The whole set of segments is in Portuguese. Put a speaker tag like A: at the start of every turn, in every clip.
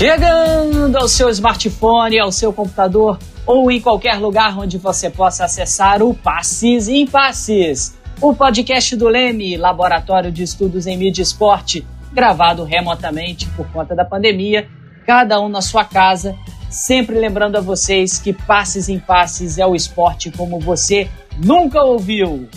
A: Chegando ao seu smartphone, ao seu computador ou em qualquer lugar onde você possa acessar o Passes em Passes, o podcast do Leme, Laboratório de Estudos em Mídia e Esporte, gravado remotamente por conta da pandemia, cada um na sua casa, sempre lembrando a vocês que Passes em Passes é o esporte como você nunca ouviu.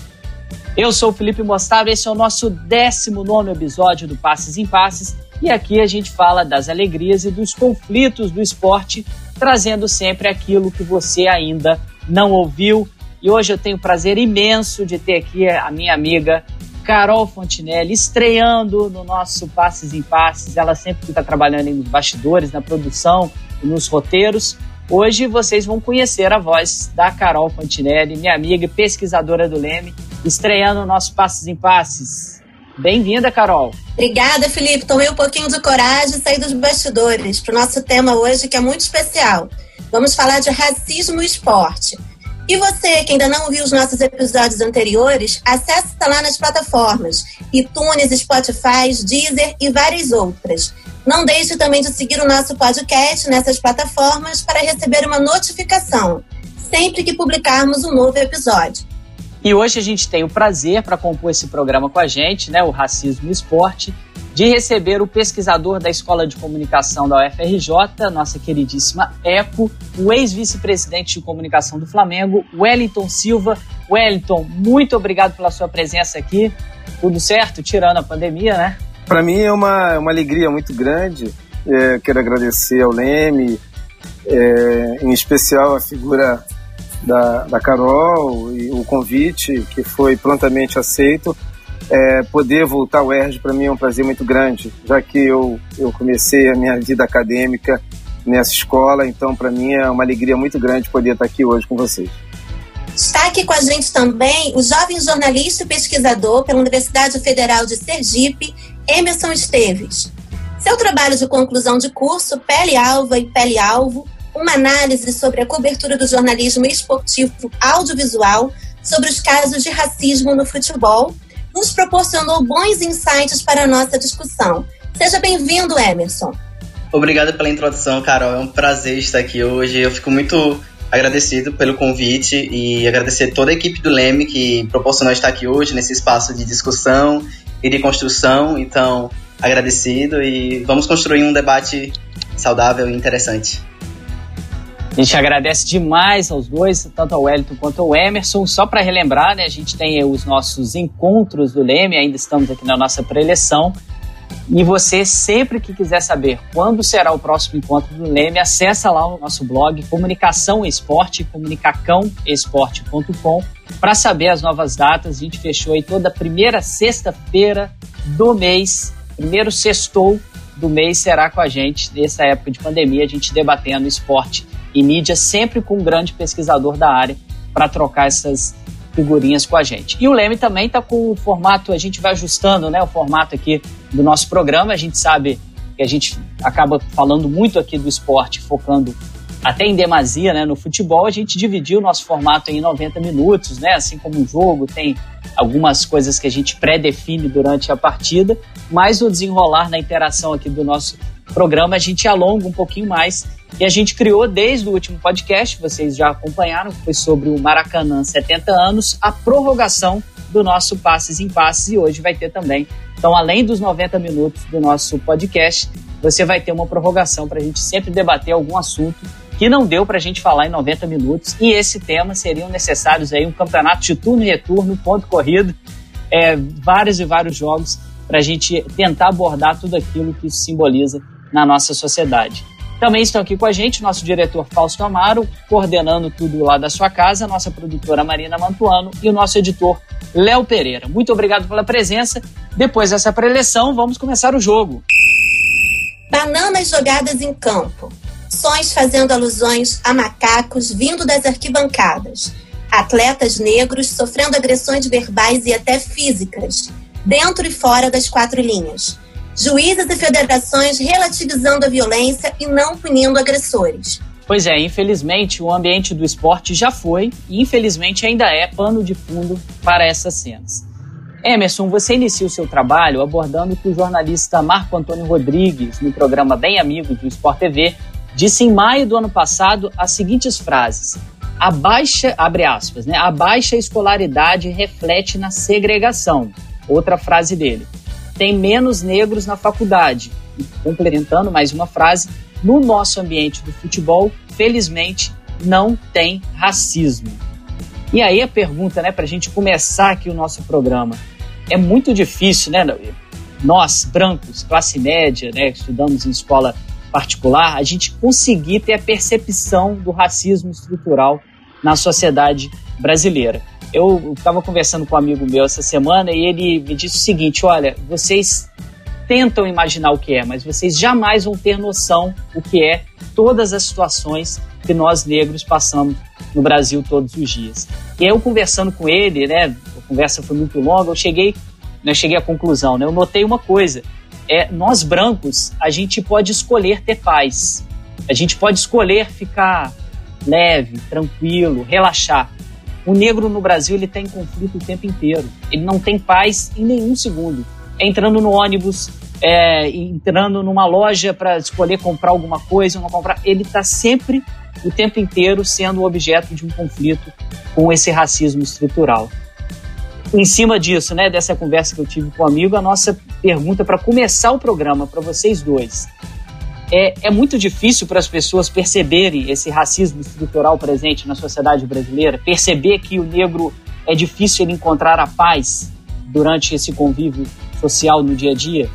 A: Eu sou o Felipe Mostaro, esse é o nosso 19 episódio do Passes em Passes e aqui a gente fala das alegrias e dos conflitos do esporte, trazendo sempre aquilo que você ainda não ouviu. E hoje eu tenho o prazer imenso de ter aqui a minha amiga Carol Fontinelli estreando no nosso Passes em Passes. Ela sempre está trabalhando nos bastidores, na produção, nos roteiros. Hoje vocês vão conhecer a voz da Carol Fontinelli, minha amiga e pesquisadora do Leme, estreando o nosso Passos em Passes. Bem-vinda, Carol.
B: Obrigada, Felipe. Tomei um pouquinho de coragem e saí dos bastidores para o nosso tema hoje, que é muito especial. Vamos falar de racismo e esporte. E você que ainda não ouviu os nossos episódios anteriores, acesse lá nas plataformas iTunes, Spotify, Deezer e várias outras. Não deixe também de seguir o nosso podcast nessas plataformas para receber uma notificação sempre que publicarmos um novo episódio.
A: E hoje a gente tem o prazer para compor esse programa com a gente, né, o Racismo Esporte, de receber o pesquisador da Escola de Comunicação da UFRJ, nossa queridíssima ECO, o ex-vice-presidente de comunicação do Flamengo, Wellington Silva. Wellington, muito obrigado pela sua presença aqui. Tudo certo? Tirando a pandemia, né?
C: Para mim é uma, uma alegria muito grande. É, quero agradecer ao Leme, é, em especial a figura da, da Carol e o convite que foi prontamente aceito. É, poder voltar ao ERJ para mim é um prazer muito grande, já que eu, eu comecei a minha vida acadêmica nessa escola, então para mim é uma alegria muito grande poder estar aqui hoje com vocês.
B: Está aqui com a gente também o jovem jornalista e pesquisador pela Universidade Federal de Sergipe, Emerson Esteves. Seu trabalho de conclusão de curso, Pele Alva e Pele Alvo, uma análise sobre a cobertura do jornalismo esportivo audiovisual sobre os casos de racismo no futebol, nos proporcionou bons insights para a nossa discussão. Seja bem-vindo, Emerson.
D: Obrigado pela introdução, Carol. É um prazer estar aqui hoje. Eu fico muito agradecido pelo convite e agradecer toda a equipe do Leme que proporcionou estar aqui hoje nesse espaço de discussão e de construção. Então, agradecido e vamos construir um debate saudável e interessante.
A: A gente agradece demais aos dois, tanto ao Wellington quanto ao Emerson. Só para relembrar, né, a gente tem os nossos encontros do Leme, ainda estamos aqui na nossa preleção. E você, sempre que quiser saber quando será o próximo encontro do Leme, acessa lá o nosso blog Comunicação Esporte, comunicacãoesporte.com, para saber as novas datas. A gente fechou aí toda primeira sexta-feira do mês, primeiro sextou do mês será com a gente nessa época de pandemia, a gente debatendo esporte e mídia, sempre com um grande pesquisador da área para trocar essas figurinhas com a gente. E o Leme também está com o formato, a gente vai ajustando né, o formato aqui do nosso programa. A gente sabe que a gente acaba falando muito aqui do esporte, focando até em demasia né, no futebol. A gente dividiu o nosso formato em 90 minutos, né, assim como o jogo tem algumas coisas que a gente pré-define durante a partida, mas o desenrolar na interação aqui do nosso programa a gente alonga um pouquinho mais e a gente criou desde o último podcast, vocês já acompanharam, foi sobre o Maracanã 70 anos, a prorrogação do nosso Passes em Passes e hoje vai ter também. Então, além dos 90 minutos do nosso podcast, você vai ter uma prorrogação para a gente sempre debater algum assunto que não deu para a gente falar em 90 minutos e esse tema seriam necessários aí um campeonato de turno e retorno, ponto corrido, é, vários e vários jogos para a gente tentar abordar tudo aquilo que simboliza na nossa sociedade. Também estão aqui com a gente nosso diretor Fausto Amaro, coordenando tudo lá da sua casa, nossa produtora Marina Mantuano e o nosso editor Léo Pereira. Muito obrigado pela presença. Depois dessa preleção, vamos começar o jogo.
B: Bananas jogadas em campo. Sons fazendo alusões a macacos vindo das arquibancadas. Atletas negros sofrendo agressões verbais e até físicas, dentro e fora das quatro linhas juízes e federações relativizando a violência e não punindo agressores.
A: Pois é, infelizmente o ambiente do esporte já foi e infelizmente ainda é pano de fundo para essas cenas. Emerson, você inicia o seu trabalho abordando o que o jornalista Marco Antônio Rodrigues, no programa Bem Amigos do Sport TV, disse em maio do ano passado as seguintes frases: a baixa, abre aspas, né? A baixa escolaridade reflete na segregação. Outra frase dele. Tem menos negros na faculdade. E, complementando mais uma frase, no nosso ambiente do futebol, felizmente, não tem racismo. E aí a pergunta, né, para a gente começar aqui o nosso programa. É muito difícil, né? Nós, brancos, classe média, né, estudamos em escola particular, a gente conseguir ter a percepção do racismo estrutural na sociedade brasileira. Eu estava conversando com um amigo meu essa semana e ele me disse o seguinte: olha, vocês tentam imaginar o que é, mas vocês jamais vão ter noção o que é todas as situações que nós negros passamos no Brasil todos os dias. E eu conversando com ele, né, a conversa foi muito longa, eu cheguei, né, cheguei à conclusão, né, eu notei uma coisa, é nós brancos, a gente pode escolher ter paz. A gente pode escolher ficar leve, tranquilo, relaxar. O negro no Brasil ele está em conflito o tempo inteiro. Ele não tem paz em nenhum segundo. É entrando no ônibus, é, entrando numa loja para escolher comprar alguma coisa não comprar. Ele está sempre, o tempo inteiro, sendo objeto de um conflito com esse racismo estrutural. Em cima disso, né, dessa conversa que eu tive com o um amigo, a nossa pergunta para começar o programa para vocês dois é, é muito difícil para as pessoas perceberem esse racismo estrutural presente na sociedade brasileira, perceber que o negro é difícil ele encontrar a paz durante esse convívio social no dia a dia?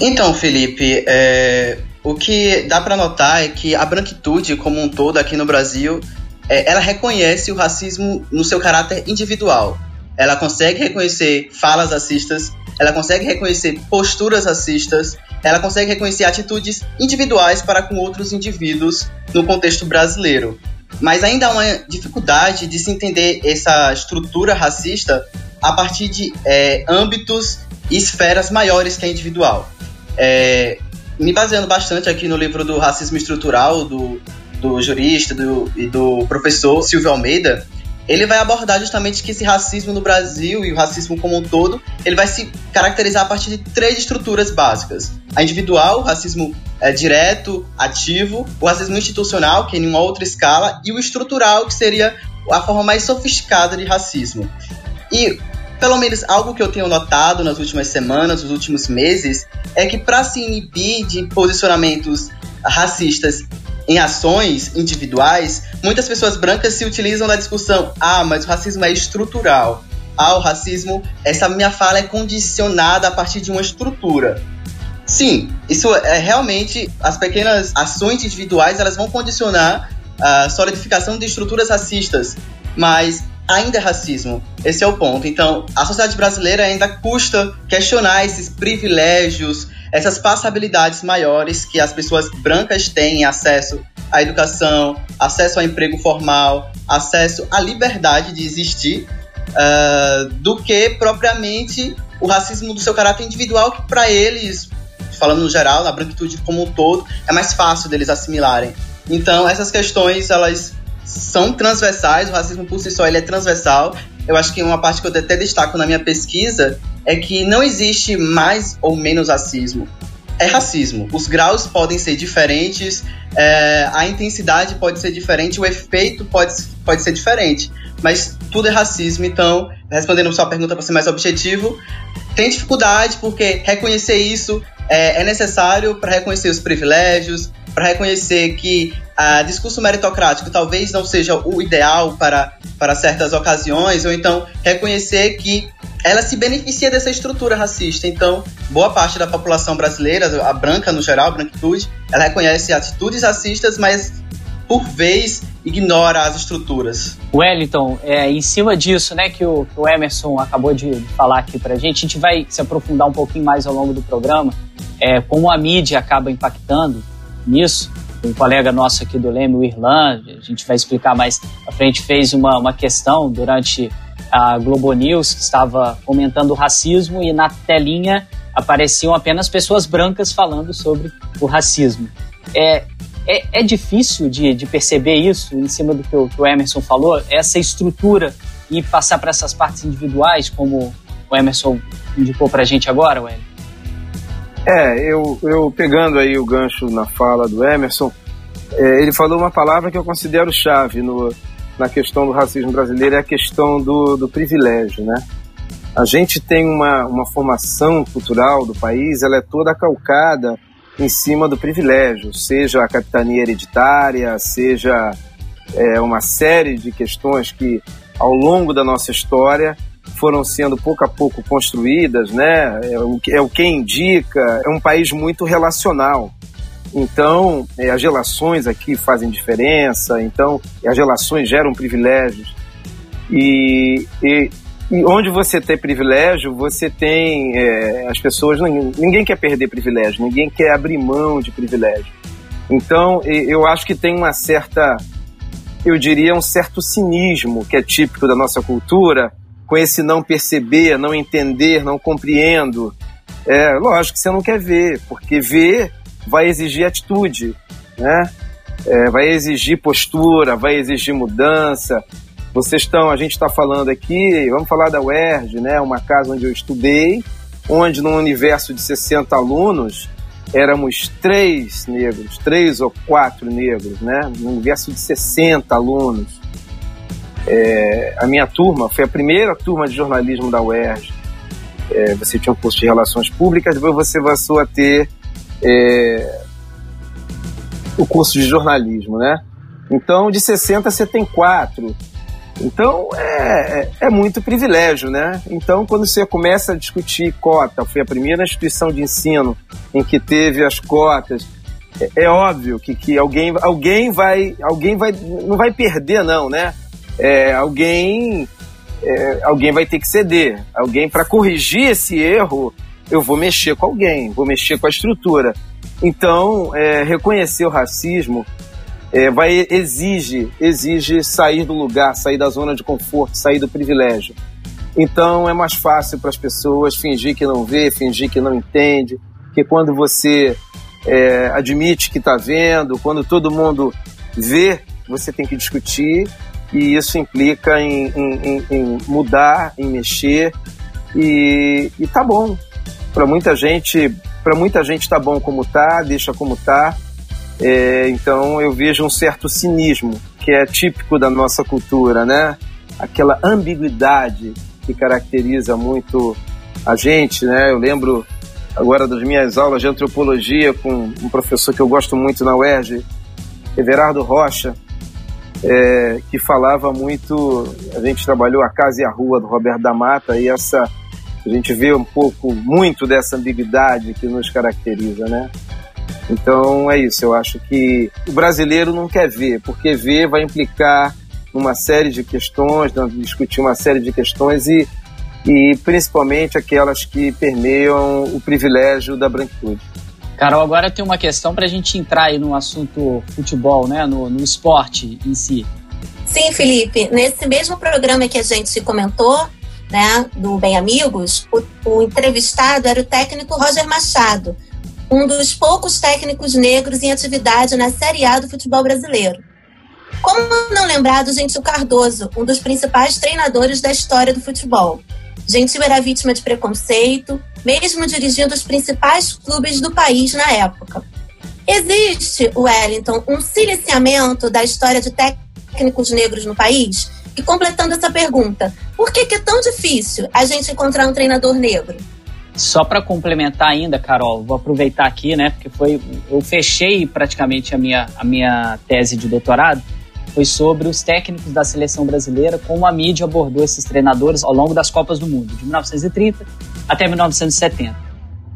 D: Então, Felipe, é, o que dá para notar é que a branquitude como um todo aqui no Brasil, é, ela reconhece o racismo no seu caráter individual. Ela consegue reconhecer falas racistas, ela consegue reconhecer posturas racistas, ela consegue reconhecer atitudes individuais para com outros indivíduos no contexto brasileiro. Mas ainda há uma dificuldade de se entender essa estrutura racista a partir de é, âmbitos e esferas maiores que a individual. É, me baseando bastante aqui no livro do Racismo Estrutural, do, do jurista do, e do professor Silvio Almeida, ele vai abordar justamente que esse racismo no Brasil e o racismo como um todo, ele vai se caracterizar a partir de três estruturas básicas. A individual, o racismo é, direto, ativo, o racismo institucional, que é em uma outra escala, e o estrutural, que seria a forma mais sofisticada de racismo. E, pelo menos, algo que eu tenho notado nas últimas semanas, nos últimos meses, é que para se inibir de posicionamentos racistas em ações individuais, muitas pessoas brancas se utilizam da discussão: ah, mas o racismo é estrutural. Ah, o racismo, essa minha fala é condicionada a partir de uma estrutura. Sim, isso é realmente as pequenas ações individuais elas vão condicionar a solidificação de estruturas racistas, mas ainda é racismo. Esse é o ponto. Então, a sociedade brasileira ainda custa questionar esses privilégios, essas passabilidades maiores que as pessoas brancas têm acesso à educação, acesso ao emprego formal, acesso à liberdade de existir, uh, do que propriamente o racismo do seu caráter individual, que para eles, falando no geral, na branquitude como um todo, é mais fácil deles assimilarem. Então, essas questões, elas são transversais, o racismo por si só ele é transversal. Eu acho que uma parte que eu até destaco na minha pesquisa é que não existe mais ou menos racismo. É racismo. Os graus podem ser diferentes, é, a intensidade pode ser diferente, o efeito pode, pode ser diferente. Mas tudo é racismo, então, respondendo sua pergunta para ser mais objetivo, tem dificuldade porque reconhecer isso é, é necessário para reconhecer os privilégios, para reconhecer que a discurso meritocrático talvez não seja o ideal para, para certas ocasiões, ou então reconhecer que ela se beneficia dessa estrutura racista. Então, boa parte da população brasileira, a branca no geral, a branquitude, ela reconhece atitudes racistas, mas por vez ignora as estruturas.
A: Wellington, é, em cima disso, né, que o, que o Emerson acabou de falar aqui pra gente, a gente vai se aprofundar um pouquinho mais ao longo do programa, é, como a mídia acaba impactando nisso. Um colega nosso aqui do Leme, o Irlan, a gente vai explicar mais à frente, fez uma, uma questão durante a Globo News, que estava comentando o racismo, e na telinha apareciam apenas pessoas brancas falando sobre o racismo. É, é, é difícil de, de, perceber isso em cima do que o, que o Emerson falou, essa estrutura e passar para essas partes individuais, como o Emerson indicou para a gente agora, Wellington?
C: É, eu, eu pegando aí o gancho na fala do Emerson, é, ele falou uma palavra que eu considero chave no, na questão do racismo brasileiro, é a questão do, do privilégio, né? A gente tem uma, uma formação cultural do país, ela é toda calcada em cima do privilégio, seja a capitania hereditária, seja é, uma série de questões que, ao longo da nossa história, foram sendo pouco a pouco construídas, né? É o, é o que indica, é um país muito relacional. Então, é, as relações aqui fazem diferença, então, as relações geram privilégios. E, e, e onde você tem privilégio, você tem. É, as pessoas. Ninguém quer perder privilégio, ninguém quer abrir mão de privilégio. Então, eu acho que tem uma certa. Eu diria um certo cinismo que é típico da nossa cultura, com esse não perceber, não entender, não compreendo. É, lógico que você não quer ver, porque ver vai exigir atitude, né? É, vai exigir postura, vai exigir mudança. Vocês estão, a gente está falando aqui, vamos falar da UERJ, né? Uma casa onde eu estudei, onde num universo de 60 alunos éramos três negros, três ou quatro negros, né? Num universo de 60 alunos. É, a minha turma foi a primeira turma de jornalismo da UERJ. É, você tinha um curso de relações públicas, depois você passou a ter é, o curso de jornalismo, né? Então, de 60 você tem quatro. Então, é, é, é muito privilégio, né? Então, quando você começa a discutir cota, foi a primeira instituição de ensino em que teve as cotas, é, é óbvio que, que alguém, alguém vai, alguém vai, não vai perder não, né? É, alguém é, alguém vai ter que ceder. Alguém para corrigir esse erro, eu vou mexer com alguém, vou mexer com a estrutura. Então, é, reconhecer o racismo é, vai exige exige sair do lugar, sair da zona de conforto, sair do privilégio. Então, é mais fácil para as pessoas fingir que não vê, fingir que não entende, que quando você é, admite que está vendo, quando todo mundo vê, você tem que discutir e isso implica em, em, em mudar, em mexer e, e tá bom. Para muita gente, para muita gente tá bom como tá, deixa como tá. É, então eu vejo um certo cinismo que é típico da nossa cultura, né? Aquela ambiguidade que caracteriza muito a gente, né? Eu lembro agora das minhas aulas de antropologia com um professor que eu gosto muito na UERJ, Everardo Rocha, é, que falava muito. A gente trabalhou a casa e a rua do Roberto da Mata e essa a gente vê um pouco muito dessa ambiguidade que nos caracteriza, né? Então é isso. Eu acho que o brasileiro não quer ver, porque ver vai implicar uma série de questões, discutir uma série de questões e e principalmente aquelas que permeiam o privilégio da branquitude.
A: Carol, agora tem uma questão para a gente entrar aí no assunto futebol, né? No, no esporte em si.
B: Sim, Felipe. Nesse mesmo programa que a gente comentou, né, do Bem Amigos, o, o entrevistado era o técnico Roger Machado, um dos poucos técnicos negros em atividade na Série A do futebol brasileiro. Como não lembrar do Gentil Cardoso, um dos principais treinadores da história do futebol? Gentil era vítima de preconceito, mesmo dirigindo os principais clubes do país na época. Existe, Wellington, um silenciamento da história de técnicos negros no país? E completando essa pergunta, por que, que é tão difícil a gente encontrar um treinador negro?
A: Só para complementar ainda, Carol, vou aproveitar aqui, né? Porque foi eu fechei praticamente a minha, a minha tese de doutorado foi sobre os técnicos da seleção brasileira, como a mídia abordou esses treinadores ao longo das Copas do Mundo, de 1930 até 1970.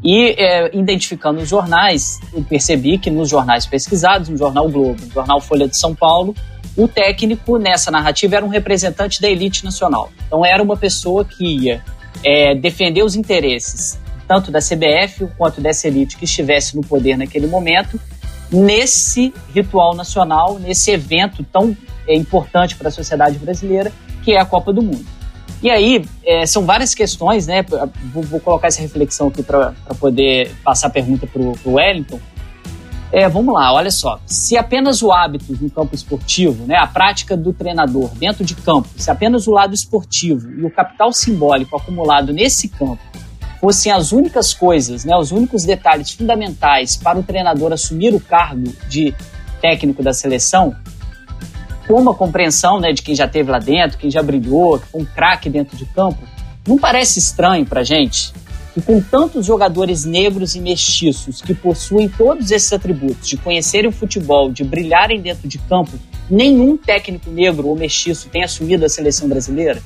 A: E é, identificando os jornais, eu percebi que nos jornais pesquisados, no Jornal Globo, no Jornal Folha de São Paulo, o técnico nessa narrativa era um representante da elite nacional. Então era uma pessoa que ia é, defender os interesses tanto da CBF quanto dessa elite que estivesse no poder naquele momento nesse ritual nacional, nesse evento tão é, importante para a sociedade brasileira, que é a Copa do Mundo. E aí, é, são várias questões, né? Vou, vou colocar essa reflexão aqui para poder passar a pergunta para o Wellington. É, vamos lá, olha só. Se apenas o hábito no campo esportivo, né, a prática do treinador dentro de campo, se apenas o lado esportivo e o capital simbólico acumulado nesse campo fossem as únicas coisas, né, os únicos detalhes fundamentais para o treinador assumir o cargo de técnico da seleção, com uma compreensão né, de quem já teve lá dentro, quem já brilhou, que foi um craque dentro de campo, não parece estranho para gente que com tantos jogadores negros e mestiços que possuem todos esses atributos de conhecerem o futebol, de brilharem dentro de campo, nenhum técnico negro ou mestiço tem assumido a seleção brasileira?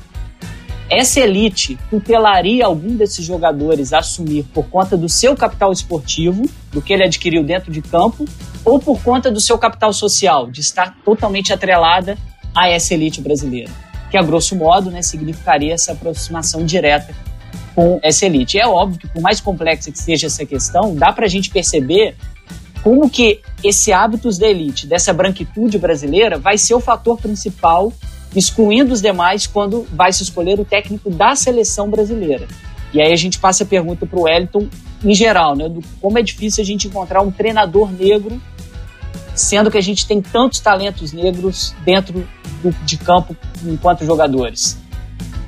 A: Essa elite tutelaria algum desses jogadores a assumir por conta do seu capital esportivo, do que ele adquiriu dentro de campo, ou por conta do seu capital social, de estar totalmente atrelada a essa elite brasileira, que a grosso modo né, significaria essa aproximação direta com essa elite. É óbvio que por mais complexa que seja essa questão, dá para a gente perceber como que esse hábitos da elite, dessa branquitude brasileira, vai ser o fator principal excluindo os demais quando vai se escolher o técnico da seleção brasileira. E aí a gente passa a pergunta para o Wellington em geral, né, do como é difícil a gente encontrar um treinador negro, sendo que a gente tem tantos talentos negros dentro do, de campo enquanto jogadores.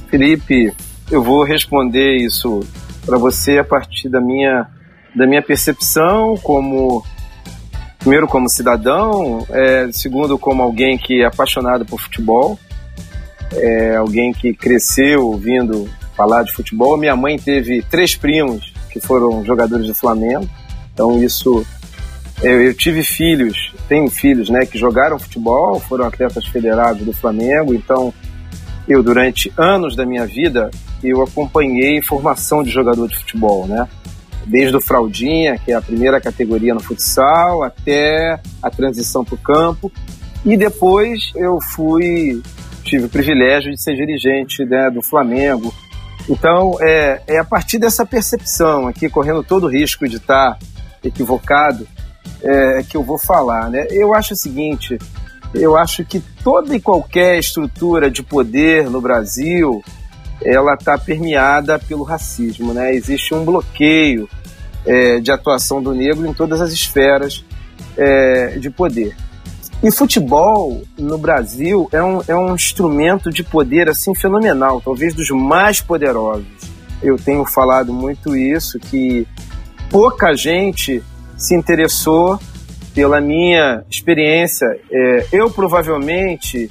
C: Felipe, eu vou responder isso para você a partir da minha da minha percepção como primeiro como cidadão, é, segundo como alguém que é apaixonado por futebol é alguém que cresceu ouvindo falar de futebol. Minha mãe teve três primos que foram jogadores do Flamengo, então isso. Eu, eu tive filhos, tenho filhos, né, que jogaram futebol, foram atletas federados do Flamengo, então eu durante anos da minha vida eu acompanhei formação de jogador de futebol, né? Desde o fraldinha, que é a primeira categoria no futsal, até a transição para o campo. E depois eu fui tive o privilégio de ser dirigente né, do Flamengo. Então, é, é a partir dessa percepção aqui, correndo todo o risco de estar equivocado, é, que eu vou falar. Né? Eu acho o seguinte: eu acho que toda e qualquer estrutura de poder no Brasil ela está permeada pelo racismo. Né? Existe um bloqueio é, de atuação do negro em todas as esferas é, de poder. E futebol no Brasil é um, é um instrumento de poder assim fenomenal, talvez dos mais poderosos. Eu tenho falado muito isso, que pouca gente se interessou pela minha experiência. É, eu provavelmente,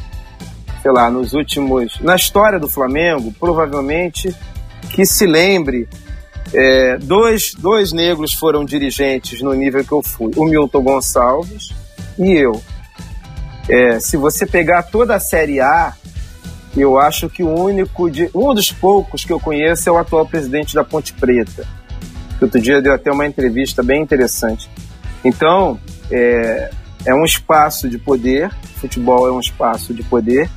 C: sei lá, nos últimos. Na história do Flamengo, provavelmente que se lembre. É, dois, dois negros foram dirigentes no nível que eu fui: o Milton Gonçalves e eu. É, se você pegar toda a Série A, eu acho que o único, de, um dos poucos que eu conheço é o atual presidente da Ponte Preta. Que outro dia deu até uma entrevista bem interessante. Então, é, é um espaço de poder, futebol é um espaço de poder.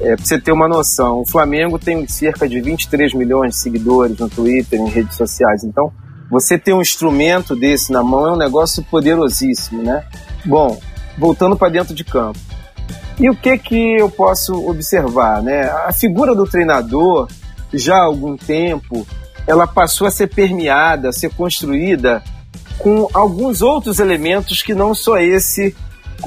C: É, pra você ter uma noção, o Flamengo tem cerca de 23 milhões de seguidores no Twitter, em redes sociais. Então, você ter um instrumento desse na mão é um negócio poderosíssimo, né? Bom, voltando para dentro de campo. E o que que eu posso observar, né? A figura do treinador, já há algum tempo, ela passou a ser permeada, a ser construída com alguns outros elementos que não só esse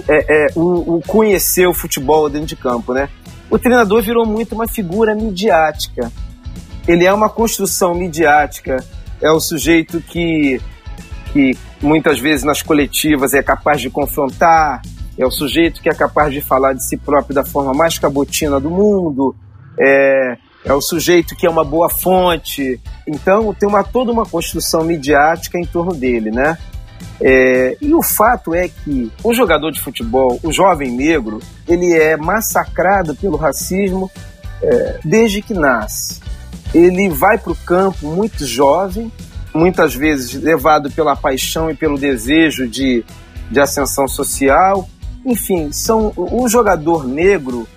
C: é, é, o, o conhecer o futebol dentro de campo, né? O treinador virou muito uma figura midiática. Ele é uma construção midiática. É o sujeito que que muitas vezes nas coletivas é capaz de confrontar, é o sujeito que é capaz de falar de si próprio da forma mais cabotina do mundo, é, é o sujeito que é uma boa fonte. Então tem uma, toda uma construção midiática em torno dele, né? É, e o fato é que o jogador de futebol, o jovem negro, ele é massacrado pelo racismo é, desde que nasce. Ele vai para o campo muito jovem, muitas vezes levado pela paixão e pelo desejo de, de ascensão social. Enfim, são o jogador negro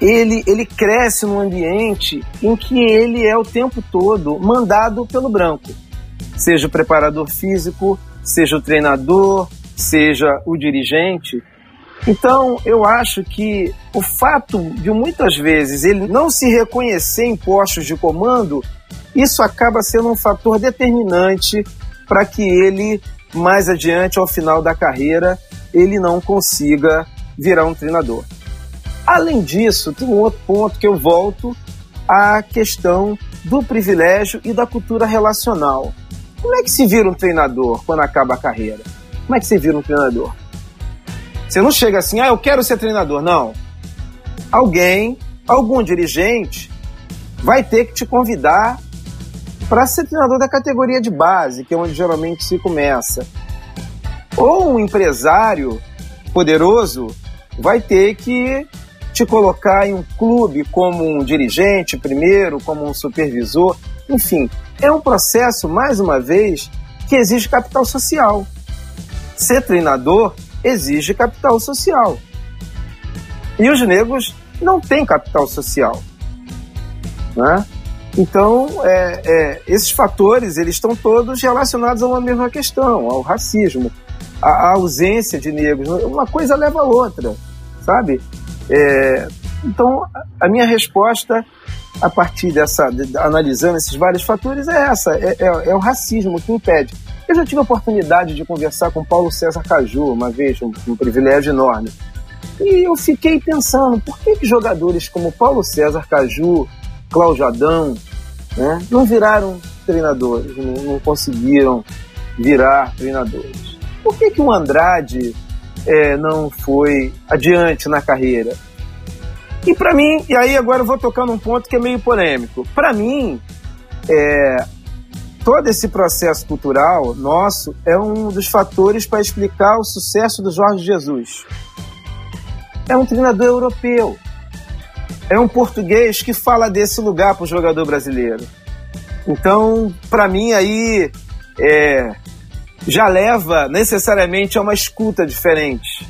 C: ele, ele cresce num ambiente em que ele é o tempo todo mandado pelo branco, seja o preparador físico, seja o treinador, seja o dirigente. Então, eu acho que o fato de muitas vezes ele não se reconhecer em postos de comando isso acaba sendo um fator determinante para que ele mais adiante, ao final da carreira, ele não consiga virar um treinador. Além disso, tem um outro ponto que eu volto à questão do privilégio e da cultura relacional. Como é que se vira um treinador quando acaba a carreira? Como é que se vira um treinador? Você não chega assim, ah, eu quero ser treinador. Não. Alguém, algum dirigente, vai ter que te convidar para ser treinador da categoria de base, que é onde geralmente se começa. Ou um empresário poderoso vai ter que te colocar em um clube como um dirigente primeiro, como um supervisor, enfim, é um processo, mais uma vez, que exige capital social. Ser treinador exige capital social. E os negros não têm capital social. Né? Então, é, é, esses fatores eles estão todos relacionados a uma mesma questão, ao racismo, à, ausência de negros. Uma coisa leva a outra, sabe? É, então, a minha resposta a partir dessa, de, analisando esses vários fatores, é essa: é, é, é, o racismo que impede. Eu já tive a oportunidade de conversar com Paulo César Caju uma vez, um, um privilégio enorme. E eu fiquei pensando, por que, que jogadores como Paulo César Caju, Cláudio Adão, né, não viraram treinadores, não, não, conseguiram virar treinadores? Por que, que o Andrade é, não foi adiante na carreira? E para mim, e aí agora eu vou tocar num ponto que é meio polêmico. Para mim, é, todo esse processo cultural nosso é um dos fatores para explicar o sucesso do Jorge Jesus. É um treinador europeu. É um português que fala desse lugar para o jogador brasileiro. Então, para mim, aí é, já leva necessariamente a uma escuta diferente,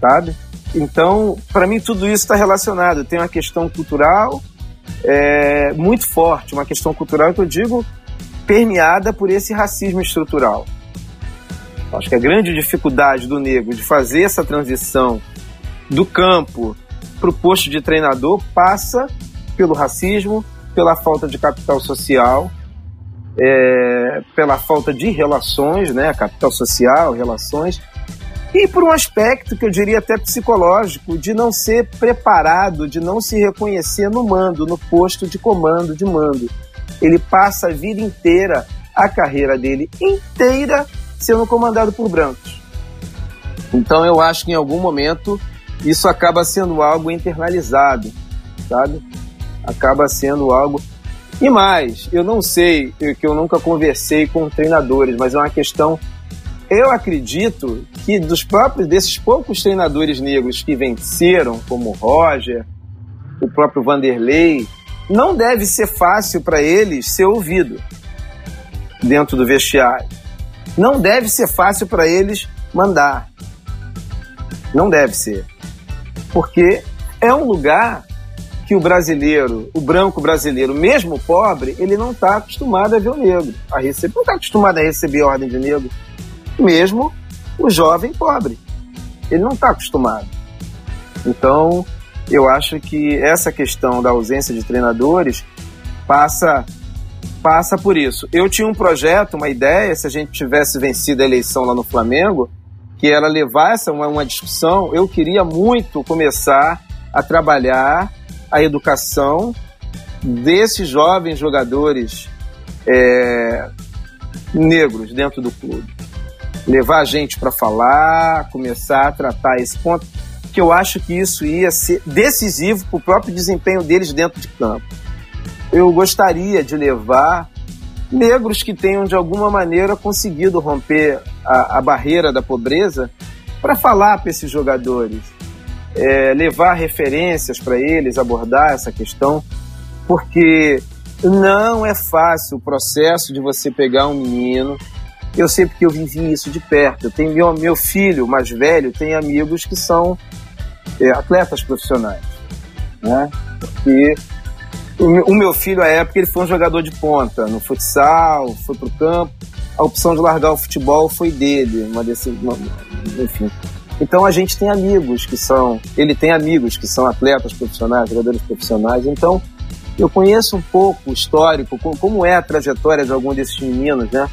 C: sabe? Então, para mim, tudo isso está relacionado. Tem uma questão cultural é, muito forte, uma questão cultural que eu digo permeada por esse racismo estrutural. Acho que a grande dificuldade do negro de fazer essa transição do campo para o posto de treinador passa pelo racismo, pela falta de capital social, é, pela falta de relações, né, capital social, relações, e por um aspecto que eu diria até psicológico, de não ser preparado, de não se reconhecer no mando, no posto de comando, de mando. Ele passa a vida inteira, a carreira dele inteira, sendo comandado por brancos. Então eu acho que em algum momento isso acaba sendo algo internalizado, sabe? Acaba sendo algo. E mais, eu não sei, que eu nunca conversei com treinadores, mas é uma questão eu acredito que dos próprios desses poucos treinadores negros que venceram, como Roger, o próprio Vanderlei, não deve ser fácil para eles ser ouvido dentro do vestiário. Não deve ser fácil para eles mandar. Não deve ser. Porque é um lugar que o brasileiro, o branco brasileiro, mesmo pobre, ele não está acostumado a ver o negro, a receber, não está acostumado a receber ordem de negro mesmo o jovem pobre. Ele não está acostumado. Então, eu acho que essa questão da ausência de treinadores passa passa por isso. Eu tinha um projeto, uma ideia, se a gente tivesse vencido a eleição lá no Flamengo, que era levar essa uma, uma discussão. Eu queria muito começar a trabalhar a educação desses jovens jogadores é, negros dentro do clube levar a gente para falar, começar a tratar esse ponto, que eu acho que isso ia ser decisivo para o próprio desempenho deles dentro de campo. Eu gostaria de levar negros que tenham de alguma maneira conseguido romper a, a barreira da pobreza para falar para esses jogadores, é, levar referências para eles, abordar essa questão, porque não é fácil o processo de você pegar um menino eu sei porque eu vivi isso de perto. Eu tenho meu, meu filho mais velho tem amigos que são atletas profissionais, né? Porque o, meu filho, à época, ele foi um jogador de ponta no futsal, foi pro campo. A opção de largar o futebol foi dele, uma desse, enfim. Então a gente tem amigos que são, ele tem amigos que são atletas profissionais, jogadores profissionais. Então eu conheço um pouco o histórico, como é a trajetória de algum desses meninos, né?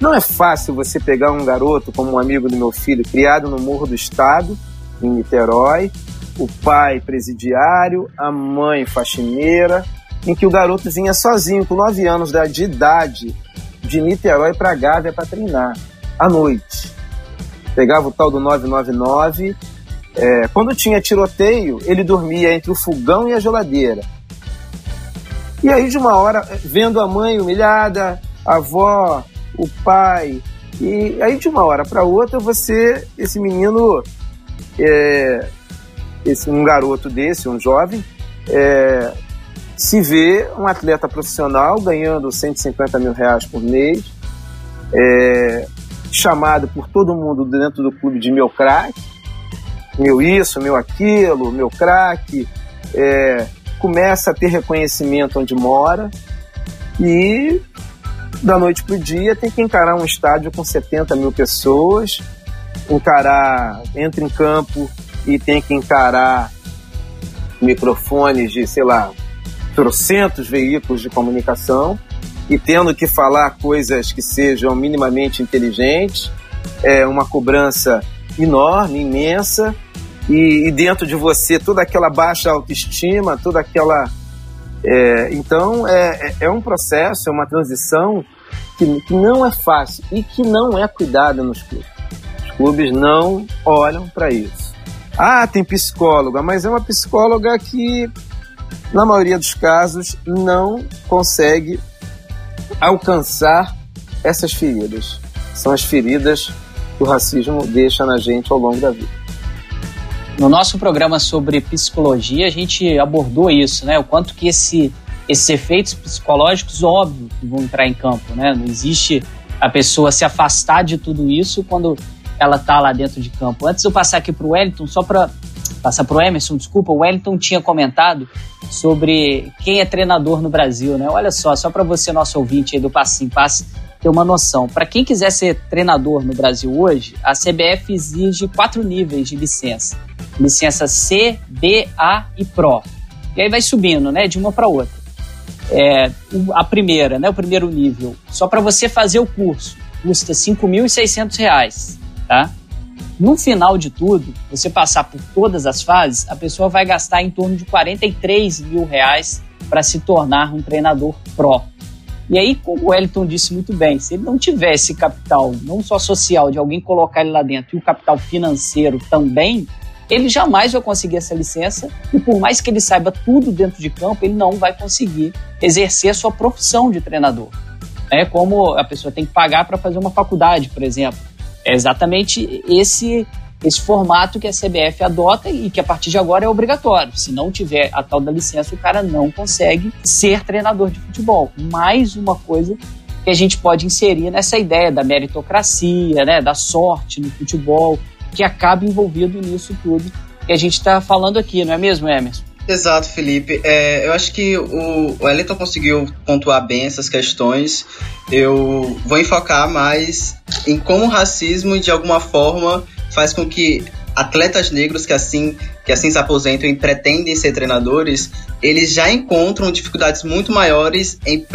C: Não é fácil você pegar um garoto como um amigo do meu filho, criado no Morro do Estado, em Niterói, o pai presidiário, a mãe faxineira, em que o garoto vinha sozinho, com 9 anos de idade, de Niterói para Gávea para treinar, à noite. Pegava o tal do 999. É, quando tinha tiroteio, ele dormia entre o fogão e a geladeira. E aí, de uma hora, vendo a mãe humilhada, a avó o pai. E aí, de uma hora para outra, você, esse menino, é, esse, um garoto desse, um jovem, é, se vê um atleta profissional ganhando 150 mil reais por mês, é, chamado por todo mundo dentro do clube de meu craque, meu isso, meu aquilo, meu craque, é, começa a ter reconhecimento onde mora e da noite para o dia, tem que encarar um estádio com 70 mil pessoas, encarar, entra em campo e tem que encarar microfones de, sei lá, trocentos veículos de comunicação e tendo que falar coisas que sejam minimamente inteligentes, é uma cobrança enorme, imensa, e, e dentro de você toda aquela baixa autoestima, toda aquela é, então, é, é, é um processo, é uma transição que, que não é fácil e que não é cuidada nos clubes. Clubes não olham para isso. Ah, tem psicóloga, mas é uma psicóloga que, na maioria dos casos, não consegue alcançar essas feridas. São as feridas que o racismo deixa na gente ao longo da vida.
A: No nosso programa sobre psicologia, a gente abordou isso, né? O quanto que esse, esses efeitos psicológicos, óbvio, vão entrar em campo, né? Não existe a pessoa se afastar de tudo isso quando ela está lá dentro de campo. Antes de eu passar aqui para o Wellington, só para passar para o Emerson, desculpa, o Wellington tinha comentado sobre quem é treinador no Brasil, né? Olha só, só para você, nosso ouvinte aí do Passinho Passe, ter uma noção. Para quem quiser ser treinador no Brasil hoje, a CBF exige quatro níveis de licença licença C, B, A e Pro. E aí vai subindo, né, de uma para outra. É, a primeira, né, o primeiro nível, só para você fazer o curso, custa R$ 5.600, tá? No final de tudo, você passar por todas as fases, a pessoa vai gastar em torno de 43 mil reais para se tornar um treinador pró. E aí, como o Wellington disse muito bem, se ele não tivesse capital, não só social, de alguém colocar ele lá dentro, e o capital financeiro também, ele jamais vai conseguir essa licença e por mais que ele saiba tudo dentro de campo, ele não vai conseguir exercer a sua profissão de treinador. É como a pessoa tem que pagar para fazer uma faculdade, por exemplo. É exatamente esse esse formato que a CBF adota e que a partir de agora é obrigatório. Se não tiver a tal da licença, o cara não consegue ser treinador de futebol. Mais uma coisa que a gente pode inserir nessa ideia da meritocracia, né, da sorte no futebol, que acaba envolvido nisso tudo que a gente está falando aqui, não é mesmo, Emerson?
D: Exato, Felipe. É, eu acho que o, o Elton conseguiu pontuar bem essas questões. Eu vou enfocar mais em como o racismo, de alguma forma, faz com que atletas negros que assim que assim se aposentam e pretendem ser treinadores, eles já encontram dificuldades muito maiores em,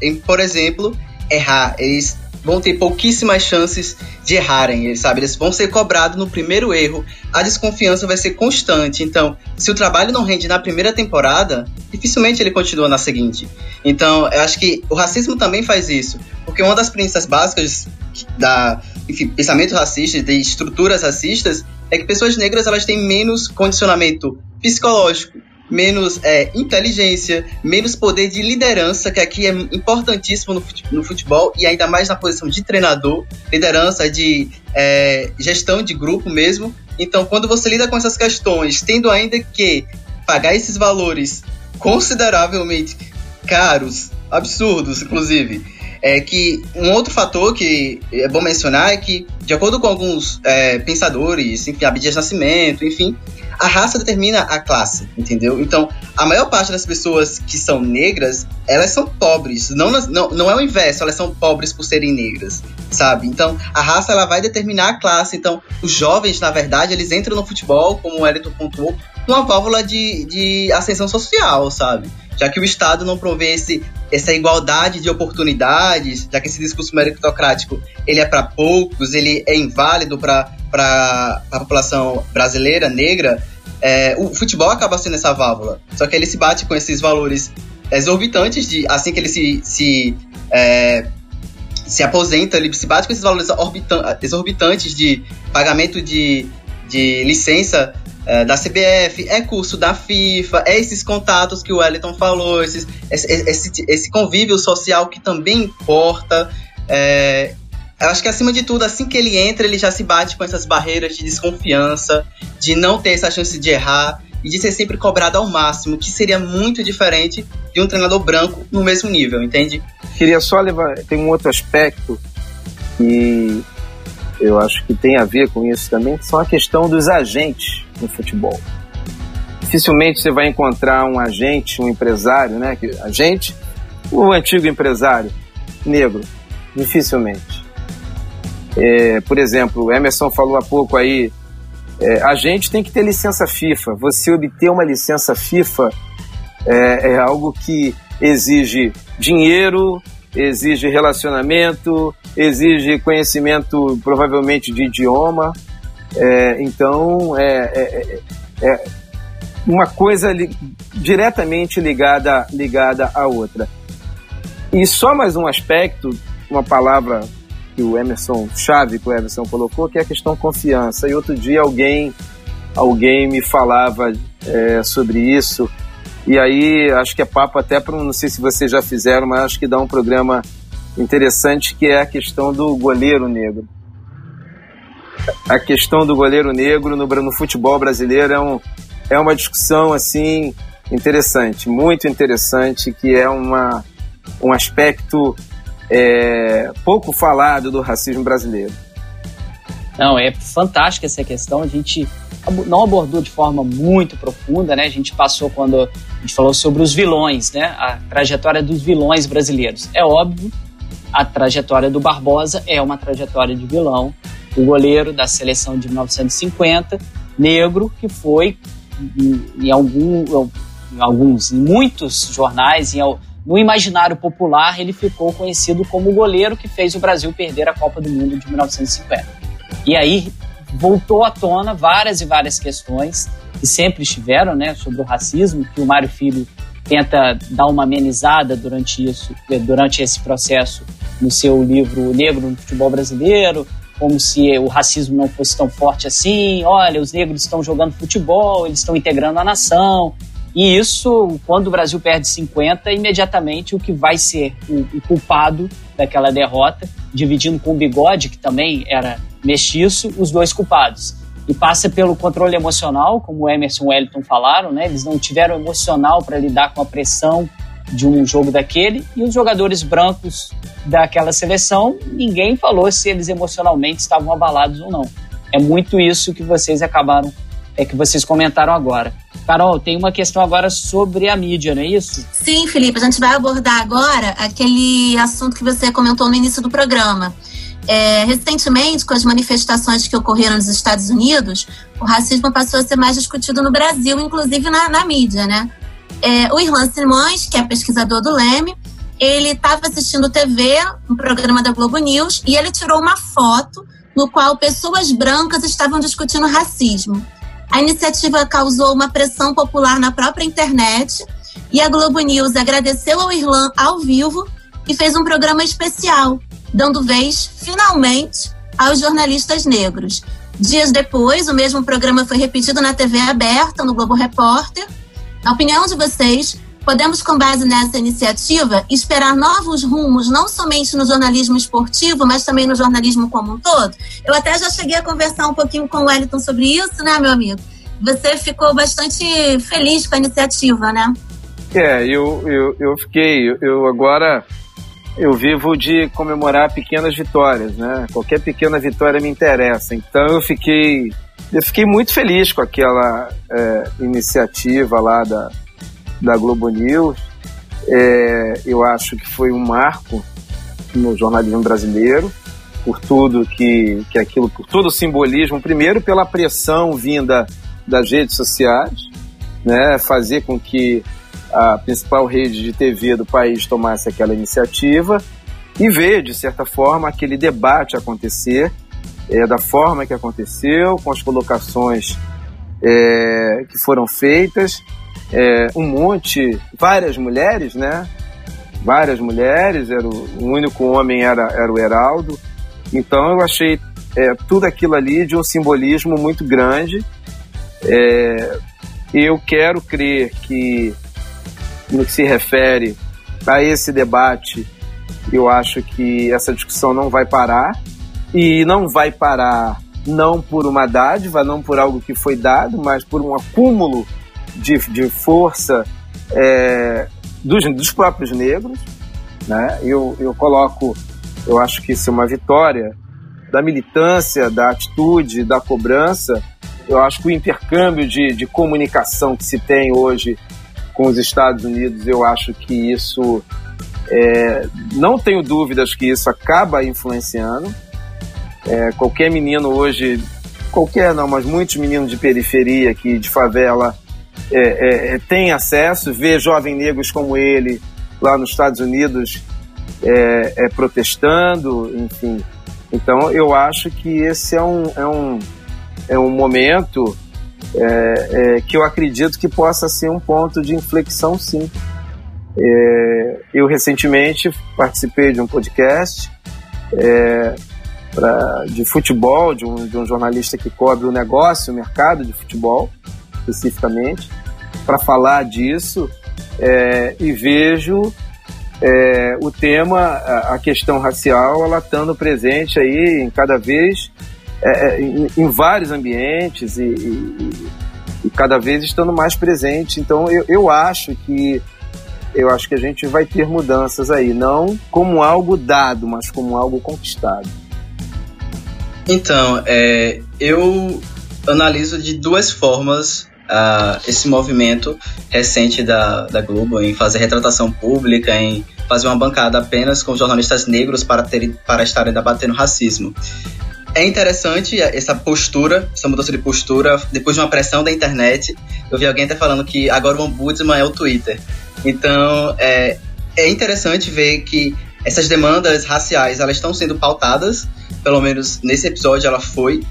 D: em por exemplo, errar. Eles vão ter pouquíssimas chances de errarem, sabe? Eles vão ser cobrados no primeiro erro. A desconfiança vai ser constante. Então, se o trabalho não rende na primeira temporada, dificilmente ele continua na seguinte. Então, eu acho que o racismo também faz isso, porque uma das premissas básicas da enfim, pensamento racista, de estruturas racistas, é que pessoas negras elas têm menos condicionamento psicológico, menos é, inteligência, menos poder de liderança, que aqui é importantíssimo no futebol, e ainda mais na posição de treinador, liderança de é, gestão de grupo mesmo. Então, quando você lida com essas questões, tendo ainda que pagar esses valores consideravelmente caros, absurdos, inclusive, é que um outro fator que é bom mencionar é que, de acordo com alguns é, pensadores, enfim, Abdias Nascimento, enfim, a raça determina a classe, entendeu? Então, a maior parte das pessoas que são negras, elas são pobres. Não, não, não é o inverso, elas são pobres por serem negras, sabe? Então, a raça ela vai determinar a classe. Então, os jovens, na verdade, eles entram no futebol, como o Elton pontuou, uma válvula de, de ascensão social, sabe? Já que o Estado não provê esse, essa igualdade de oportunidades, já que esse discurso meritocrático ele é para poucos, ele é inválido para a população brasileira, negra, é, o futebol acaba sendo essa válvula. Só que ele se bate com esses valores exorbitantes de assim que ele se, se é, se aposenta, ele se bate com esses valores exorbitantes de pagamento de, de licença é, da CBF, é curso da FIFA, é esses contatos que o Wellington falou, esses, esse, esse, esse convívio social que também importa. É, eu acho que acima de tudo, assim que ele entra, ele já se bate com essas barreiras de desconfiança, de não ter essa chance de errar e de ser sempre cobrado ao máximo, que seria muito diferente de um treinador branco no mesmo nível, entende?
C: Queria só levar. Tem um outro aspecto que eu acho que tem a ver com isso também, que são a questão dos agentes no futebol. Dificilmente você vai encontrar um agente, um empresário, né? Agente, o antigo empresário negro, dificilmente. É, por exemplo, o Emerson falou há pouco aí, é, a gente tem que ter licença FIFA. Você obter uma licença FIFA é, é algo que exige dinheiro, exige relacionamento, exige conhecimento provavelmente de idioma. É, então, é, é, é, é uma coisa li, diretamente ligada, ligada à outra. E só mais um aspecto, uma palavra que o Emerson, chave que o Emerson colocou, que é a questão confiança. E outro dia alguém, alguém me falava é, sobre isso, e aí acho que é papo até para, não sei se vocês já fizeram, mas acho que dá um programa interessante que é a questão do goleiro negro. A questão do goleiro negro no, no futebol brasileiro é, um, é uma discussão assim interessante, muito interessante, que é uma, um aspecto é, pouco falado do racismo brasileiro.
A: Não, é fantástica essa questão. A gente não abordou de forma muito profunda, né? A gente passou quando a gente falou sobre os vilões, né? A trajetória dos vilões brasileiros. É óbvio, a trajetória do Barbosa é uma trajetória de vilão. O goleiro da seleção de 1950, negro, que foi em, em, algum, em alguns, em muitos jornais, em no imaginário popular, ele ficou conhecido como o goleiro que fez o Brasil perder a Copa do Mundo de 1950. E aí voltou à tona várias e várias questões que sempre estiveram, né, sobre o racismo, que o Mário Filho tenta dar uma amenizada durante isso, durante esse processo no seu livro Negro no Futebol Brasileiro, como se o racismo não fosse tão forte assim. Olha, os negros estão jogando futebol, eles estão integrando a nação. E isso, quando o Brasil perde 50, imediatamente o que vai ser o, o culpado daquela derrota, dividindo com o Bigode, que também era mestiço, os dois culpados. E passa pelo controle emocional, como o Emerson e o Wellington falaram, né? Eles não tiveram emocional para lidar com a pressão de um jogo daquele. E os jogadores brancos daquela seleção, ninguém falou se eles emocionalmente estavam abalados ou não. É muito isso que vocês acabaram, é que vocês comentaram agora. Carol, tem uma questão agora sobre a mídia, não é isso?
B: Sim, Felipe, a gente vai abordar agora aquele assunto que você comentou no início do programa. É, recentemente, com as manifestações que ocorreram nos Estados Unidos, o racismo passou a ser mais discutido no Brasil, inclusive na, na mídia, né? É, o Irlan Simões, que é pesquisador do Leme, ele estava assistindo TV, um programa da Globo News, e ele tirou uma foto no qual pessoas brancas estavam discutindo racismo. A iniciativa causou uma pressão popular na própria internet e a Globo News agradeceu ao Irlan ao vivo e fez um programa especial, dando vez, finalmente, aos jornalistas negros. Dias depois, o mesmo programa foi repetido na TV aberta, no Globo Repórter. Na opinião de vocês, podemos, com base nessa iniciativa, esperar novos rumos, não somente no jornalismo esportivo, mas também no jornalismo como um todo? Eu até já cheguei a conversar um pouquinho com o Wellington sobre isso, né, meu amigo? Você ficou bastante feliz com a iniciativa, né?
C: É, eu, eu, eu fiquei. Eu agora eu vivo de comemorar pequenas vitórias, né? Qualquer pequena vitória me interessa. Então eu fiquei, eu fiquei muito feliz com aquela é, iniciativa lá da, da Globo News. É, eu acho que foi um marco no jornalismo brasileiro por tudo que, que aquilo, por todo o simbolismo, primeiro pela pressão vinda das redes sociais, né, fazer com que a principal rede de TV do país tomasse aquela iniciativa e ver, de certa forma, aquele debate acontecer é, da forma que aconteceu, com as colocações é, que foram feitas. É, um monte, várias mulheres, né? Várias mulheres, era o, o único homem era, era o Heraldo. Então eu achei é, tudo aquilo ali de um simbolismo muito grande. É, eu quero crer que, no que se refere a esse debate, eu acho que essa discussão não vai parar e não vai parar não por uma dádiva, não por algo que foi dado, mas por um acúmulo de, de força é, dos, dos próprios negros. Né? Eu, eu coloco, eu acho que isso é uma vitória da militância, da atitude, da cobrança. Eu acho que o intercâmbio de, de comunicação que se tem hoje com os Estados Unidos, eu acho que isso, é, não tenho dúvidas que isso acaba influenciando. É, qualquer menino hoje, qualquer não, mas muitos meninos de periferia aqui, de favela, é, é, é tem acesso, vê jovens negros como ele lá nos Estados Unidos é, é, protestando, enfim, então, eu acho que esse é um, é um, é um momento é, que eu acredito que possa ser um ponto de inflexão, sim. Eu recentemente participei de um podcast pra, de futebol, de um, de um jornalista que cobre o negócio, o mercado de futebol, especificamente, para falar disso é, e vejo é, o tema, a, questão racial, ela estando presente aí em cada vez, é, é, em, em, vários ambientes e, e, e, cada vez estando mais presente. Então eu, eu acho que eu acho que a gente vai ter mudanças aí, não como algo dado, mas como algo conquistado.
D: Então, é, eu analiso de duas formas uh, esse movimento recente da, da Globo em fazer retratação pública, em fazer uma bancada apenas com jornalistas negros para, ter, para estarem debatendo racismo. É interessante essa postura, essa mudança de postura, depois de uma pressão da internet. Eu vi alguém até falando que agora o ombudsman é o Twitter. Então, é, é interessante ver que essas demandas raciais elas estão sendo pautadas, pelo menos nesse episódio ela foi,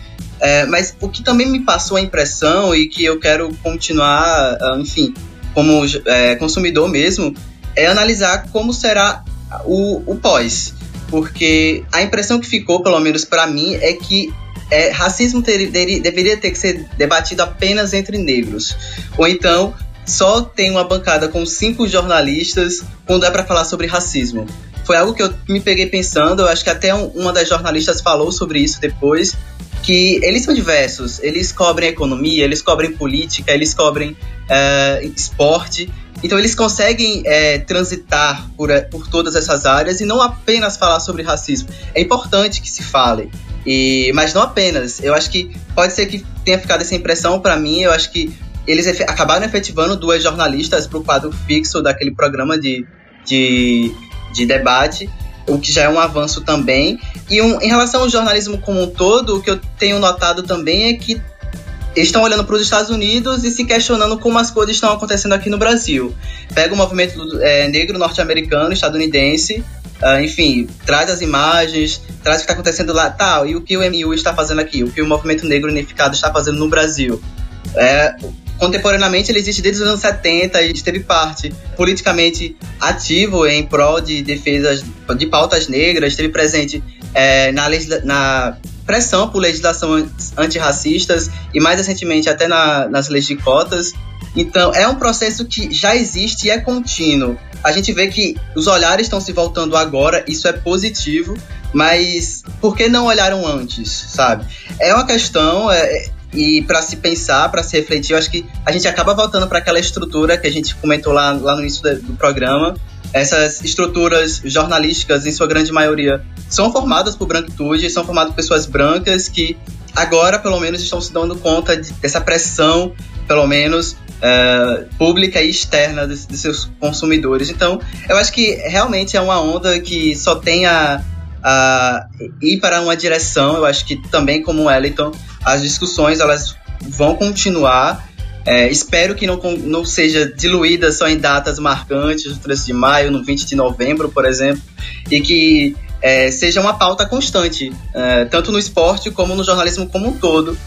D: é, mas o que também me passou a impressão e que eu quero continuar, ah, enfim, como é, consumidor mesmo, é analisar como será o, o pós. Porque a impressão que ficou, pelo menos para mim, é que é, racismo ter, ter, deveria ter que ser debatido apenas entre negros. Ou então, só tem uma bancada com cinco jornalistas quando é para falar sobre racismo. Foi algo que eu me peguei pensando, eu acho que até um, uma das jornalistas falou sobre isso depois, que eles são diversos. Eles cobrem economia, eles cobrem política, eles cobrem é, esporte. Então eles conseguem é, transitar por, por todas essas áreas e não apenas falar sobre racismo. É importante que se fale, e, mas não apenas. Eu acho que pode ser que tenha ficado essa impressão para mim. Eu acho que eles efe acabaram efetivando duas jornalistas para o quadro fixo daquele programa de, de, de debate o que já é um avanço também. E um, em relação ao jornalismo como um todo, o que eu tenho notado também é que estão olhando para os Estados Unidos e se questionando como as coisas estão acontecendo aqui no Brasil. Pega o movimento é, negro norte-americano, estadunidense, uh, enfim, traz as imagens, traz o que está acontecendo lá, tal, e o que o MU está fazendo aqui, o que o movimento negro unificado está fazendo no Brasil. É, contemporaneamente ele existe desde os anos 70 e esteve parte politicamente ativo em prol de defesas de pautas negras, esteve presente é, na, na, pressão por legislação antirracistas e mais recentemente até na, nas leis de cotas. Então é um processo que já existe e é contínuo. A gente vê que os olhares estão se voltando agora, isso é positivo, mas por que não olharam antes, sabe? É uma questão, é, e para se pensar, para se refletir, eu acho que a gente acaba voltando para aquela estrutura que a gente comentou lá, lá no início do, programa. Essas estruturas jornalísticas, em sua grande maioria, são formadas por branquitude, são formadas por pessoas brancas que agora, pelo menos, estão se dando conta de, dessa pressão, pelo menos, uh, pública e externa de, de, seus consumidores. Então, eu acho que realmente é uma onda que só tem a, a ir para uma direção. Eu acho que também, como o Wellington, as discussões elas vão continuar É, espero que não, não seja diluída só em datas marcantes, no 13 de maio, no 20 de novembro, por exemplo, e que é, seja uma pauta constante, é, tanto no esporte como no jornalismo como um todo.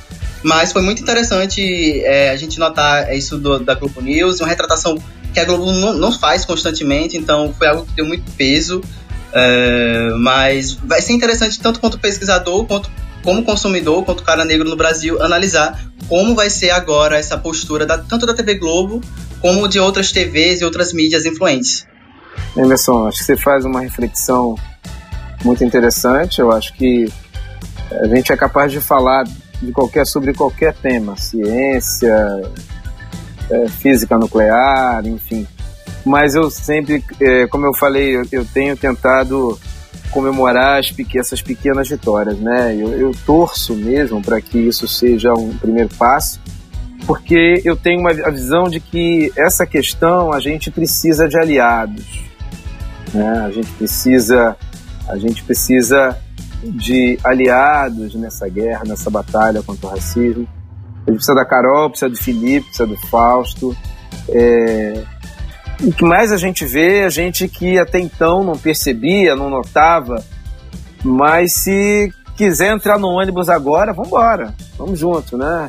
D: Mas foi muito interessante é, a gente notar isso do, da Globo News, uma retratação que a Globo não, não faz constantemente, então foi algo que deu muito peso. É, mas vai ser interessante tanto quanto pesquisador, quanto como consumidor, quanto cara negro no Brasil, analisar como vai ser agora essa postura da, tanto da TV Globo como de outras TVs e outras mídias influentes.
C: Emerson, acho que você faz uma reflexão muito interessante. Eu acho que a gente é capaz de falar de qualquer sobre qualquer tema, ciência, é, física nuclear, enfim. Mas eu sempre, é, como eu falei, eu, eu tenho tentado comemorar as, essas pequenas vitórias, né? Eu, eu torço mesmo para que isso seja um primeiro passo, porque eu tenho uma, a visão de que essa questão a gente precisa de aliados, né? A gente precisa, a gente precisa de aliados nessa guerra, nessa batalha contra o racismo. A gente precisa da Carol, precisa do Felipe, precisa do Fausto. É, o que mais a gente vê é a gente que até então não percebia, não notava, mas se quiser entrar no ônibus agora, vamos embora, vamos junto, né?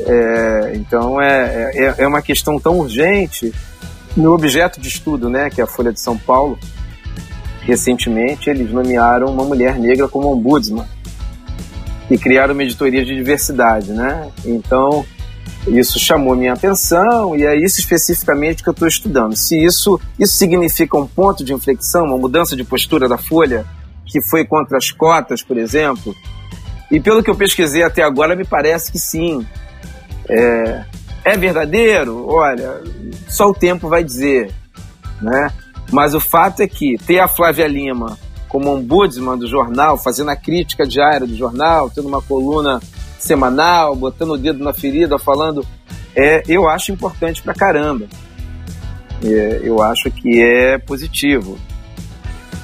C: É, então é, é, é, uma questão tão urgente. No objeto de estudo, né, que é a Folha de São Paulo, recentemente eles nomearam uma mulher negra como ombudsman e criaram uma editoria de diversidade, né? Então isso chamou minha atenção e é isso especificamente que eu estou estudando. Se isso, isso significa um ponto de inflexão, uma mudança de postura da Folha, que foi contra as cotas, por exemplo, e pelo que eu pesquisei até agora, me parece que sim. É, é verdadeiro? Olha, só o tempo vai dizer, né? Mas o fato é que ter a Flávia Lima como ombudsman do jornal, fazendo a crítica diária do jornal, tendo uma coluna semanal, botando o dedo na ferida, falando, é, eu acho importante pra caramba. É, eu acho que é positivo.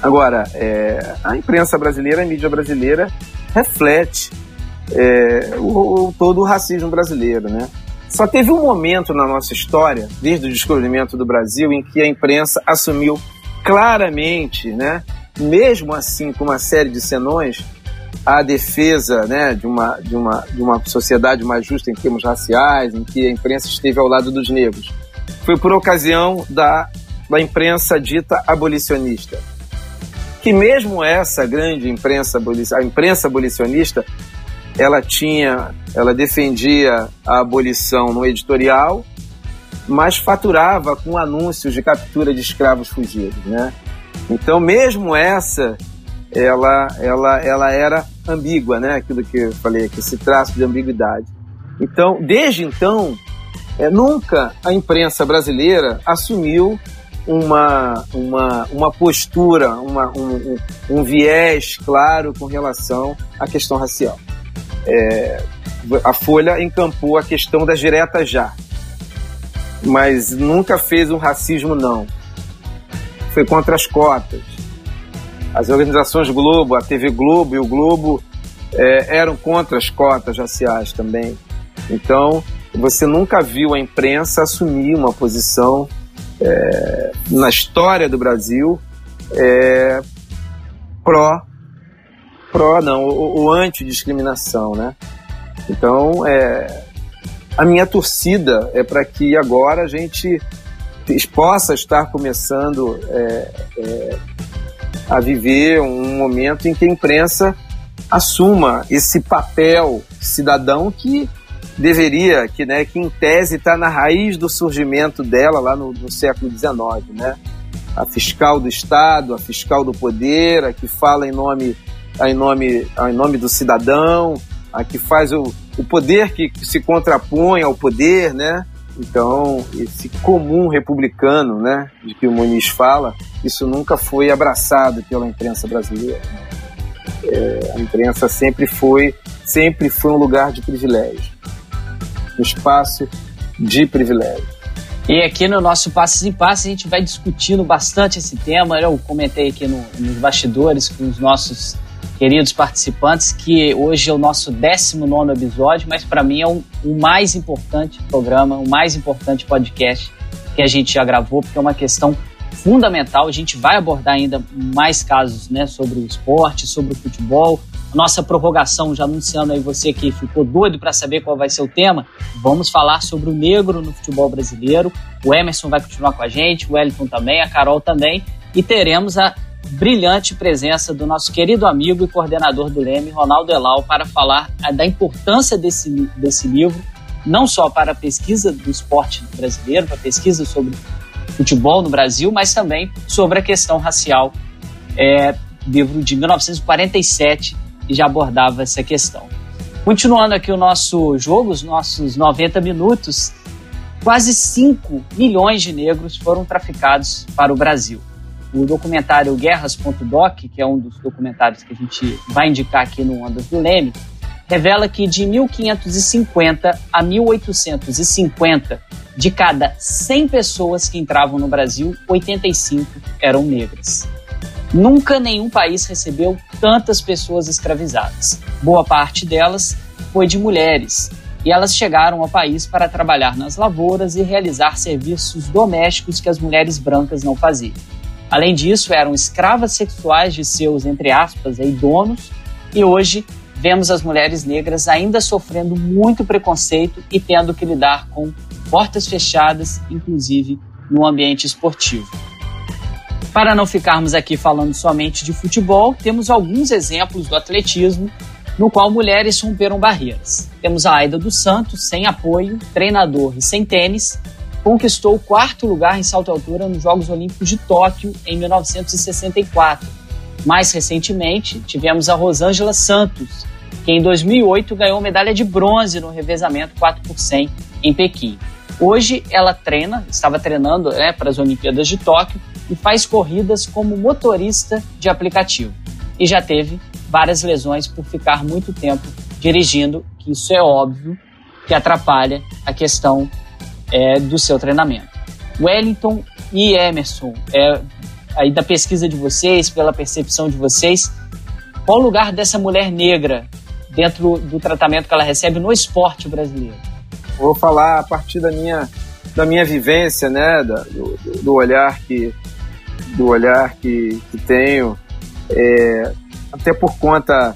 C: Agora, é, a imprensa brasileira, a mídia brasileira, reflete é, o, o, todo o racismo brasileiro, né? Só teve um momento na nossa história, desde o descobrimento do Brasil, em que a imprensa assumiu claramente, né, mesmo assim com uma série de senões, a defesa né, de, uma, de, uma, de uma sociedade mais justa em termos raciais, em que a imprensa esteve ao lado dos negros. Foi por ocasião da, da imprensa dita abolicionista. Que mesmo essa grande imprensa, a imprensa abolicionista, ela tinha, ela defendia a abolição no editorial, mas faturava com anúncios de captura de escravos fugidos, né? Então, mesmo essa ela, ela, ela era ambígua, né? Aquilo que eu falei aqui, esse traço de ambiguidade. Então, desde então, é, nunca a imprensa brasileira assumiu uma, uma, uma postura, uma, um, um, um viés claro com relação à questão racial. É, a Folha encampou a questão das diretas já, mas nunca fez um racismo não. Foi contra as cotas as organizações Globo, a TV Globo e o Globo é, eram contra as cotas raciais também. Então, você nunca viu a imprensa assumir uma posição é, na história do Brasil é, pró, pró não, o, o anti-discriminação, né? Então, é, a minha torcida é para que agora a gente possa estar começando é, é, a viver um momento em que a imprensa assuma esse papel cidadão que deveria, que, né, que em tese está na raiz do surgimento dela lá no, no século XIX, né? A fiscal do Estado, a fiscal do poder, a que fala em nome, em nome, em nome do cidadão, a que faz o, o poder que se contrapõe ao poder, né? Então, esse comum republicano, né, de que o Muniz fala, isso nunca foi abraçado pela imprensa brasileira. É, a imprensa sempre foi, sempre foi um lugar de privilégio, um espaço de privilégio.
A: E aqui no nosso Passos em Passos a gente vai discutindo bastante esse tema. Eu comentei aqui no, nos bastidores com os nossos queridos participantes, que hoje é o nosso 19 episódio, mas para mim é um, o mais importante programa, o mais importante podcast que a gente já gravou, porque é uma questão fundamental. A gente vai abordar ainda mais casos né, sobre o esporte, sobre o futebol. Nossa prorrogação, já anunciando aí você que ficou doido para saber qual vai ser o tema, vamos falar sobre o negro no futebol brasileiro. O Emerson vai continuar com a gente, o Wellington também, a Carol também, e teremos a brilhante presença do nosso querido amigo e coordenador do Leme, Ronaldo Elal, para falar eh, da importância desse, desse livro, não só para a pesquisa do esporte brasileiro, para a pesquisa sobre futebol no Brasil, mas também sobre a questão racial. É, livro de 1947 que já abordava essa questão. Continuando aqui o nosso jogo, os nossos 90 minutos, quase 5 milhões de negros foram traficados para o Brasil o documentário Guerras.doc, que é um dos documentários que a gente vai indicar aqui no Ondas do Leme, revela que de 1550 a 1850, de cada 100 pessoas que entravam no Brasil, 85 eram negras. Nunca nenhum país recebeu tantas pessoas escravizadas. Boa parte delas foi de mulheres, e elas chegaram ao país para trabalhar nas lavouras e realizar serviços domésticos que as mulheres brancas não faziam. Além disso, eram escravas sexuais de seus, entre aspas, aí, donos, e hoje vemos as mulheres negras ainda sofrendo muito preconceito e tendo que lidar com portas fechadas, inclusive no ambiente esportivo. Para não ficarmos aqui falando somente de futebol, temos alguns exemplos do atletismo no qual mulheres romperam barreiras. Temos a Aida dos Santos, sem apoio, treinador e sem tênis, conquistou o quarto lugar em salto altura nos Jogos Olímpicos de Tóquio em 1964. Mais recentemente, tivemos a Rosângela Santos, que em 2008 ganhou medalha de bronze no revezamento 4 por 100 em Pequim. Hoje ela treina, estava treinando né, para as Olimpíadas de Tóquio e faz corridas como motorista de aplicativo. E já teve várias lesões por ficar muito tempo dirigindo, que isso é óbvio que atrapalha a questão é, do seu treinamento. Wellington e Emerson, é, aí da pesquisa de vocês, pela percepção de vocês, qual o lugar dessa mulher negra dentro do tratamento que ela recebe no esporte brasileiro?
C: Vou falar a partir da minha, da minha vivência, né, da, do, do, olhar que do olhar que, que tenho, é, até por conta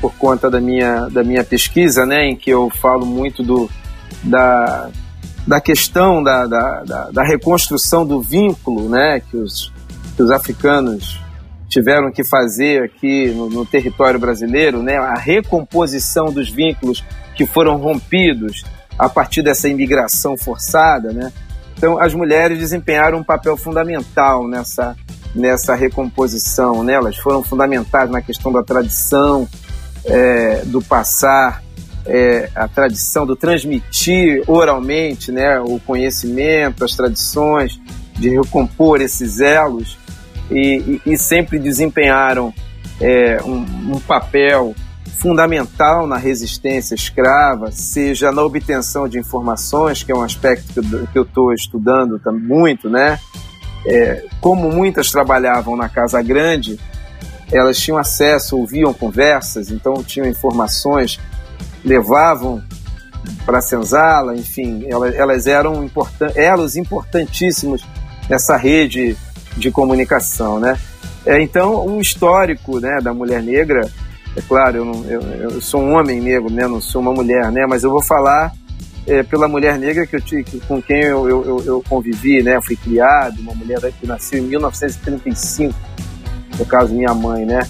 C: por conta da minha da minha pesquisa, né, em que eu falo muito do da da questão da, da, da, da reconstrução do vínculo né, que, os, que os africanos tiveram que fazer aqui no, no, território brasileiro, né, a recomposição dos vínculos que foram rompidos a partir dessa imigração forçada, né? Então, as mulheres desempenharam um papel fundamental nessa, nessa recomposição, né? Elas foram fundamentais na questão da tradição, é, do passar é, a tradição do transmitir oralmente né, o conhecimento, as tradições, de recompor esses elos e, e, e sempre desempenharam é, um, um, papel fundamental na resistência escrava, seja na obtenção de informações, que é um aspecto que eu estou estudando muito, né? É, como muitas trabalhavam na Casa Grande, elas tinham acesso, ouviam conversas, então tinham informações levavam para a senzala, enfim, elas, elas eram important, elos importantíssimos nessa rede de comunicação, né? É, então, um histórico né, da mulher negra, é claro, eu, não, eu, eu, sou um homem negro, né, não sou uma mulher, né, mas eu vou falar é, pela mulher negra que eu que, com quem eu, eu, eu, convivi, né, fui criado, uma mulher que nasceu em 1935, no caso minha mãe, né,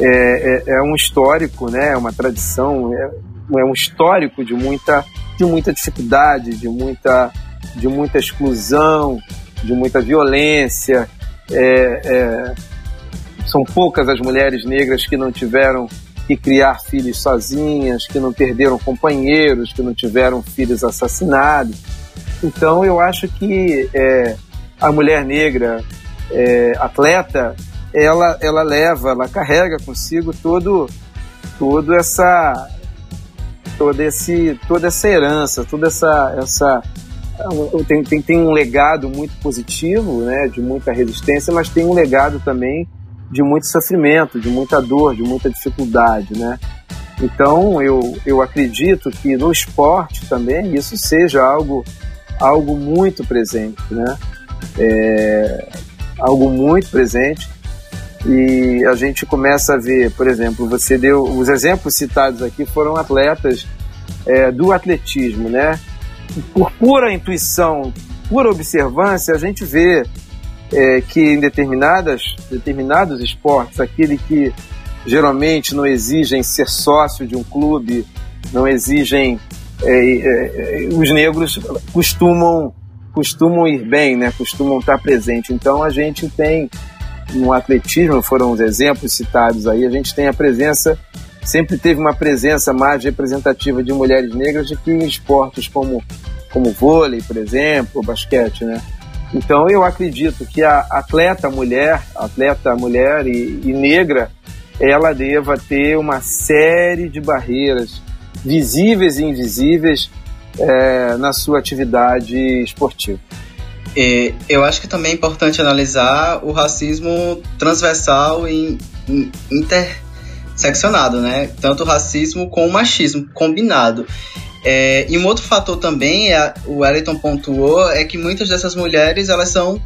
C: é, é, é um histórico, né, é uma tradição, é, é um histórico de muita, de muita dificuldade, de muita, de muita exclusão, de muita violência. É, é, são poucas as mulheres negras que não tiveram que criar filhos sozinhas, que não perderam companheiros, que não tiveram filhos assassinados. Então eu acho que é, a mulher negra é, atleta, ela, ela leva, ela carrega consigo todo, todo essa toda, esse, toda essa herança, toda essa. essa tem, tem, tem um legado muito positivo, né, de muita resistência, mas tem um legado também de muito sofrimento, de muita dor, de muita dificuldade, né? Então eu, eu acredito que no esporte também isso seja algo, algo muito presente, né? É, algo muito presente e a gente começa a ver, por exemplo, você deu os exemplos citados aqui foram atletas é, do atletismo, né? Por pura intuição, pura observância, a gente vê é, que em determinadas, determinados esportes, aquele que geralmente não exigem ser sócio de um clube, não exigem. É, é, é os negros costumam, costumam ir bem, né? costumam estar presentes. Então a gente tem no atletismo, foram os exemplos citados aí, a gente tem a presença, sempre teve uma presença mais representativa de mulheres negras do que em esportes como, como vôlei, por exemplo, basquete, né? Então eu acredito que a atleta mulher, atleta mulher e, e negra, ela deva ter uma série de barreiras visíveis e invisíveis é, na sua atividade esportiva.
D: E eu acho que também é importante analisar o racismo transversal e interseccionado, né? Tanto o racismo com o machismo combinado. É, e um outro fator também, é, o Wellington pontuou, é que muitas dessas mulheres, elas são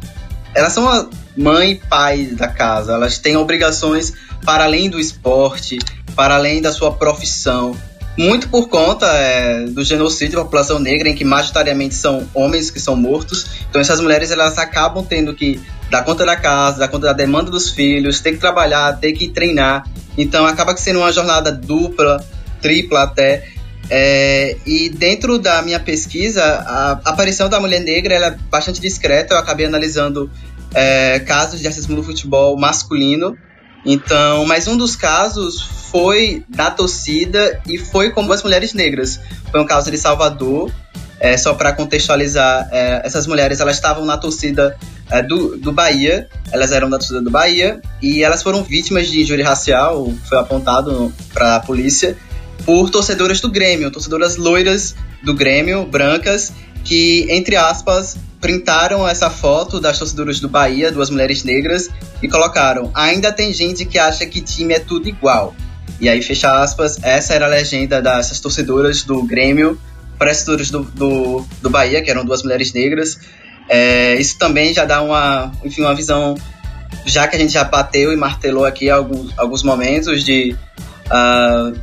D: elas são a mãe e pai da casa, elas têm obrigações para além do esporte, para além da sua profissão muito por conta é, do genocídio da população negra, em que majoritariamente são homens que são mortos. Então essas mulheres elas acabam tendo que dar conta da casa, dar conta da demanda dos filhos, ter que trabalhar, ter que treinar. Então acaba sendo uma jornada dupla, tripla até. É, e dentro da minha pesquisa, a aparição da mulher negra é bastante discreta. Eu acabei analisando é, casos de racismo no futebol masculino. Então, mas um dos casos foi da torcida e foi com duas mulheres negras. Foi um caso de Salvador. É, só para contextualizar, é, essas mulheres elas estavam na torcida é, do, do Bahia, elas eram da torcida do Bahia e elas foram vítimas de injúria racial, foi apontado para a polícia, por torcedoras do Grêmio, torcedoras loiras do Grêmio, brancas, que, entre aspas, printaram essa foto das torcedoras do Bahia, duas mulheres negras, e colocaram: ainda tem gente que acha que time é tudo igual. E aí, fecha aspas, essa era a legenda dessas torcedoras do Grêmio para as torcedoras do, do, do, Bahia, que eram duas mulheres negras. É, isso também já dá uma, enfim, uma visão, já que a gente já bateu e martelou aqui alguns, alguns momentos de, uh,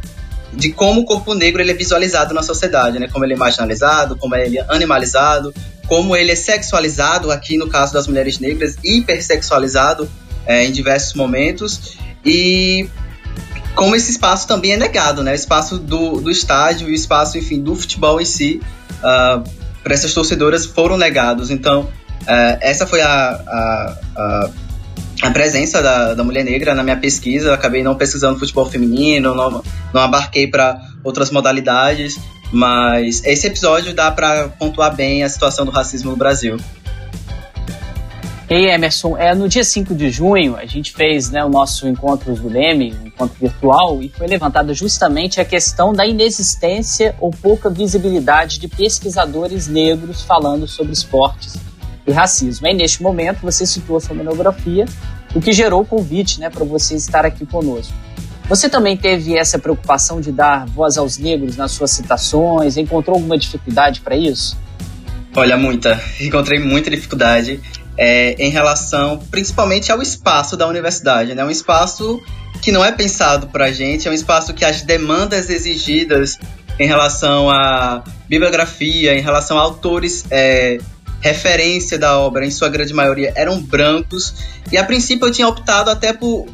D: de como o corpo negro ele é visualizado na sociedade, né? como ele é marginalizado, como ele é animalizado, como ele é sexualizado, aqui no caso das mulheres negras, hipersexualizado é, em diversos momentos. E como esse espaço também é negado, né? O espaço do, do estádio e o espaço, enfim, do futebol em si, uh, para essas torcedoras foram negados. Então, uh, essa foi a, a, a, a presença da, da, mulher negra na minha pesquisa. Eu acabei não pesquisando futebol feminino, não, não abarquei para outras modalidades, mas esse episódio dá para pontuar bem a situação do racismo no Brasil.
A: Ei, Emerson, é, no dia 5 de junho a gente fez né, o nosso encontro do Leme, um encontro virtual, e foi levantada justamente a questão da inexistência ou pouca visibilidade de pesquisadores negros falando sobre esportes e racismo. E neste momento você citou a sua monografia, o que gerou o convite né, para você estar aqui conosco. Você também teve essa preocupação de dar voz aos negros nas suas citações? Encontrou alguma dificuldade para isso?
D: Olha, muita. Encontrei muita dificuldade é, em relação principalmente ao espaço da universidade, né? Um espaço que não é pensado para a gente, é um espaço que as demandas exigidas em relação à bibliografia, em relação a autores é, referência da obra, em sua grande maioria, eram brancos. E a princípio eu tinha optado até por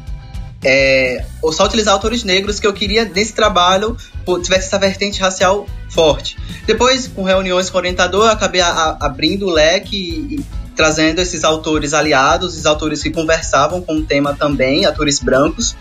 D: é, ou só utilizar autores negros que eu queria nesse trabalho tivesse essa vertente racial forte. Depois, com reuniões com o orientador, eu acabei a, a, abrindo o leque e, trazendo esses autores aliados, esses autores que conversavam com o tema também, autores brancos.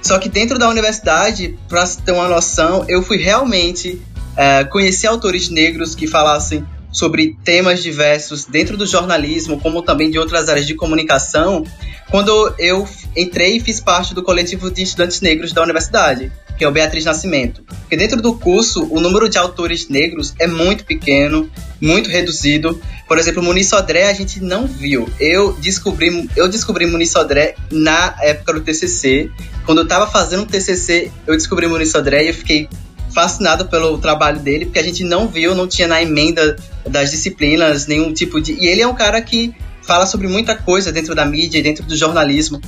D: Só que dentro da universidade, para ter uma noção, eu fui realmente é, conhecer autores negros que falassem sobre temas diversos dentro do jornalismo, como também de outras áreas de comunicação, quando eu entrei e fiz parte do coletivo de estudantes negros da universidade, que é o Beatriz Nascimento. Porque dentro do curso, o número de autores negros é muito pequeno, muito reduzido. Por exemplo, Muniz Sodré a gente não viu. Eu descobri, eu descobri Muniz Sodré na época do TCC. Quando eu estava fazendo o TCC, eu descobri Muniz Sodré e eu fiquei fascinado pelo trabalho dele, porque a gente não viu, não tinha na emenda das disciplinas nenhum tipo de. E ele é um cara que fala sobre muita coisa dentro da mídia, dentro do jornalismo.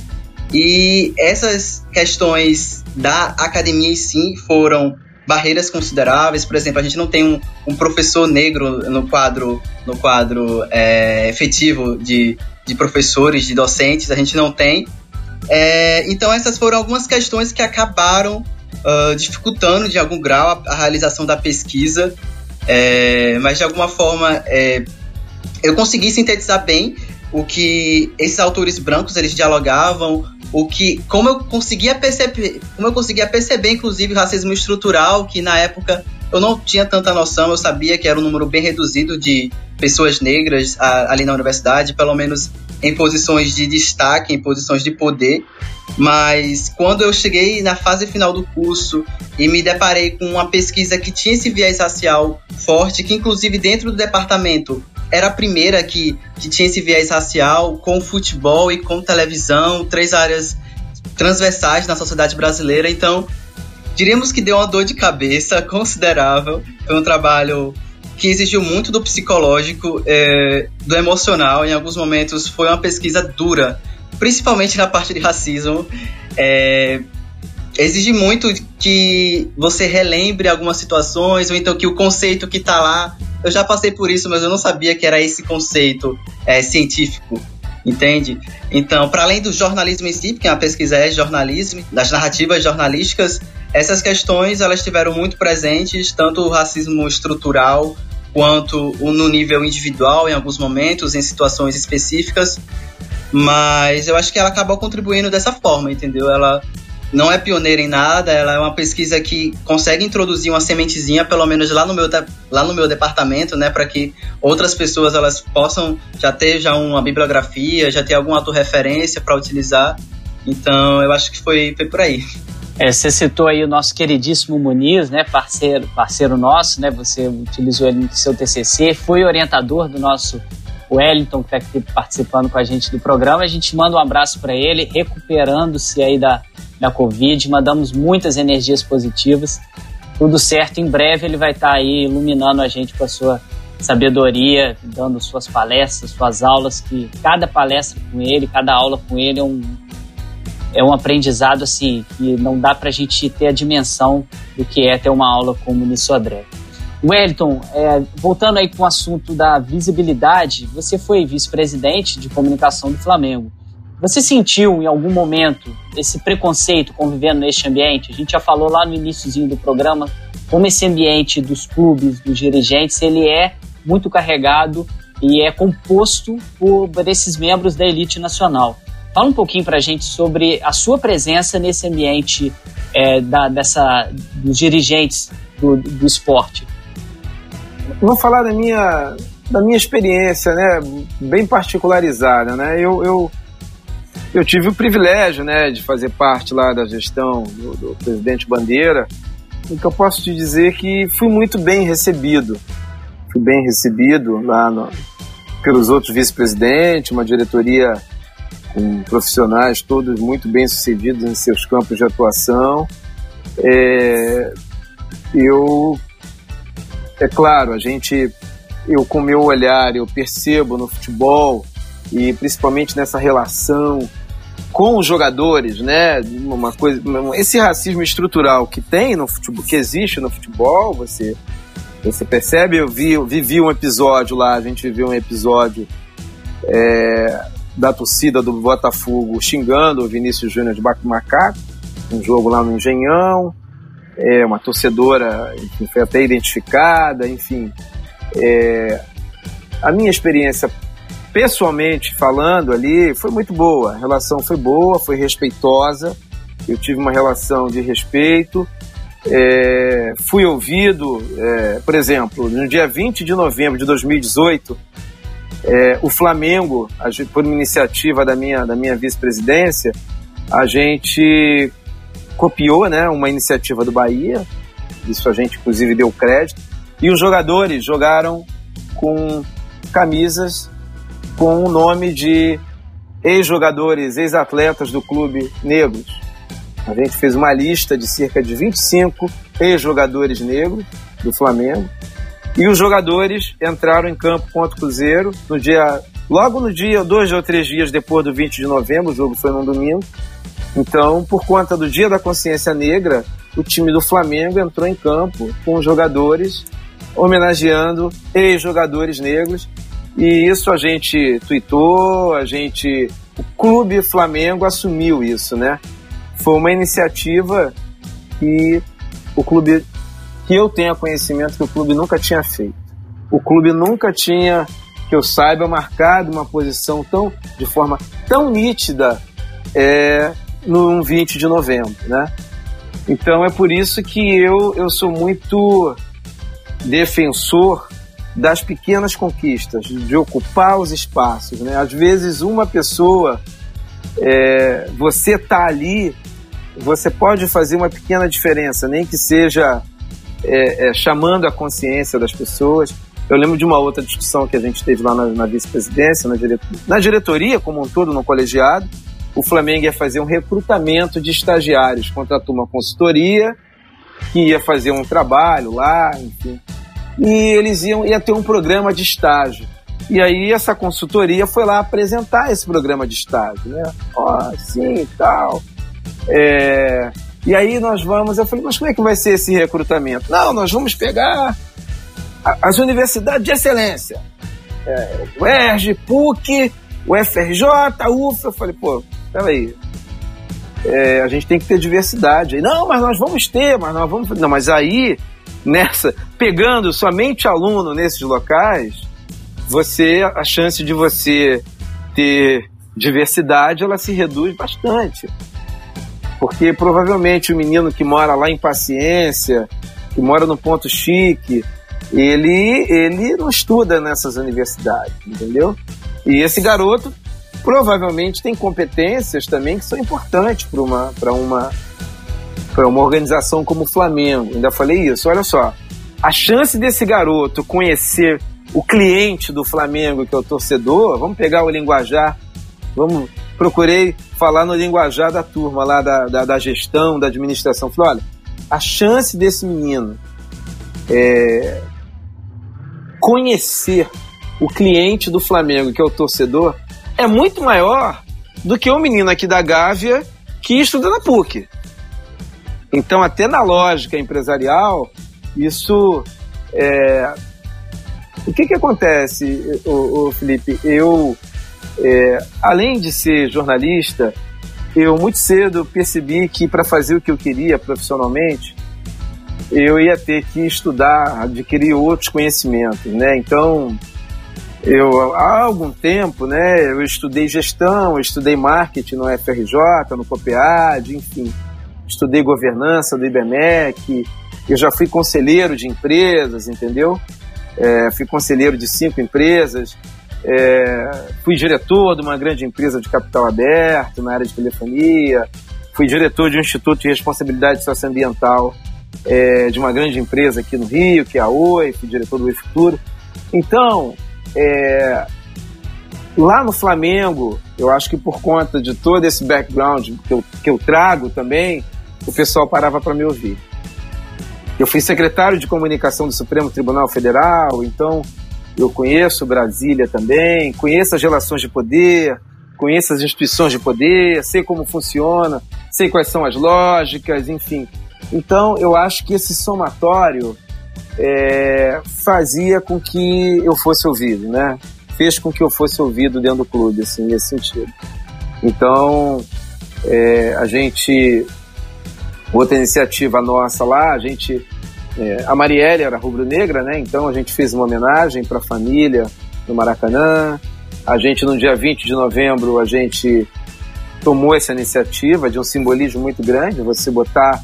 D: E essas questões da academia em si foram barreiras consideráveis. Por exemplo, a gente não tem um, um professor negro no quadro, no quadro é, efetivo de, de professores, de docentes, a gente não tem. É, então essas foram algumas questões que acabaram uh, dificultando de algum grau a, a realização da pesquisa, é, mas de alguma forma é, eu consegui sintetizar bem o que esses autores brancos eles dialogavam, o que como eu conseguia perceber, como eu conseguia perceber inclusive o racismo estrutural que na época eu não tinha tanta noção, eu sabia que era um número bem reduzido de pessoas negras a, ali na universidade, pelo menos em posições de destaque, em posições de poder. Mas quando eu cheguei na fase final do curso e me deparei com uma pesquisa que tinha esse viés racial forte, que inclusive dentro do departamento era a primeira que, que tinha esse viés racial com futebol e com televisão, três áreas transversais na sociedade brasileira. Então, diríamos que deu uma dor de cabeça considerável. Foi um trabalho que exigiu muito do psicológico, é, do emocional. Em alguns momentos foi uma pesquisa dura, principalmente na parte de racismo. É, exige muito que você relembre algumas situações, ou então que o conceito que está lá. Eu já passei por isso, mas eu não sabia que era esse conceito é, científico entende? Então, para além do jornalismo em si, porque a pesquisa é jornalismo, das narrativas jornalísticas, essas questões elas estiveram muito presentes, tanto o racismo estrutural quanto no nível individual em alguns momentos, em situações específicas, mas eu acho que ela acabou contribuindo dessa forma, entendeu? Ela não é pioneira em nada, ela é uma pesquisa que consegue introduzir uma sementezinha, pelo menos lá no meu, lá no meu departamento, né, para que outras pessoas elas possam já ter já uma bibliografia, já ter alguma autorreferência para utilizar. Então, eu acho que foi, foi por aí.
A: É, você citou aí o nosso queridíssimo Muniz, né, parceiro, parceiro nosso, né, você utilizou ele no seu TCC, foi orientador do nosso Wellington, que está aqui participando com a gente do programa. A gente manda um abraço para ele, recuperando-se aí da, da Covid. Mandamos muitas energias positivas. Tudo certo, em breve ele vai estar tá aí iluminando a gente com a sua sabedoria, dando suas palestras, suas aulas, que cada palestra com ele, cada aula com ele é um, é um aprendizado assim que não dá para a gente ter a dimensão do que é ter uma aula com o Muniz Sodré. Wellington, é, voltando aí para o assunto da visibilidade, você foi vice-presidente de comunicação do Flamengo. Você sentiu em algum momento esse preconceito convivendo neste ambiente? A gente já falou lá no iníciozinho do programa como esse ambiente dos clubes, dos dirigentes, ele é muito carregado e é composto por esses membros da elite nacional. Fala um pouquinho para a gente sobre a sua presença nesse ambiente é, da, dessa, dos dirigentes do, do esporte.
C: Vou falar da minha, da minha experiência, né, bem particularizada, né? Eu, eu, eu tive o privilégio, né, de fazer parte lá da gestão do, do presidente Bandeira, o que eu posso te dizer que fui muito bem recebido, fui bem recebido lá no, pelos outros vice-presidentes, uma diretoria com profissionais todos muito bem sucedidos em seus campos de atuação. É, eu é claro, a gente, eu com meu olhar, eu percebo no futebol e principalmente nessa relação com os jogadores, né? Uma coisa, esse racismo estrutural que tem no futebol, que existe no futebol, você você percebe? Eu vi, eu vivi um episódio lá, a gente viveu um episódio é, da torcida do Botafogo xingando o Vinícius Júnior de Macaco, um jogo lá no Engenhão é, uma torcedora, enfim, foi até identificada, enfim. É, a minha experiência, pessoalmente falando ali, foi muito boa. A relação foi boa, foi respeitosa. Eu tive uma relação de respeito. É, fui ouvido, é, por exemplo, no dia 20 de novembro de 2018, é, o Flamengo, por iniciativa da minha, da minha vice-presidência, a gente copiou né, uma iniciativa do Bahia, isso a gente inclusive deu crédito, e os jogadores jogaram com camisas com o nome de ex-jogadores, ex-atletas do clube negros. A gente fez uma lista de cerca de 25 ex-jogadores negros do Flamengo. E os jogadores entraram em campo contra o Cruzeiro no dia, logo no dia, dois ou três dias depois do 20 de novembro, o jogo foi num domingo. Então, por conta do Dia da Consciência Negra, o time do Flamengo entrou em campo com os jogadores homenageando ex-jogadores negros. E isso a gente tweetou, a gente. O Clube Flamengo assumiu isso, né? Foi uma iniciativa que o clube. Que eu tenha conhecimento que o clube nunca tinha feito. O clube nunca tinha, que eu saiba, marcado uma posição tão. de forma tão nítida é, no 20 de novembro, né? Então é por isso que eu, eu sou muito defensor das pequenas conquistas, de ocupar os espaços. Né? Às vezes, uma pessoa, é, você tá ali, você pode fazer uma pequena diferença, nem que seja é, é, chamando a consciência das pessoas. Eu lembro de uma outra discussão que a gente teve lá na, na vice-presidência, na, na diretoria como um todo, no colegiado. O Flamengo ia fazer um recrutamento de estagiários, contratou uma consultoria que ia fazer um trabalho lá, enfim e eles iam ia ter um programa de estágio. E aí essa consultoria foi lá apresentar esse programa de estágio, né? Ó, oh, sim tal. É... E aí nós vamos, eu falei, mas como é que vai ser esse recrutamento? Não, nós vamos pegar as universidades de excelência. É, o ERJ, PUC, o FRJ, a UFA. Eu falei, pô, peraí. É, a gente tem que ter diversidade. Não, mas nós vamos ter, mas nós vamos. Não, mas aí nessa, pegando somente aluno nesses locais, você a chance de você ter diversidade ela se reduz bastante. Porque provavelmente o menino que mora lá em Paciência, que mora no ponto chique, ele ele não estuda nessas universidades, entendeu? E esse garoto provavelmente tem competências também que são importantes para uma uma uma organização como o Flamengo. Ainda falei isso. Olha só, a chance desse garoto conhecer o cliente do Flamengo, que é o torcedor, vamos pegar o linguajar, vamos procurei falar no linguajar da turma lá da, da, da gestão, da administração. Falei, olha, a chance desse menino é, conhecer o cliente do Flamengo, que é o torcedor, é muito maior do que o menino aqui da Gávea que estuda na PUC. Então, até na lógica empresarial, isso. É... O que, que acontece, o Felipe? Eu, é, além de ser jornalista, eu muito cedo percebi que para fazer o que eu queria profissionalmente, eu ia ter que estudar, adquirir outros conhecimentos, né? Então, eu há algum tempo, né, eu estudei gestão, eu estudei marketing no FRJ, no COPEAD, enfim estudei governança do IBMEC, eu já fui conselheiro de empresas, entendeu? É, fui conselheiro de cinco empresas, é, fui diretor de uma grande empresa de capital aberto na área de telefonia, fui diretor de um instituto de responsabilidade socioambiental é, de uma grande empresa aqui no Rio, que é a Oi, fui diretor do Oi Futuro. Então, é, lá no Flamengo, eu acho que por conta de todo esse background que eu, que eu trago também, o pessoal parava para me ouvir. Eu fui secretário de comunicação do Supremo Tribunal Federal, então eu conheço Brasília também, conheço as relações de poder, conheço as instituições de poder, sei como funciona, sei quais são as lógicas, enfim. Então eu acho que esse somatório é, fazia com que eu fosse ouvido, né? Fez com que eu fosse ouvido dentro do clube, assim, nesse sentido. Então, é, a gente Outra iniciativa nossa lá, a gente. É, a Marielle era rubro-negra, né? Então a gente fez uma homenagem para a família no Maracanã. A gente, no dia 20 de novembro, a gente tomou essa iniciativa de um simbolismo muito grande, você botar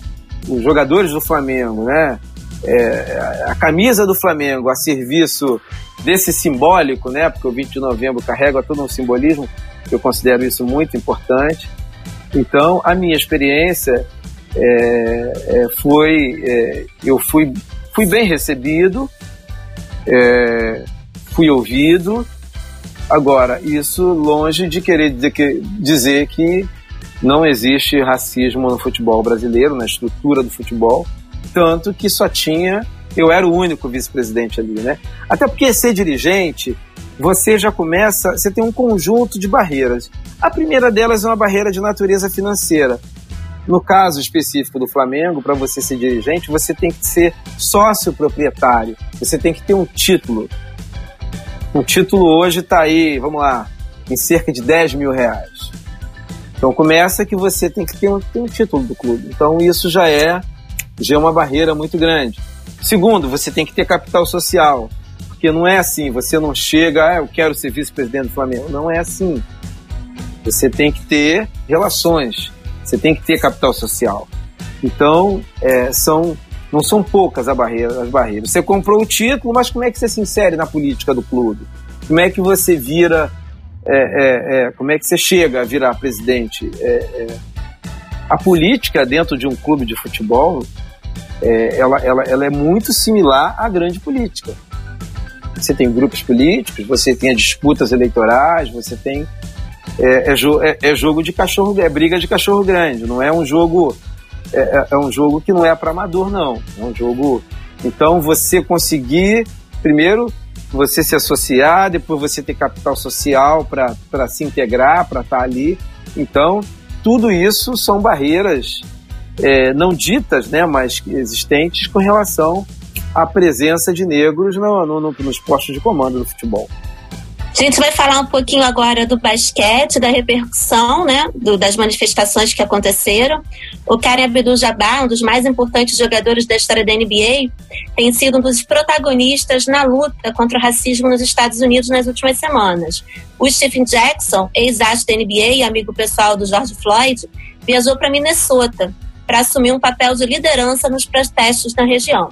C: os jogadores do Flamengo, né? É, a camisa do Flamengo a serviço desse simbólico, né? Porque o 20 de novembro carrega todo um simbolismo, eu considero isso muito importante. Então, a minha experiência é, é, foi é, eu fui fui bem recebido, é, fui ouvido. Agora, isso longe de querer dizer que, dizer que não existe racismo no futebol brasileiro, na estrutura do futebol, tanto que só tinha eu era o único vice-presidente ali, né? Até porque ser dirigente, você já começa, você tem um conjunto de barreiras. A primeira delas é uma barreira de natureza financeira. No caso específico do Flamengo, para você ser dirigente, você tem que ser sócio proprietário, você tem que ter um título. Um título hoje está aí, vamos lá, em cerca de 10 mil reais. Então começa que você tem que ter um, ter um título do clube. Então isso já é, já é uma barreira muito grande. Segundo, você tem que ter capital social. Porque não é assim, você não chega, ah, eu quero ser vice-presidente do Flamengo. Não é assim. Você tem que ter relações, você tem que ter capital social. Então, é, são, não são poucas as barreiras, as barreiras. Você comprou o título, mas como é que você se insere na política do clube? Como é que você vira, é, é, é como é que você chega a virar presidente? É, é, a política dentro de um clube de futebol ela, ela, ela é muito similar à grande política. Você tem grupos políticos, você tem as disputas eleitorais, você tem. É, é, é, é jogo de cachorro, é briga de cachorro grande, não é um jogo. É, é, é um jogo que não é para amador, não. É um jogo. Então você conseguir, primeiro, você se associar, depois você ter capital social para se integrar, para estar tá ali. Então, tudo isso são barreiras é, não ditas, né, mas existentes com relação à presença de negros no, no, no, nos postos de comando do futebol.
B: A gente vai falar um pouquinho agora do basquete, da repercussão, né, do, das manifestações que aconteceram. O Karim Abdul-Jabbar, um dos mais importantes jogadores da história da NBA, tem sido um dos protagonistas na luta contra o racismo nos Estados Unidos nas últimas semanas. O Stephen Jackson, ex-astro da NBA e amigo pessoal do George Floyd, viajou para Minnesota para assumir um papel de liderança nos protestos na região.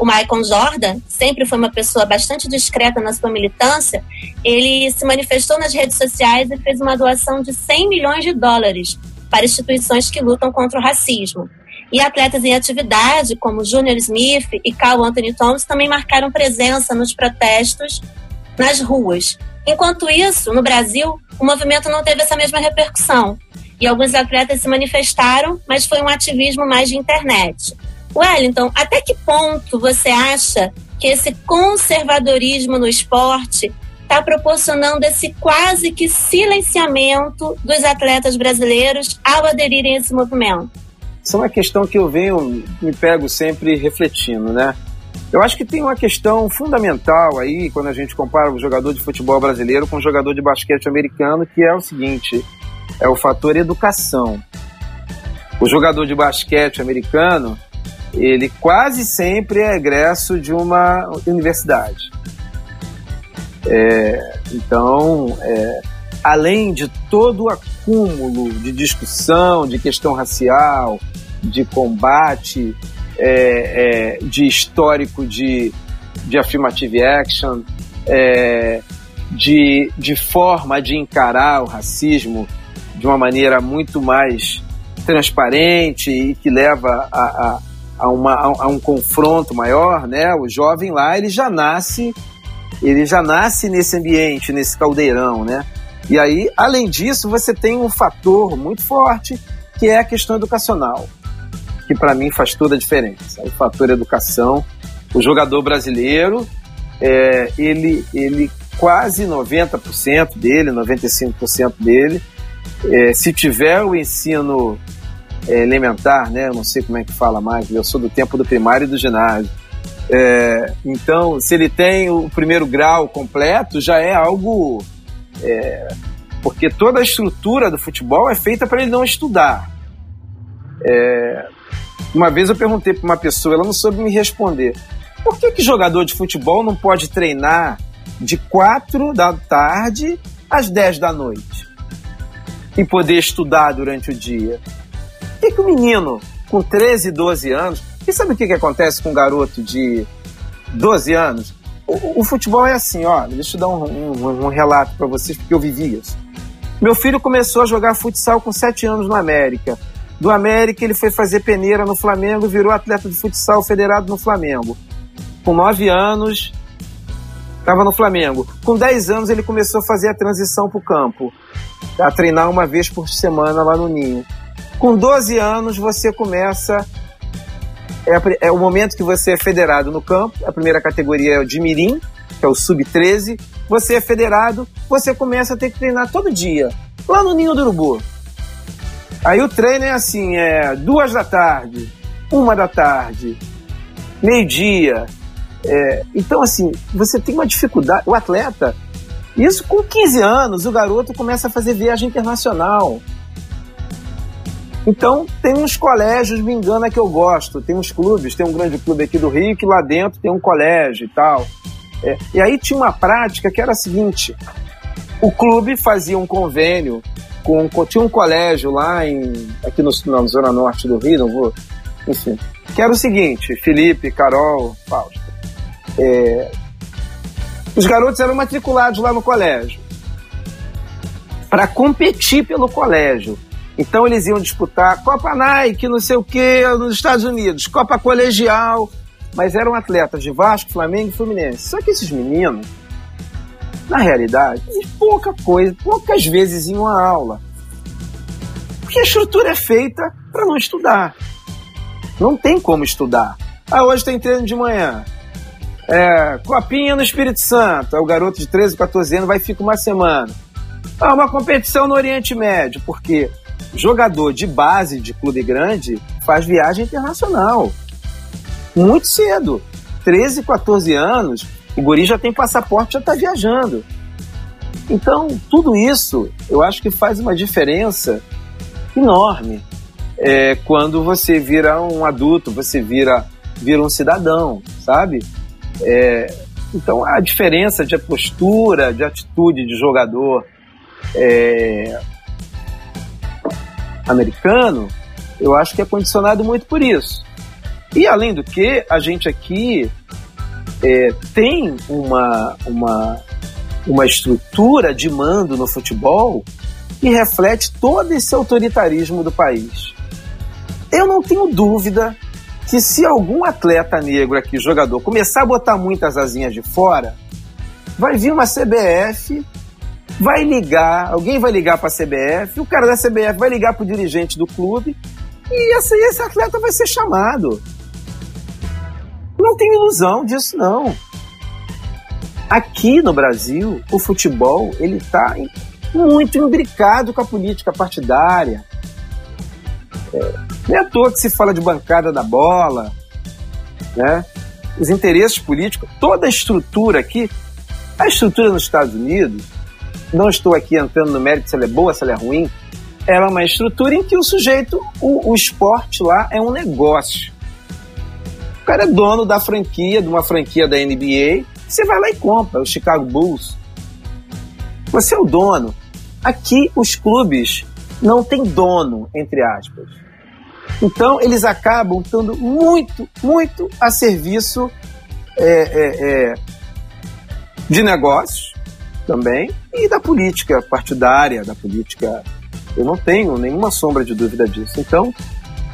B: O Michael Jordan sempre foi uma pessoa bastante discreta na sua militância. Ele se manifestou nas redes sociais e fez uma doação de 100 milhões de dólares para instituições que lutam contra o racismo. E atletas em atividade, como Junior Smith e Carl Anthony Thomas, também marcaram presença nos protestos nas ruas. Enquanto isso, no Brasil, o movimento não teve essa mesma repercussão e alguns atletas se manifestaram, mas foi um ativismo mais de internet. Wellington, até que ponto você acha que esse conservadorismo no esporte está proporcionando esse quase que silenciamento dos atletas brasileiros ao aderirem a esse movimento?
C: Isso é uma questão que eu venho, me pego sempre refletindo, né? Eu acho que tem uma questão fundamental aí, quando a gente compara o jogador de futebol brasileiro com o jogador de basquete americano, que é o seguinte: é o fator educação. O jogador de basquete americano, ele quase sempre é egresso de uma universidade. É, então, é, além de todo o acúmulo de discussão, de questão racial, de combate, é, é de histórico de, de affirmative action, é, de, de forma de encarar o racismo de uma maneira muito mais transparente e que leva a, a, a, uma, a, um confronto maior, né? O jovem lá ele já nasce ele já nasce nesse ambiente, nesse caldeirão, né? E aí, além disso, você tem um fator muito forte que é a questão educacional, que para mim faz toda a diferença. O fator educação, o jogador brasileiro, é, ele, ele quase 90% dele, 95% dele, é, se tiver o ensino é, elementar, né, eu não sei como é que fala mais, eu sou do tempo do primário e do ginásio. É, então, se ele tem o primeiro grau completo, já é algo. É, porque toda a estrutura do futebol é feita para ele não estudar. É, uma vez eu perguntei para uma pessoa, ela não soube me responder. Por que, que jogador de futebol não pode treinar de 4 da tarde às 10 da noite? e poder estudar durante o dia. Que, que o menino com 13, 12 anos. E sabe o que, que acontece com um garoto de 12 anos? O, o futebol é assim, ó. Deixa eu dar um, um, um relato para vocês, porque eu vivi isso. Meu filho começou a jogar futsal com 7 anos na América. Do América, ele foi fazer peneira no Flamengo, virou atleta de futsal federado no Flamengo. Com nove anos, estava no Flamengo. Com dez anos, ele começou a fazer a transição para o campo, a treinar uma vez por semana lá no Ninho. Com 12 anos, você começa. É, é, o momento que você é federado no campo. A primeira categoria é o de Mirim, que é o sub-13. Você é federado, você começa a ter que treinar todo dia, lá no Ninho do Urubu. Aí o treino é assim, é duas da tarde, uma da tarde, meio-dia. É, então, assim, você tem uma dificuldade. O atleta, isso com 15 anos, o garoto começa a fazer viagem internacional. Então, tem uns colégios, me engana, que eu gosto. Tem uns clubes, tem um grande clube aqui do Rio que lá dentro tem um colégio e tal. É, e aí tinha uma prática que era a seguinte: o clube fazia um convênio com, tinha um colégio lá em aqui no, na zona norte do Rio, não vou, enfim, que era o seguinte, Felipe, Carol, Fausto, é, os garotos eram matriculados lá no colégio para competir pelo colégio. Então eles iam disputar Copa Nike, não sei o que, nos Estados Unidos, Copa Colegial, mas eram atletas de Vasco, Flamengo e Fluminense. Só que esses meninos na realidade, pouca coisa, poucas vezes em uma aula. Porque a estrutura é feita para não estudar. Não tem como estudar. Ah, hoje tem treino de manhã. É, copinha no Espírito Santo. É o garoto de 13, 14 anos vai ficar uma semana. Ah, uma competição no Oriente Médio, porque jogador de base de clube grande faz viagem internacional. Muito cedo. 13, 14 anos, o guri já tem passaporte, já está viajando. Então, tudo isso eu acho que faz uma diferença enorme é, quando você vira um adulto, você vira, vira um cidadão, sabe? É, então, a diferença de postura, de atitude de jogador é, americano, eu acho que é condicionado muito por isso. E além do que, a gente aqui é, tem uma, uma, uma estrutura de mando no futebol que reflete todo esse autoritarismo do país. Eu não tenho dúvida que se algum atleta negro aqui, jogador, começar a botar muitas asinhas de fora, vai vir uma CBF, vai ligar, alguém vai ligar para a CBF, o cara da CBF vai ligar para o dirigente do clube e esse, esse atleta vai ser chamado. Não tem ilusão disso, não. Aqui no Brasil, o futebol ele está muito imbricado com a política partidária. É, não é à toa que se fala de bancada da bola, né? Os interesses políticos, toda a estrutura aqui, a estrutura nos Estados Unidos, não estou aqui entrando no mérito se ela é boa, se ela é ruim, ela é uma estrutura em que o sujeito, o, o esporte lá é um negócio cara é dono da franquia, de uma franquia da NBA, você vai lá e compra, o Chicago Bulls. Você é o dono. Aqui os clubes não têm dono, entre aspas. Então eles acabam estando muito, muito a serviço é, é, é, de negócios também e da política partidária, da política. Eu não tenho nenhuma sombra de dúvida disso. Então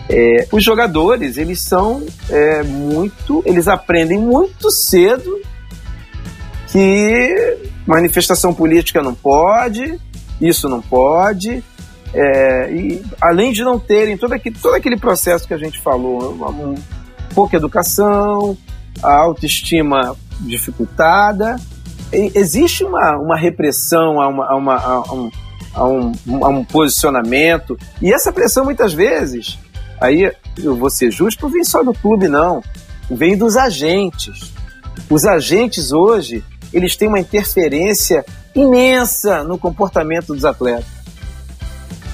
C: é, os jogadores, eles são é, muito. Eles aprendem muito cedo que manifestação política não pode, isso não pode. É, e além de não terem todo aquele, todo aquele processo que a gente falou, uma, uma pouca educação, a autoestima dificultada, existe uma, uma repressão a, uma, a, uma, a, um, a, um, a um posicionamento, e essa pressão muitas vezes Aí eu vou ser justo, não vem só do clube, não. Vem dos agentes. Os agentes hoje, eles têm uma interferência imensa no comportamento dos atletas.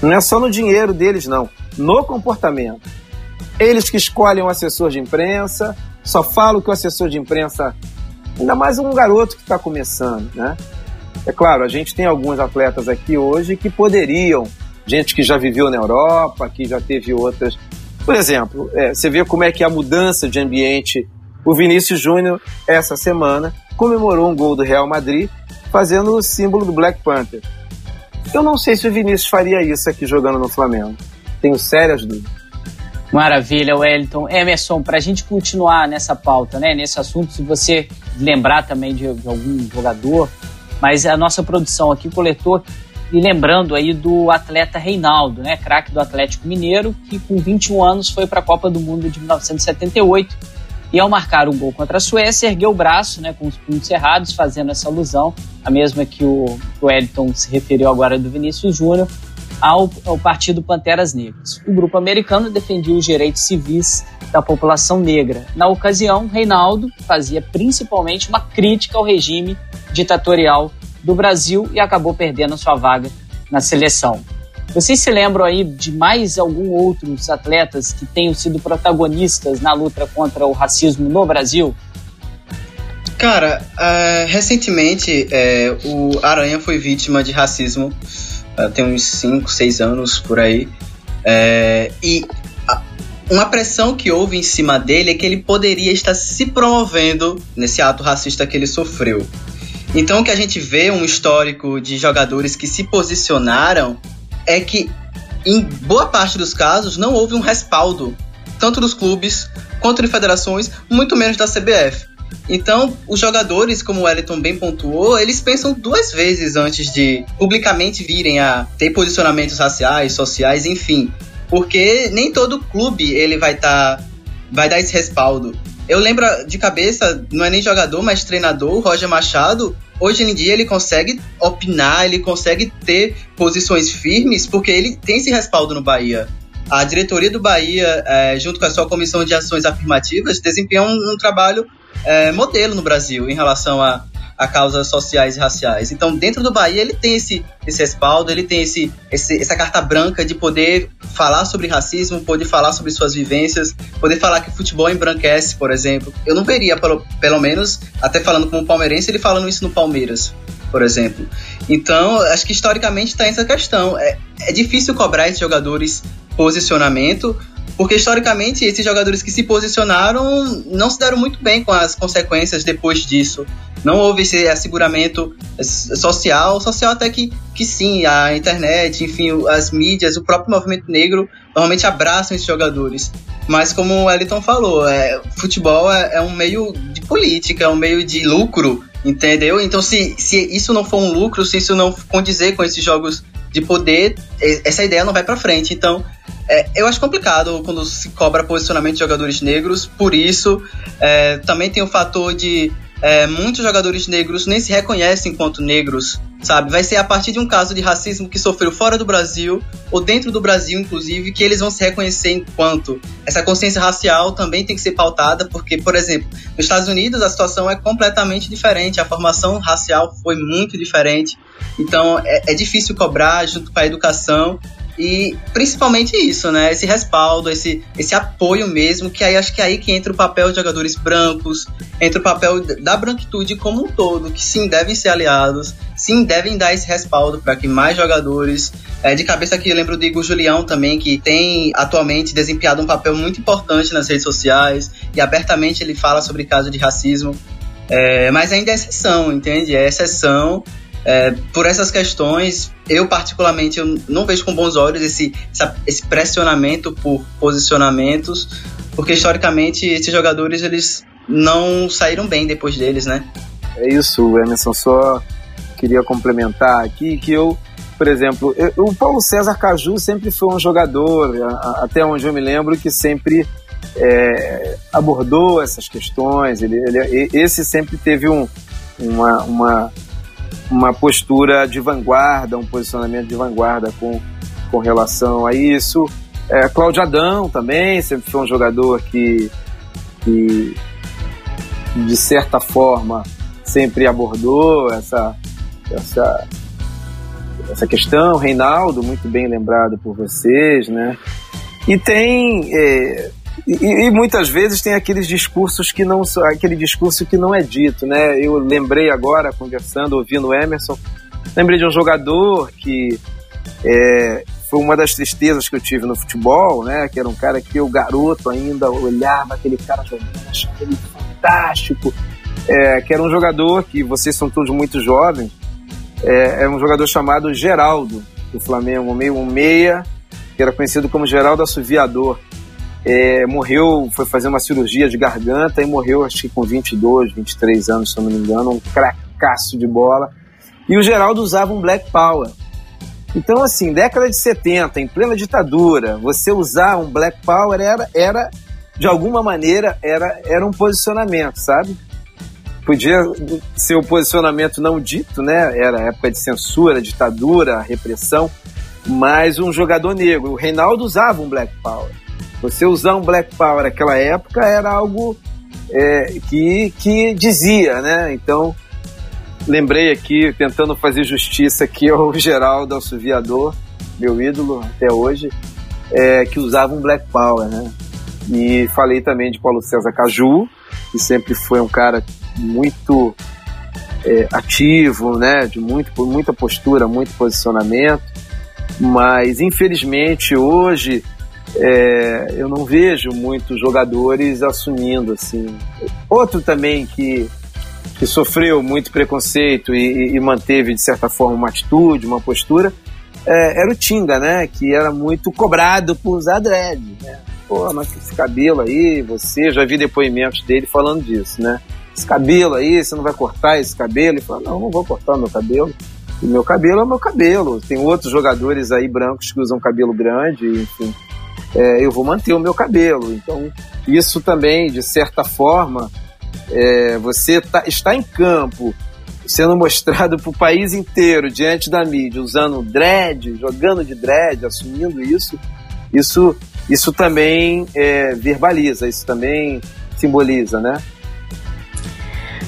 C: Não é só no dinheiro deles, não. No comportamento. Eles que escolhem o assessor de imprensa, só falam que o assessor de imprensa. Ainda mais um garoto que está começando, né? É claro, a gente tem alguns atletas aqui hoje que poderiam gente que já viveu na Europa, que já teve outras. Por exemplo, é, você vê como é que a mudança de ambiente. O Vinícius Júnior, essa semana, comemorou um gol do Real Madrid, fazendo o símbolo do Black Panther. Eu não sei se o Vinícius faria isso aqui jogando no Flamengo. tenho sérias dúvidas.
A: Maravilha, Wellington. Emerson, para a gente continuar nessa pauta, né, nesse assunto, se você lembrar também de, de algum jogador, mas a nossa produção aqui coletou e lembrando aí do atleta Reinaldo, né, craque do Atlético Mineiro, que com 21 anos foi para a Copa do Mundo de 1978 e ao marcar o gol contra a Suécia, ergueu o braço, né, com os punhos cerrados, fazendo essa alusão, a mesma que o, que o se referiu agora do Vinícius Júnior, ao, ao Partido Panteras Negras. O grupo americano defendia os direitos civis da população negra. Na ocasião, Reinaldo fazia principalmente uma crítica ao regime ditatorial do Brasil e acabou perdendo sua vaga na seleção. Vocês se lembram aí de mais algum outros atletas que tenham sido protagonistas na luta contra o racismo no Brasil?
D: Cara, uh, recentemente uh, o Aranha foi vítima de racismo tem uns 5, 6 anos por aí. É, e a, uma pressão que houve em cima dele é que ele poderia estar se promovendo nesse ato racista que ele sofreu. Então o que a gente vê um histórico de jogadores que se posicionaram é que em boa parte dos casos não houve um respaldo tanto dos clubes quanto de federações, muito menos da CBF. Então, os jogadores, como o Wellington bem pontuou, eles pensam duas vezes antes de publicamente virem a ter posicionamentos raciais, sociais, enfim. Porque nem todo clube ele vai estar tá, vai dar esse respaldo. Eu lembro de cabeça, não é nem jogador, mas treinador, Roger Machado, hoje em dia ele consegue opinar, ele consegue ter posições firmes, porque ele tem esse respaldo no Bahia. A diretoria do Bahia, é, junto com a sua comissão de ações afirmativas, desempenham um, um trabalho é, modelo no Brasil em relação a, a causas sociais e raciais. Então, dentro do Bahia, ele tem esse, esse respaldo, ele tem esse, esse, essa carta branca de poder falar sobre racismo, poder falar sobre suas vivências, poder falar que futebol embranquece, por exemplo. Eu não veria, pelo, pelo menos, até falando como palmeirense, ele falando isso no Palmeiras, por exemplo. Então, acho que historicamente está essa questão. É, é difícil cobrar esses jogadores posicionamento, porque historicamente esses jogadores que se posicionaram não se deram muito bem com as consequências depois disso. Não houve esse asseguramento social, social até que, que sim, a internet, enfim, as mídias, o próprio movimento negro normalmente abraçam esses jogadores. Mas como o Eliton falou, é, futebol é, é um meio de política, é um meio de lucro, entendeu? Então se, se isso não for um lucro, se isso não condizer com esses jogos de poder, essa ideia não vai para frente. Então, é, eu acho complicado quando se cobra posicionamento de jogadores negros, por isso é, também tem o fator de é, muitos jogadores negros nem se reconhecem enquanto negros, sabe? Vai ser a partir de um caso de racismo que sofreu fora do Brasil, ou dentro do Brasil, inclusive, que eles vão se reconhecer enquanto. Essa consciência racial também tem que ser pautada, porque, por exemplo, nos Estados Unidos a situação é completamente diferente, a formação racial foi muito diferente, então é, é difícil cobrar junto com a educação e principalmente isso, né? Esse respaldo, esse, esse apoio mesmo, que aí acho que é aí que entra o papel de jogadores brancos, entra o papel da branquitude como um todo, que sim, devem ser aliados, sim, devem dar esse respaldo para que mais jogadores. É, de cabeça aqui eu lembro do Igor Julião também, que tem atualmente desempenhado um papel muito importante nas redes sociais e abertamente ele fala sobre casos de racismo. É, mas ainda é exceção, entende? É exceção é, por essas questões, eu particularmente eu não vejo com bons olhos esse, esse pressionamento por posicionamentos, porque historicamente esses jogadores eles não saíram bem depois deles, né?
C: É isso, Emerson. Só queria complementar aqui que eu, por exemplo, eu, o Paulo César Caju sempre foi um jogador, até onde eu me lembro, que sempre é, abordou essas questões. Ele, ele, esse sempre teve um, uma, uma uma postura de vanguarda, um posicionamento de vanguarda com, com relação a isso. É, Cláudio Adão também sempre foi um jogador que, que, de certa forma, sempre abordou essa, essa, essa questão. Reinaldo, muito bem lembrado por vocês, né? E tem é, e, e, muitas vezes tem aqueles discursos que não aquele discurso que não é dito, né? Eu lembrei agora conversando, ouvindo o Emerson, lembrei de um jogador que é, foi uma das tristezas que eu tive no futebol, né? Que era um cara que eu garoto ainda olhava aquele cara jogando, achava ele fantástico, é, que era um jogador que vocês são todos muito jovens, é, é um jogador chamado Geraldo do Flamengo, meio um meia que era conhecido como Geraldo Assoviador. É, morreu, foi fazer uma cirurgia de garganta e morreu, acho que com 22, 23 anos, se eu não me engano, um cracaço de bola. E o Geraldo usava um Black Power. Então, assim, década de 70, em plena ditadura, você usar um Black Power era, era de alguma maneira, era, era um posicionamento, sabe? Podia ser o um posicionamento não dito, né? Era época de censura, ditadura, repressão, mas um jogador negro. O Reinaldo usava um Black Power. Você usar um Black Power naquela época era algo é, que, que dizia, né? Então, lembrei aqui, tentando fazer justiça aqui ao Geraldo Alsuviador, meu ídolo até hoje, é, que usava um Black Power, né? E falei também de Paulo César Caju, que sempre foi um cara muito é, ativo, né? De muito, muita postura, muito posicionamento. Mas infelizmente hoje é, eu não vejo muitos jogadores assumindo assim. Outro também que que sofreu muito preconceito e, e, manteve, de certa forma, uma atitude, uma postura, é, era o Tinga, né? Que era muito cobrado por usar dread, né? Pô, mas esse cabelo aí, você, já vi depoimentos dele falando disso, né? Esse cabelo aí, você não vai cortar esse cabelo? Ele falou, não, não vou cortar o meu cabelo. O meu cabelo é meu cabelo. Tem outros jogadores aí brancos que usam cabelo grande, enfim. É, eu vou manter o meu cabelo. Então, isso também, de certa forma, é, você tá, está em campo, sendo mostrado para o país inteiro diante da mídia, usando dread, jogando de dread, assumindo isso, isso, isso também é, verbaliza, isso também simboliza, né?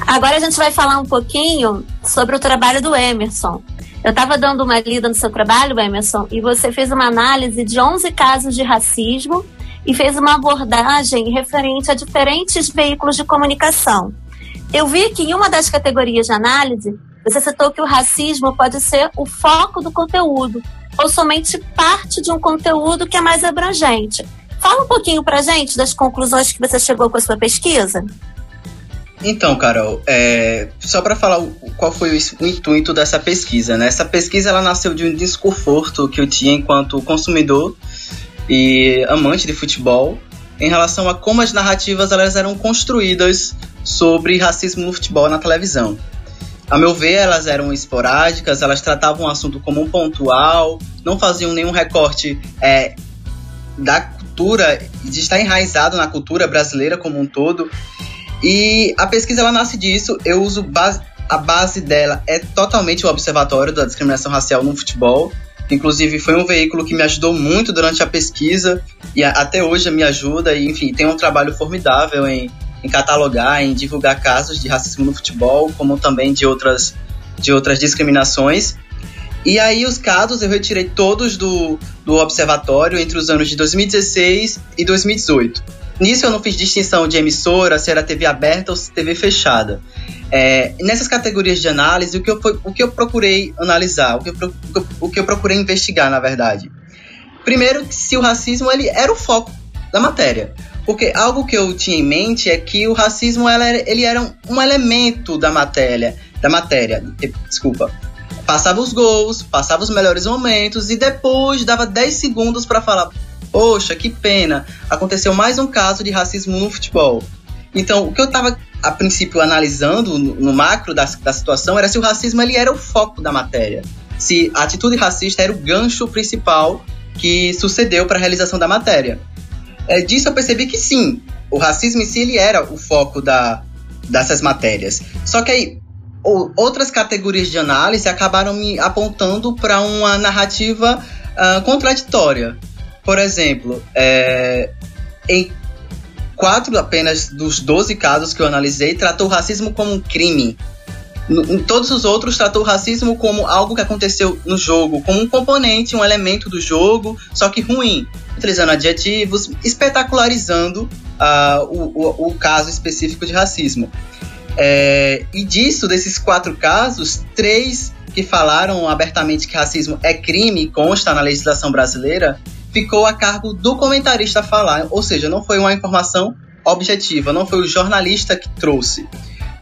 B: Agora a gente vai falar um pouquinho sobre o trabalho do Emerson. Eu estava dando uma lida no seu trabalho, Emerson, e você fez uma análise de 11 casos de racismo e fez uma abordagem referente a diferentes veículos de comunicação. Eu vi que em uma das categorias de análise, você citou que o racismo pode ser o foco do conteúdo, ou somente parte de um conteúdo que é mais abrangente. Fala um pouquinho para gente das conclusões que você chegou com a sua pesquisa.
D: Então, Carol, é, só para falar qual foi o, o, intuito dessa pesquisa, né? Essa pesquisa ela nasceu de um desconforto que eu tinha enquanto consumidor e amante de futebol em relação a como as narrativas elas eram construídas sobre racismo no futebol na televisão. A meu ver, elas eram esporádicas, elas tratavam o assunto como um pontual, não faziam nenhum recorte é, da cultura, de estar enraizado na cultura brasileira como um todo. E a pesquisa ela nasce disso. Eu uso base, a base dela é totalmente o Observatório da Discriminação Racial no Futebol, Inclusive, foi um veículo que me ajudou muito durante a pesquisa e a, até hoje me ajuda. E, enfim, tem um trabalho formidável em, em catalogar, em divulgar casos de racismo no futebol, como também de outras, de outras discriminações. E aí, os casos eu retirei todos do, do observatório entre os anos de 2016 e 2018. Nisso eu não fiz distinção de emissora, se era TV aberta ou se TV fechada. É, nessas categorias de análise, o que eu, o que eu procurei analisar, o que eu, o que eu procurei investigar, na verdade. Primeiro, se o racismo ele era o foco da matéria. Porque algo que eu tinha em mente é que o racismo ela, ele era um, um elemento da matéria, da matéria, desculpa. Passava os gols, passava os melhores momentos e depois dava 10 segundos para falar: Poxa, que pena, aconteceu mais um caso de racismo no futebol. Então, o que eu estava a princípio analisando no, macro da, da, situação era se o racismo ele era o foco da matéria, se a atitude racista era o gancho principal que sucedeu para a realização da matéria. É, disso eu percebi que sim, o racismo em si ele era o foco da, dessas matérias. Só que aí outras categorias de análise acabaram me apontando para uma narrativa uh, contraditória. Por exemplo, é, em quatro apenas dos 12 casos que eu analisei tratou o racismo como um crime. Em todos os outros, tratou o racismo como algo que aconteceu no jogo, como um componente, um elemento do jogo, só que ruim, utilizando adjetivos, espetacularizando uh, o, o, o, caso específico de racismo. É, e disso, desses quatro casos, três que falaram abertamente que racismo é crime consta na legislação brasileira, ficou a cargo do comentarista falar, ou seja, não foi uma informação objetiva, não foi o jornalista que trouxe.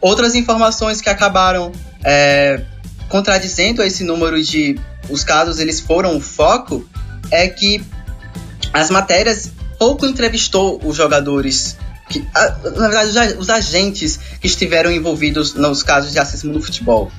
D: Outras informações que acabaram é, contradizendo esse número de os casos eles foram o foco é que as matérias pouco entrevistou os jogadores que, na verdade, os agentes que estiveram envolvidos nos casos de racismo no futebol.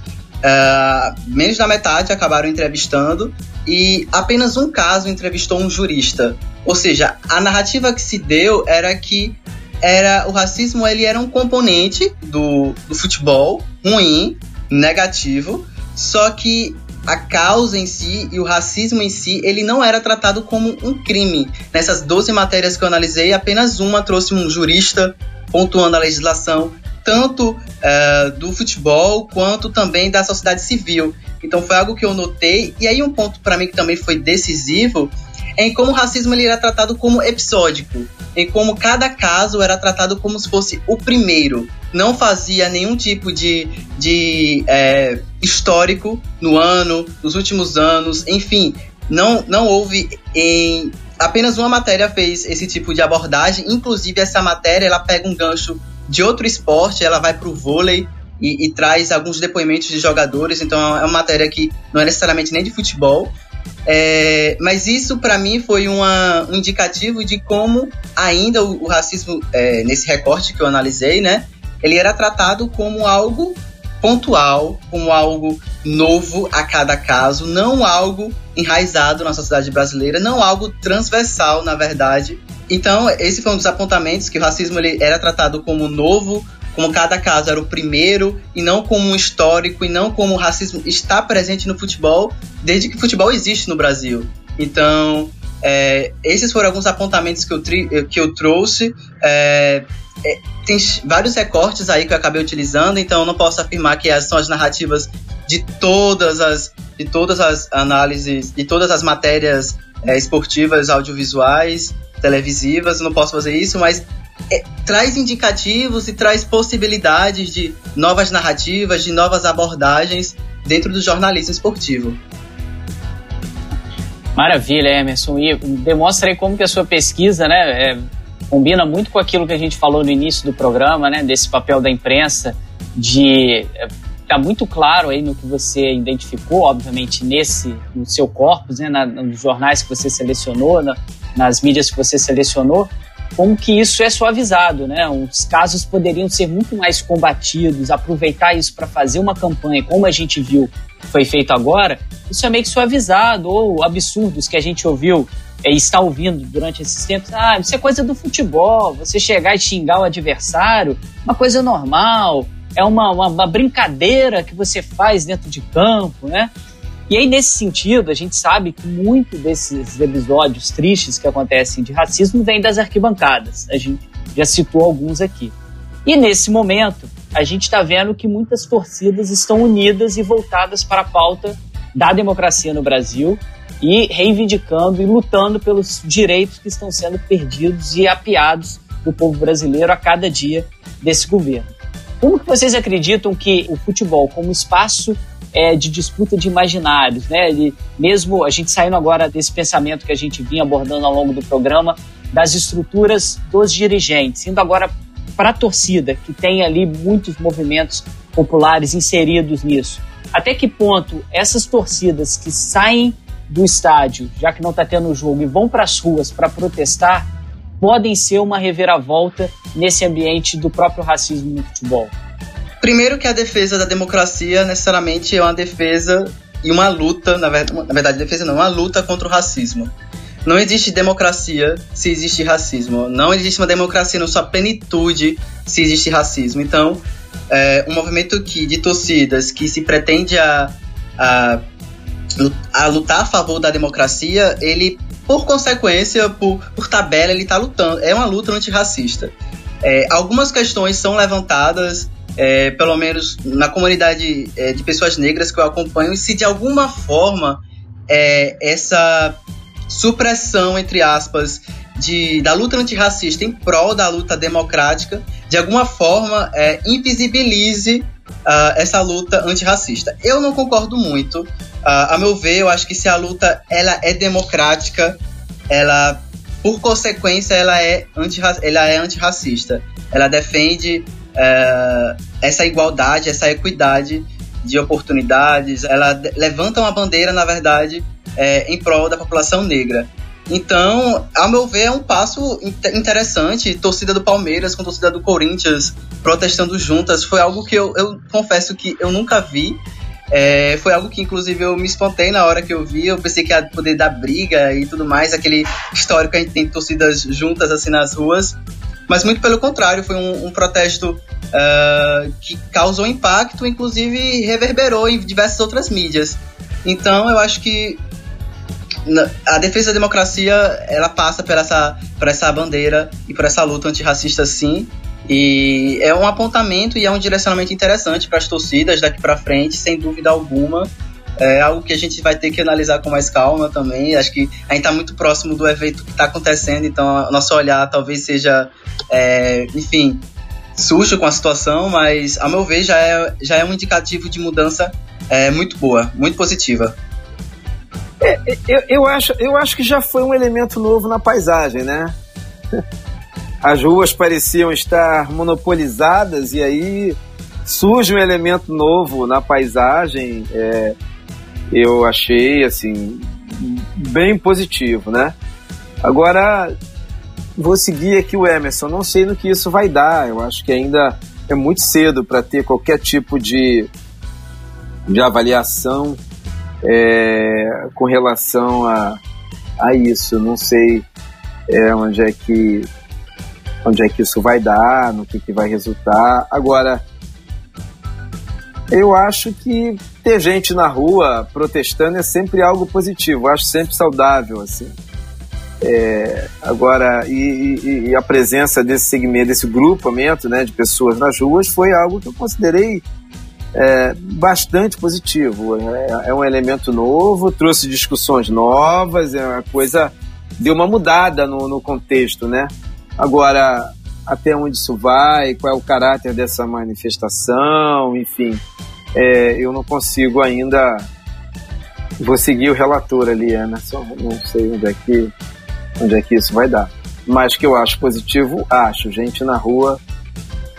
D: Uh, menos da metade acabaram entrevistando e apenas um caso entrevistou um jurista. Ou seja, a narrativa que se deu era que era o racismo ele era um componente do, do futebol ruim, negativo, só que a causa em si e o racismo em si, ele não era tratado como um crime. Nessas 12 matérias que eu analisei, apenas uma trouxe um jurista pontuando a legislação, tanto uh, do futebol quanto também da sociedade civil. Então foi algo que eu notei. E aí um ponto para mim que também foi decisivo é em como o racismo ele era tratado como episódico, em como cada caso era tratado como se fosse o primeiro. Não fazia nenhum tipo de, de é, histórico no ano, nos últimos anos, enfim, não, não houve em apenas uma matéria fez esse tipo de abordagem. Inclusive essa matéria ela pega um gancho de outro esporte, ela vai para o vôlei e, e, traz alguns depoimentos de jogadores. Então é uma matéria que não é necessariamente nem de futebol, é, mas isso para mim foi uma, um indicativo de como ainda o, o racismo é, nesse recorte que eu analisei, né? Ele era tratado como algo pontual, como algo novo a cada caso, não algo enraizado na sociedade brasileira, não algo transversal, na verdade. Então, esse foi um dos apontamentos que o racismo ele era tratado como novo, como cada caso era o primeiro, e não como um histórico, e não como o racismo está presente no futebol desde que o futebol existe no Brasil. Então, é, esses foram alguns apontamentos que eu, que eu trouxe. É, é, tem vários recortes aí que eu acabei utilizando, então eu não posso afirmar que são as narrativas de todas as, de todas as análises, de todas as matérias é, esportivas, audiovisuais, televisivas, não posso fazer isso, mas é, traz indicativos e traz possibilidades de novas narrativas, de novas abordagens dentro do jornalismo esportivo.
A: Maravilha, Emerson. E demonstra aí como que a sua pesquisa, né, é, combina muito com aquilo que a gente falou no início do programa, né, desse papel da imprensa, de é, tá muito claro aí no que você identificou, obviamente nesse no seu corpus, né, nos jornais que você selecionou, na, nas mídias que você selecionou, como que isso é suavizado, né? Os casos poderiam ser muito mais combatidos, aproveitar isso para fazer uma campanha, como a gente viu foi feito agora, isso é meio que suavizado, ou absurdos que a gente ouviu e é, está ouvindo durante esses tempos. Ah, isso é coisa do futebol, você chegar e xingar o adversário, uma coisa normal, é uma, uma, uma brincadeira que você faz dentro de campo, né? E aí, nesse sentido, a gente sabe que muito desses episódios tristes que acontecem de racismo vem das arquibancadas. A gente já citou alguns aqui. E nesse momento, a gente está vendo que muitas torcidas estão unidas e voltadas para a pauta da democracia no Brasil e reivindicando e lutando pelos direitos que estão sendo perdidos e apiados do povo brasileiro a cada dia desse governo. Como que vocês acreditam que o futebol, como espaço é, de disputa de imaginários, né? De, mesmo a gente saindo agora desse pensamento que a gente vinha abordando ao longo do programa, das estruturas dos dirigentes, indo agora para a torcida, que tem ali muitos movimentos populares inseridos nisso. Até que ponto essas torcidas que saem do estádio, já que não está tendo jogo, e vão para as ruas para protestar, podem ser uma reviravolta nesse ambiente do próprio racismo no futebol?
D: Primeiro que a defesa da democracia necessariamente é uma defesa e uma luta, na verdade, na verdade defesa não, uma luta contra o racismo. Não existe democracia se existe racismo. Não existe uma democracia na sua plenitude se existe racismo. Então, é, um movimento que, de torcidas que se pretende a, a, a lutar a favor da democracia, ele, por consequência, por, por tabela, ele está lutando. É uma luta antirracista. É, algumas questões são levantadas é, pelo menos na comunidade é, de pessoas negras que eu acompanho, se de alguma forma é, essa supressão, entre aspas, de, da luta antirracista em prol da luta democrática, de alguma forma é, invisibilize uh, essa luta antirracista. Eu não concordo muito. Uh, a meu ver, eu acho que se a luta ela é democrática, ela, por consequência, ela é, antirra ela é antirracista. Ela defende é, essa igualdade, essa equidade de oportunidades, ela levanta uma bandeira, na verdade, é, em prol da população negra. Então, ao meu ver, é um passo interessante. Torcida do Palmeiras com torcida do Corinthians protestando juntas foi algo que eu, eu confesso que eu nunca vi. É, foi algo que, inclusive, eu me espantei na hora que eu vi. Eu pensei que ia poder dar briga e tudo mais, aquele histórico que a gente tem torcidas juntas assim nas ruas. Mas muito pelo contrário, foi um, um protesto uh, que causou impacto, inclusive reverberou em diversas outras mídias. Então, eu acho que a defesa da democracia ela passa por essa, por essa bandeira e por essa luta antirracista sim. E é um apontamento e é um direcionamento interessante para as torcidas daqui para frente, sem dúvida alguma. É algo que a gente vai ter que analisar com mais calma também. Acho que a gente está muito próximo do evento que está acontecendo, então nosso olhar talvez seja, é, enfim, sujo com a situação, mas a meu ver já é, já é um indicativo de mudança é, muito boa, muito positiva.
C: É, eu, eu, acho, eu acho que já foi um elemento novo na paisagem, né? As ruas pareciam estar monopolizadas e aí surge um elemento novo na paisagem. É, eu achei assim bem positivo, né? Agora vou seguir aqui o Emerson. Não sei no que isso vai dar. Eu acho que ainda é muito cedo para ter qualquer tipo de, de avaliação é, com relação a, a isso. Não sei é, onde é que onde é que isso vai dar, no que, que vai resultar. Agora, eu acho que ter gente na rua protestando é sempre algo positivo, acho sempre saudável, assim. É, agora, e, e, e, a presença desse segmento, desse grupamento né, de pessoas nas ruas foi algo que eu considerei é, bastante positivo. É, é, um elemento novo, trouxe discussões novas, é uma coisa deu uma mudada no, no contexto, né? Agora, até onde isso vai, qual é o caráter dessa manifestação, enfim, é, eu não consigo ainda. Vou seguir o relator ali, Emerson, não sei onde é que, onde é que isso vai dar. Mas que eu acho positivo, acho. Gente na rua,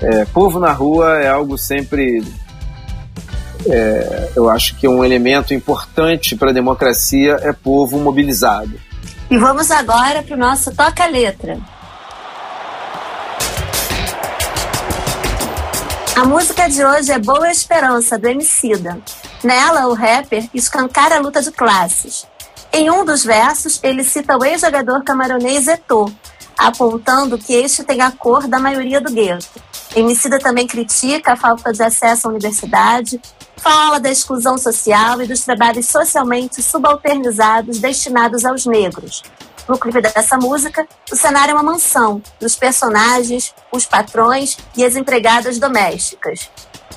C: é, povo na rua é algo sempre é, eu acho que um elemento importante para a democracia é povo mobilizado.
B: E vamos agora para o nosso toca-letra. A música de hoje é Boa Esperança, do Emicida. Nela, o rapper escancara a luta de classes. Em um dos versos, ele cita o ex-jogador camaronês Eto'o, apontando que este tem a cor da maioria do gueto. Emicida também critica a falta de acesso à universidade, fala da exclusão social e dos trabalhos socialmente subalternizados destinados aos negros. No clipe dessa música, o cenário é uma mansão, os personagens, os patrões e as empregadas domésticas.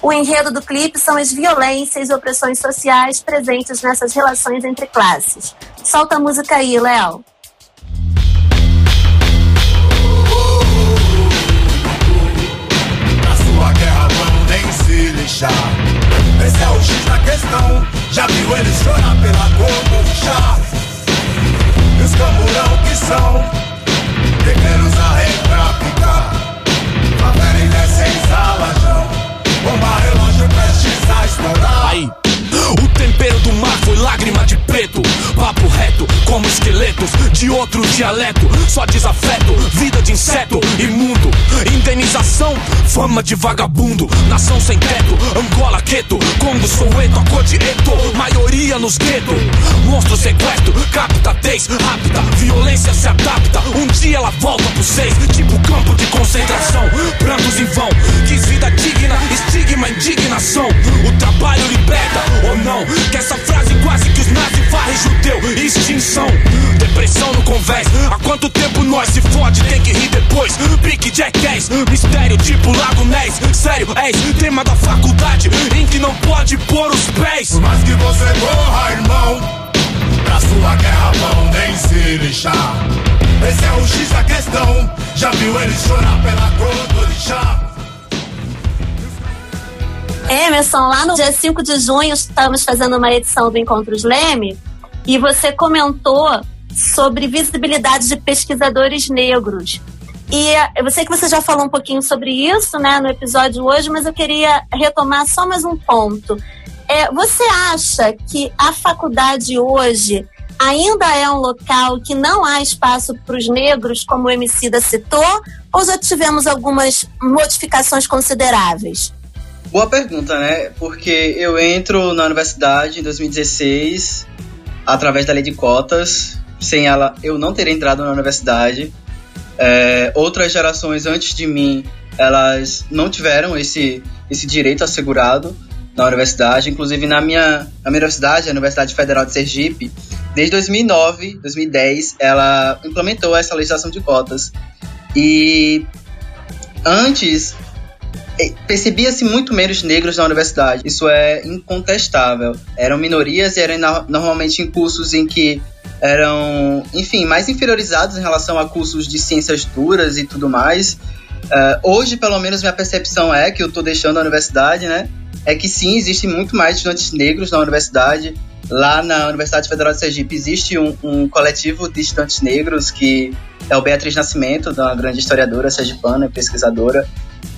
B: O enredo do clipe são as violências e opressões sociais presentes nessas relações entre classes. Solta a música aí, Léo.
E: lixar. Esse é o X da questão. Já viu eles chorar pela cor do chá? Os camburão que são guerreiros a rei pra ficar. Favela e desce salajão. Bomba relógio prestes a estourar.
F: Aí. O tempero do mar foi lágrima de preto. Papo reto, como esqueletos de outro dialeto. Só desafeto, vida de inseto imundo. Indenização, fama de vagabundo. Nação sem teto, Angola, Queto. Congo, Soweto, a cor de Eto. Maioria nos gueto. Monstro sequestro, capta três, rápida. Violência se adapta. Um dia ela volta pro seis. Tipo campo de concentração. Prantos em vão. Quis vida digna, estigma, indignação. Extinção, depressão no convés. Há quanto tempo nós se fode, tem que rir depois. Pique jackass, mistério tipo Lago Ness. Sério, és tema da faculdade em que não pode pôr os pés.
E: Por mais que você corra, irmão, pra sua guerra vão nem se lixar. Esse é o X da questão. Já viu eles chorar pela cor do lixar?
B: Emerson, lá no dia 5 de junho estamos fazendo uma edição do Encontros Leme e você comentou sobre visibilidade de pesquisadores negros. E eu sei que você já falou um pouquinho sobre isso né, no episódio hoje, mas eu queria retomar só mais um ponto. É, você acha que a faculdade hoje ainda é um local que não há espaço para os negros, como o Emicida citou, ou já tivemos algumas modificações consideráveis?
D: Boa pergunta, né? Porque eu entro na universidade em 2016 através da lei de cotas. Sem ela, eu não teria entrado na universidade. É, outras gerações antes de mim, elas não tiveram esse, esse direito assegurado na universidade. Inclusive, na minha, na minha universidade, a Universidade Federal de Sergipe, desde 2009, 2010, ela implementou essa legislação de cotas. E antes, percebia-se muito menos negros na universidade. Isso é incontestável. Eram minorias e eram normalmente em cursos em que eram, enfim, mais inferiorizados em relação a cursos de ciências duras e tudo mais. Uh, hoje, pelo menos, minha percepção é que eu estou deixando a universidade, né? É que sim, existem muito mais estudantes negros na universidade. Lá na Universidade Federal de Sergipe existe um, um coletivo de estudantes negros que é o Beatriz Nascimento, uma grande historiadora sergipana, pesquisadora,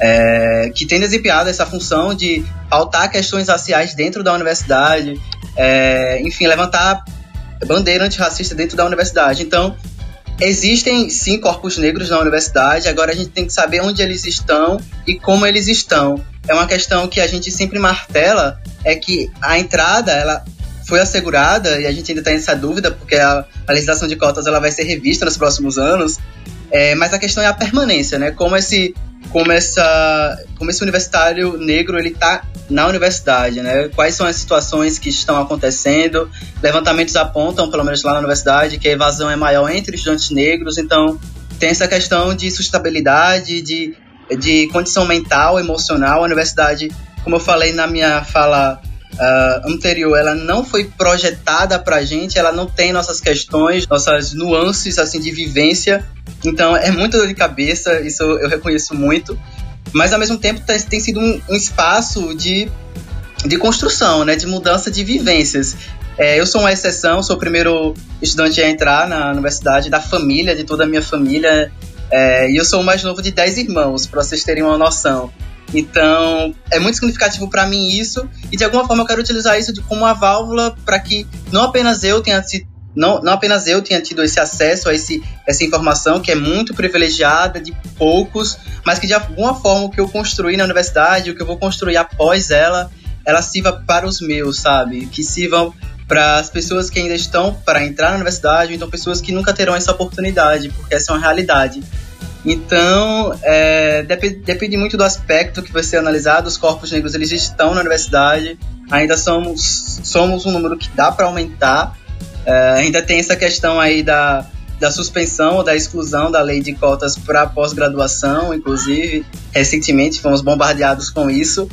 D: é, que tem desempenhado essa função de pautar questões raciais dentro da universidade, é, enfim, levantar bandeira antirracista dentro da universidade. Então, existem sim corpos negros na universidade, agora a gente tem que saber onde eles estão e como eles estão. É uma questão que a gente sempre martela, é que a entrada, ela foi assegurada e a gente ainda está nessa dúvida porque a, a, legislação de cotas ela vai ser revista nos próximos anos. É, mas a questão é a permanência, né? Como esse, como essa, como esse universitário negro ele está na universidade, né? Quais são as situações que estão acontecendo? Levantamentos apontam, pelo menos lá na universidade, que a evasão é maior entre estudantes negros. Então tem essa questão de sustentabilidade, de, de condição mental, emocional. A universidade, como eu falei na minha fala uh, anterior, ela não foi projetada pra gente, ela não tem nossas questões, nossas nuances assim de vivência. Então é muita dor de cabeça, isso eu reconheço muito. Mas ao mesmo tempo tem sido um, um espaço de, de construção, né, de mudança de vivências. É, eu sou uma exceção, sou o primeiro estudante a entrar na universidade da família, de toda a minha família. É, e eu sou o mais novo de 10 irmãos, para vocês terem uma noção. Então, é muito significativo para mim isso, e de alguma forma eu quero utilizar isso de, como uma válvula para que não apenas eu tenha não, não apenas eu tenha tido esse acesso a esse, essa informação que é muito privilegiada de poucos, mas que de alguma forma o que eu construí na universidade, o que eu vou construir após ela, ela sirva para os meus, sabe? Que sirvam para as pessoas que ainda estão para entrar na universidade, ou então pessoas que nunca terão essa oportunidade, porque essa é uma realidade. Então, é, depende, depende, muito do aspecto que vai ser analisado. Os corpos negros eles estão na universidade, ainda somos, somos um número que dá para aumentar. É, ainda tem essa questão aí da, da suspensão ou da exclusão da lei de cotas para pós-graduação, inclusive. Recentemente fomos bombardeados com isso.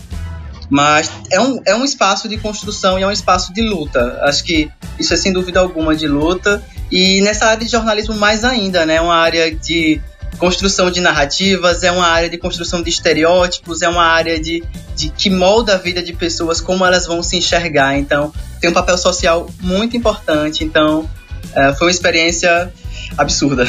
D: Mas é um, é um espaço de construção e é um espaço de luta. Acho que isso é sem dúvida alguma de luta. E nessa área de jornalismo mais ainda, né? Uma área de construção de narrativas, é uma área de construção de estereótipos, é uma área de, de que molda a vida de pessoas, como elas vão se enxergar. Então, tem um papel social muito importante. Então, é, foi uma experiência absurda.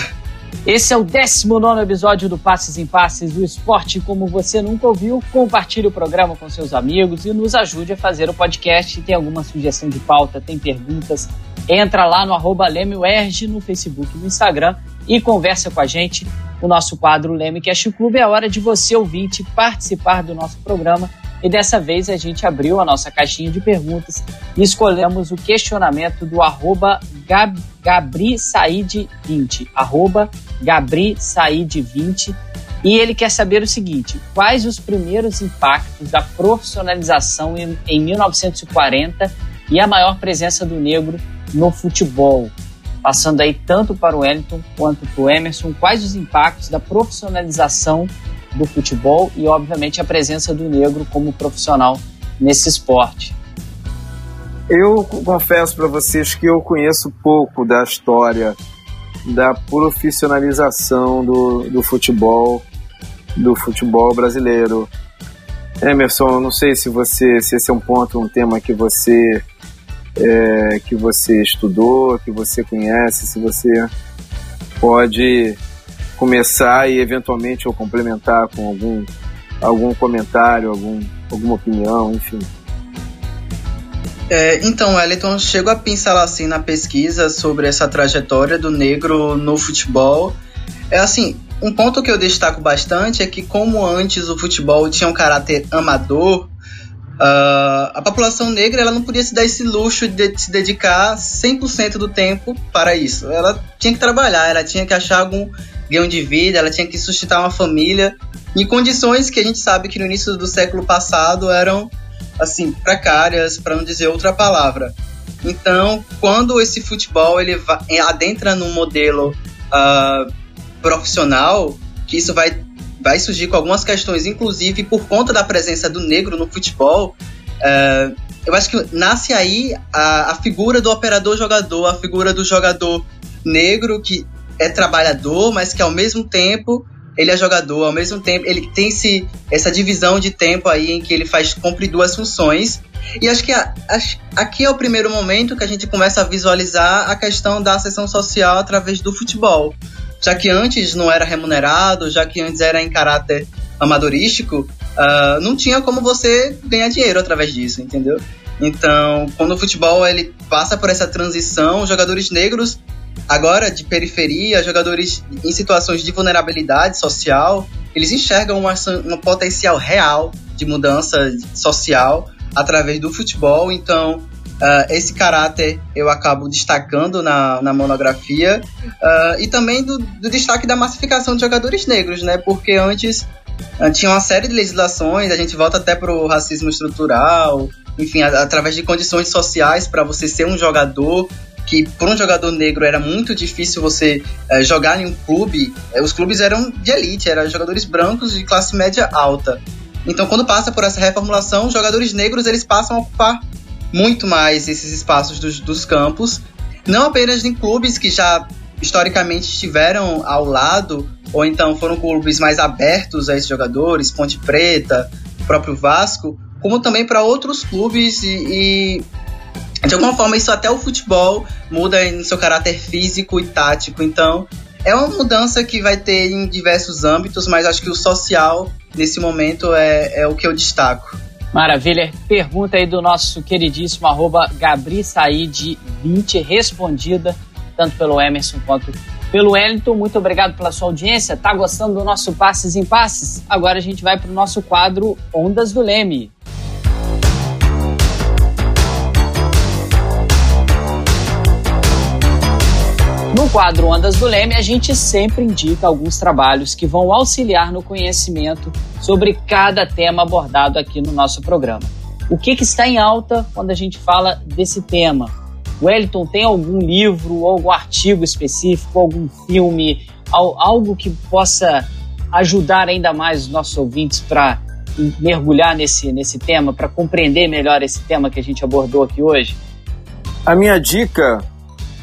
A: Esse é o 19 episódio do Passes em Passes do Esporte Como Você Nunca Ouviu. Compartilhe o programa com seus amigos e nos ajude a fazer o podcast. Tem alguma sugestão de pauta, tem perguntas, entra lá no arroba no Facebook e no Instagram e conversa com a gente o nosso quadro Leme Cast Clube. É hora de você, ouvinte, participar do nosso programa. E dessa vez a gente abriu a nossa caixinha de perguntas e escolhemos o questionamento do arroba Gab, GabriSaid20, arroba GabriSaid20. E ele quer saber o seguinte: quais os primeiros impactos da profissionalização em, em 1940 e a maior presença do negro no futebol? passando aí tanto para o Wellington quanto para o Emerson, quais os impactos da profissionalização do futebol e, obviamente, a presença do negro como profissional nesse esporte.
C: Eu confesso para vocês que eu conheço pouco da história da profissionalização do, do futebol do futebol brasileiro. Emerson, não sei se você se esse é um ponto, um tema que você é, que você estudou, que você conhece, se você pode começar e eventualmente eu complementar com algum, algum comentário, algum, alguma opinião, enfim.
D: É, então, Eliton, chego a pincelar assim na pesquisa sobre essa trajetória do negro no futebol. É assim, um ponto que eu destaco bastante é que, como antes o futebol tinha um caráter amador, uh, a população negra ela não podia se dar esse luxo de se dedicar 100% do tempo para isso. Ela tinha que trabalhar, ela tinha que achar algum ganho de vida, ela tinha que sustentar uma família em condições que a gente sabe que no início do século passado eram assim, precárias, para não dizer outra palavra. Então, quando esse futebol ele adentra num modelo uh, profissional, que isso vai, vai surgir com algumas questões, inclusive por conta da presença do negro no futebol, uh, eu acho que nasce aí a, a figura do operador-jogador, a figura do jogador negro que é trabalhador, mas que ao mesmo tempo ele é jogador, ao mesmo tempo ele tem esse, essa divisão de tempo aí em que ele faz cumpre duas funções. E acho que a, aqui é o primeiro momento que a gente começa a visualizar a questão da ascensão social através do futebol. Já que antes não era remunerado, já que antes era em caráter amadorístico, uh, não tinha como você ganhar dinheiro através disso, entendeu? Então, quando o futebol ele passa por essa transição, jogadores negros Agora, de periferia, jogadores em situações de vulnerabilidade social, eles enxergam um potencial real de mudança social através do futebol. Então, uh, esse caráter eu acabo destacando na, na monografia. Uh, e também do, do, destaque da massificação de jogadores negros, né? Porque antes uh, tinha uma série de legislações, a gente volta até para o racismo estrutural, enfim, a, através de condições sociais para você ser um jogador que para um jogador negro era muito difícil você é, jogar em um clube. É, os clubes eram de elite, eram jogadores brancos de classe média alta. Então, quando passa por essa reformulação, jogadores negros eles passam a ocupar muito mais esses espaços dos, dos campos, não apenas em clubes que já historicamente estiveram ao lado, ou então foram clubes mais abertos a esses jogadores, Ponte Preta, próprio Vasco, como também para outros clubes e, e de alguma forma, isso até o futebol muda em seu caráter físico e tático. Então, é uma mudança que vai ter em diversos âmbitos, mas acho que o social, nesse momento, é, é o que eu destaco.
A: Maravilha. Pergunta aí do nosso queridíssimo arroba Gabri Said 20, respondida tanto pelo Emerson quanto pelo Wellington. Muito obrigado pela sua audiência. Tá gostando do nosso Passes em Passes? Agora a gente vai para o nosso quadro Ondas do Leme. No quadro Ondas do Leme, a gente sempre indica alguns trabalhos que vão auxiliar no conhecimento sobre cada tema abordado aqui no nosso programa. O que, que está em alta quando a gente fala desse tema? Wellington, tem algum livro, algum artigo específico, algum filme, algo que possa ajudar ainda mais os nossos ouvintes para mergulhar nesse, nesse tema, para compreender melhor esse tema que a gente abordou aqui hoje?
C: A minha dica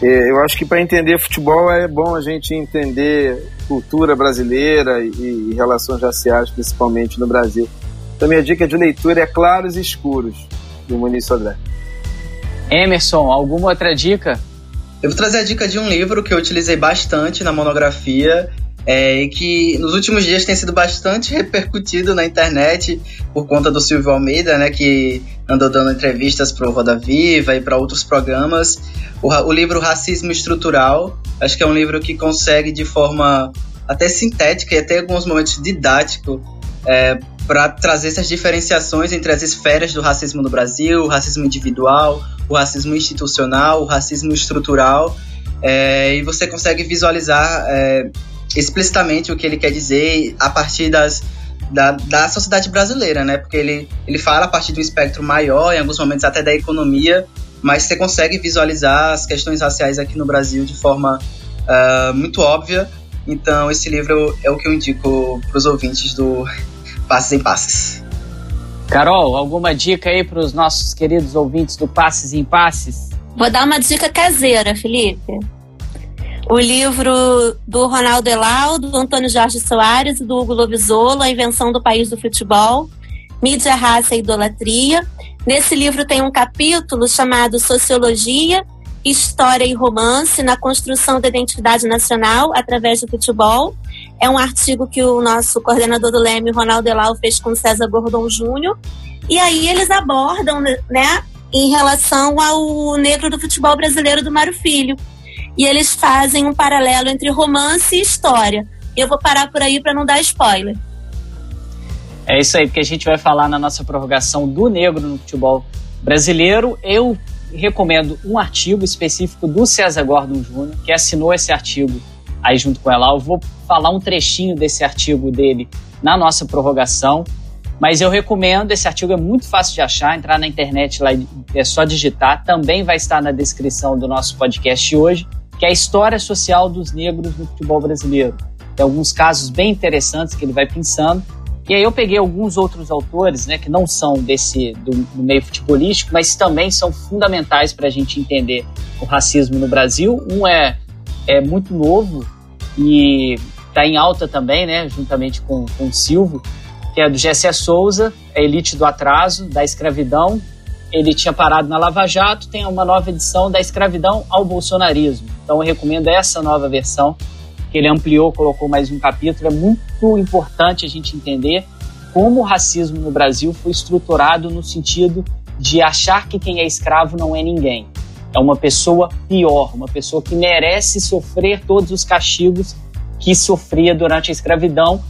C: eu acho que para entender futebol é bom a gente entender cultura brasileira e, e relações raciais, principalmente no Brasil. Então, minha dica de leitura é Claros e Escuros, do Muniz Sodré.
A: Emerson, alguma outra dica?
D: Eu vou trazer a dica de um livro que eu utilizei bastante na monografia é, e que nos últimos dias tem sido bastante repercutido na internet por conta do Silvio Almeida, né, que andou dando entrevistas para o Roda Viva e para outros programas. O, o, livro Racismo Estrutural, acho que é um livro que consegue de forma até sintética e até alguns momentos didático é, para trazer essas diferenciações entre as esferas do racismo no Brasil, o racismo individual, o racismo institucional, o racismo estrutural, é, e você consegue visualizar é, explicitamente o que ele quer dizer a partir das, da, da sociedade brasileira, né? Porque ele, ele fala a partir de um espectro maior, em alguns momentos até da economia, mas você consegue visualizar as questões raciais aqui no Brasil de forma uh, muito óbvia. Então, esse livro é o que eu indico para os ouvintes do Passes em Passes.
A: Carol, alguma dica aí para os nossos queridos ouvintes do Passes em Passes?
B: Vou dar uma dica caseira, Felipe o livro do Ronaldo Elau, do Antônio Jorge Soares e do Hugo Lobisolo, A Invenção do País do Futebol, Mídia, Raça e Idolatria. Nesse livro tem um capítulo chamado Sociologia, História e Romance na Construção da Identidade Nacional através do Futebol. É um artigo que o nosso coordenador do Leme, Ronaldo Elau, fez com César Gordon Júnior. E aí eles abordam, né, em relação ao negro do futebol brasileiro do Mário Filho. E eles fazem um paralelo entre romance e história. Eu vou parar por aí para não dar spoiler.
A: É isso aí, porque a gente vai falar na nossa prorrogação do negro no futebol brasileiro. Eu recomendo um artigo específico do César Gordon Jr., que assinou esse artigo aí junto com ela. Eu vou falar um trechinho desse artigo dele na nossa prorrogação. Mas eu recomendo, esse artigo é muito fácil de achar, entrar na internet lá, é só digitar. Também vai estar na descrição do nosso podcast hoje, que é a história social dos negros no futebol brasileiro. Tem alguns casos bem interessantes que ele vai pensando. E aí eu peguei alguns outros autores, né, que não são desse do, do meio futebolístico, mas também são fundamentais para a gente entender o racismo no Brasil. Um é, é muito novo e está em alta também, né, juntamente com, com o Silvio, que é do Gessé Souza, a Elite do Atraso, da Escravidão. Ele tinha parado na Lava Jato, tem uma nova edição da Escravidão ao Bolsonarismo. Então eu recomendo essa nova versão, que ele ampliou, colocou mais um capítulo. É muito importante a gente entender como o racismo no Brasil foi estruturado no sentido de achar que quem é escravo não é ninguém. É uma pessoa pior, uma pessoa que merece sofrer todos os castigos que sofria durante a escravidão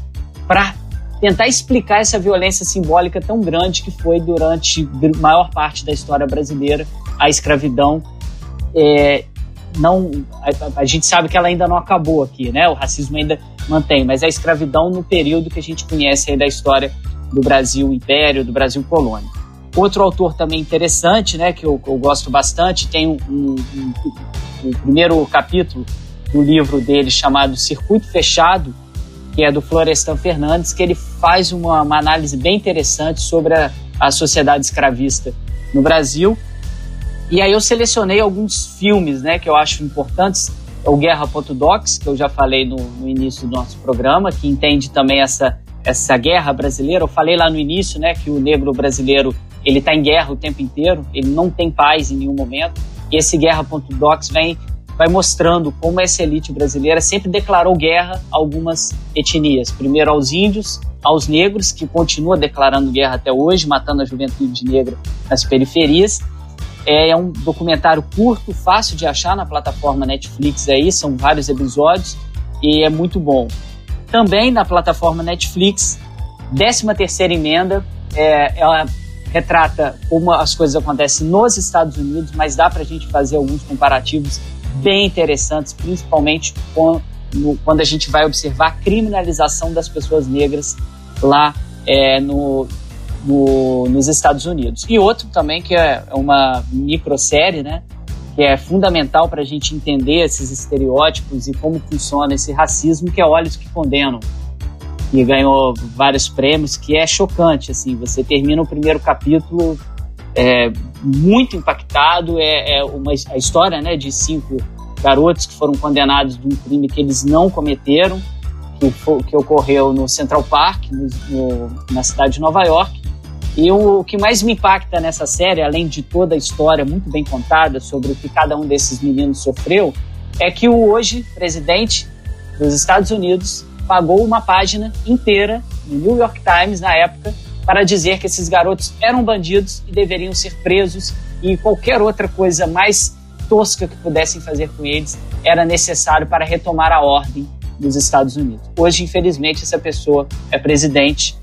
A: para tentar explicar essa violência simbólica tão grande que foi durante maior parte da história brasileira a escravidão. É, não, a, a, gente sabe que ela ainda não acabou aqui, né? O racismo ainda mantém, mas a escravidão no período que a gente conhece aí da história do Brasil Império, do Brasil Colônia. Outro autor também interessante, né, que eu, eu gosto bastante, tem um, um, um, um primeiro capítulo do livro dele chamado Circuito Fechado, que é do Florestan Fernandes, que ele faz uma, uma análise bem interessante sobre a, a sociedade escravista no Brasil. E aí eu selecionei alguns filmes né, que eu acho importantes. O Guerra.docs, que eu já falei no, no, início do nosso programa, que entende também essa, essa guerra brasileira. Eu falei lá no início né, que o negro brasileiro ele está em guerra o tempo inteiro, ele não tem paz em nenhum momento. E esse Guerra.docs vem vai mostrando como essa elite brasileira sempre declarou guerra a algumas etnias. Primeiro aos índios, aos negros, que continua declarando guerra até hoje, matando a juventude negra nas periferias. É, é um documentário curto, fácil de achar na plataforma Netflix aí, são vários episódios e é muito bom. Também na plataforma Netflix, 13 terceira emenda, é, ela retrata como as coisas acontecem nos Estados Unidos, mas dá para a gente fazer alguns comparativos bem interessantes, principalmente quando, quando a gente vai observar a criminalização das pessoas negras lá é, no, no, nos Estados Unidos. E outro também que é uma microsérie, né? Que é fundamental para a gente entender esses estereótipos e como funciona esse racismo, que é Olhos que Condenam, que ganhou vários prêmios, que é chocante, assim, você termina o primeiro capítulo é, muito impactado. É, é uma a história né, de cinco garotos que foram condenados de um crime que eles não cometeram, que, foi, que ocorreu no Central Park, no, no, na cidade de Nova York. E o, o que mais me impacta nessa série, além de toda a história muito bem contada sobre o que cada um desses meninos sofreu, é que o hoje presidente dos Estados Unidos pagou uma página inteira no New York Times na época para dizer que esses garotos eram bandidos e deveriam ser presos e qualquer outra coisa mais tosca que pudessem fazer com eles era necessário para retomar a ordem dos Estados Unidos. Hoje, infelizmente, essa pessoa é presidente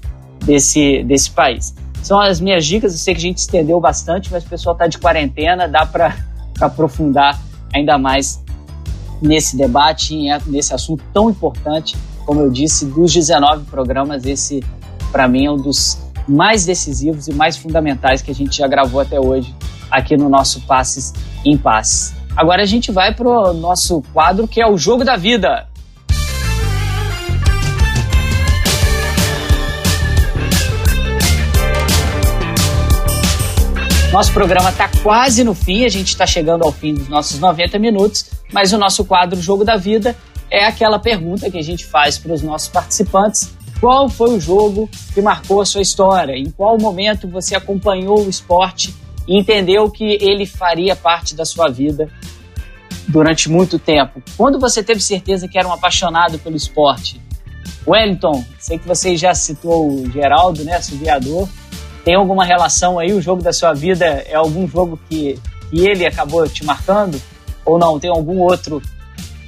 A: desse, desse país. São as minhas dicas, eu sei que a gente estendeu bastante, mas o pessoal está de quarentena, dá para aprofundar ainda mais nesse debate, nesse assunto tão importante, como eu disse, dos 19 programas, esse para mim é um dos mais decisivos e mais fundamentais que a gente já gravou até hoje aqui no nosso Passes em Passes. Agora a gente vai para o nosso quadro que é o Jogo da Vida. Nosso programa está quase no fim, a gente está chegando ao fim dos nossos 90 minutos, mas o nosso quadro Jogo da Vida é aquela pergunta que a gente faz para os nossos participantes qual foi o jogo que marcou a sua história? Em qual momento você acompanhou o esporte e entendeu que ele faria parte da sua vida durante muito tempo? Quando você teve certeza que era um apaixonado pelo esporte? Wellington, sei que você já citou o Geraldo, né, subiador. Tem alguma relação aí? O jogo da sua vida é algum jogo que, que ele acabou te marcando? Ou não? Tem algum outro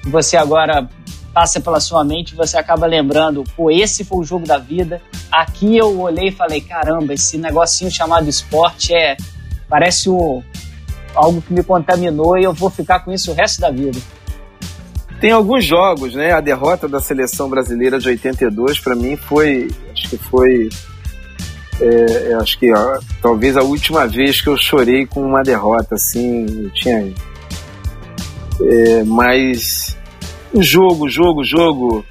A: que você agora passa pela sua mente você acaba lembrando, pô, esse foi o jogo da vida. Aqui eu olhei e falei, caramba, esse negocinho chamado esporte é parece o, algo que me contaminou e eu vou ficar com isso o resto da vida.
C: Tem alguns jogos, né? A derrota da seleção brasileira de 82 para mim foi, acho que foi é, é, acho que ó, talvez a última vez que eu chorei com uma derrota, assim, eu tinha. É, mas o jogo, jogo, jogo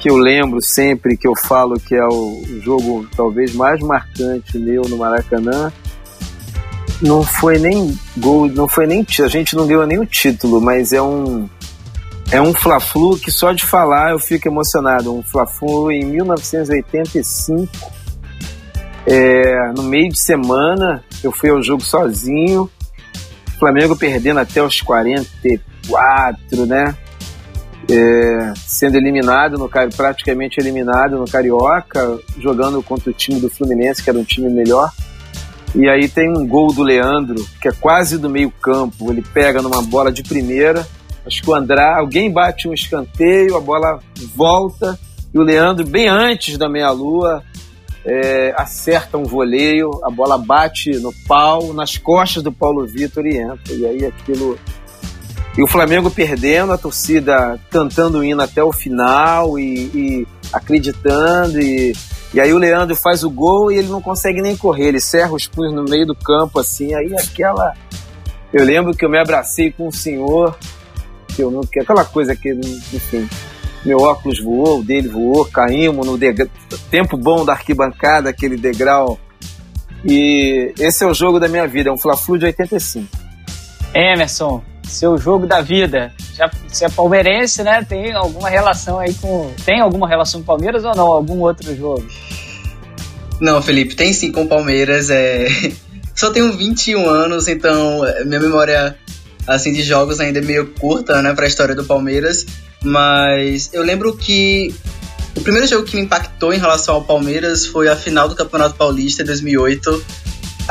C: que eu lembro sempre, que eu falo que é o jogo talvez mais marcante meu no Maracanã, não foi nem gol, não foi nem a gente não deu nem o título, mas é um é um Fla-Flu que só de falar eu fico emocionado. Um Fla-Flu em 1985 é, no meio de semana, eu fui ao jogo sozinho. Flamengo perdendo até os 44, né? É, sendo eliminado, no praticamente eliminado no Carioca, jogando contra o time do Fluminense, que era um time melhor. E aí tem um gol do Leandro, que é quase do meio campo. Ele pega numa bola de primeira. Acho que o André, alguém bate um escanteio, a bola volta. E o Leandro, bem antes da meia-lua, é, acerta um voleio, a bola bate no pau, nas costas do Paulo Vitor e entra. E aí aquilo. E o Flamengo perdendo, a torcida cantando o hino até o final e, e acreditando. E, e aí o Leandro faz o gol e ele não consegue nem correr, ele serra os punhos no meio do campo, assim. Aí aquela. Eu lembro que eu me abracei com o senhor, que eu não. Que aquela coisa que, enfim meu óculos voou, o dele voou, caímos no degrau, tempo bom da arquibancada, aquele degrau. E esse é o jogo da minha vida, é um Fla-Flu de 85.
A: Emerson, seu jogo da vida. Já, você é palmeirense, né? Tem alguma relação aí com. Tem alguma relação com Palmeiras ou não? Algum outro jogo?
D: Não, Felipe, tem sim com Palmeiras. É... Só tenho 21 anos, então é, minha memória assim de jogos ainda é meio curta, né, para a história do Palmeiras. Mas eu lembro que o primeiro jogo que me impactou em relação ao Palmeiras foi a final do Campeonato Paulista em 2008,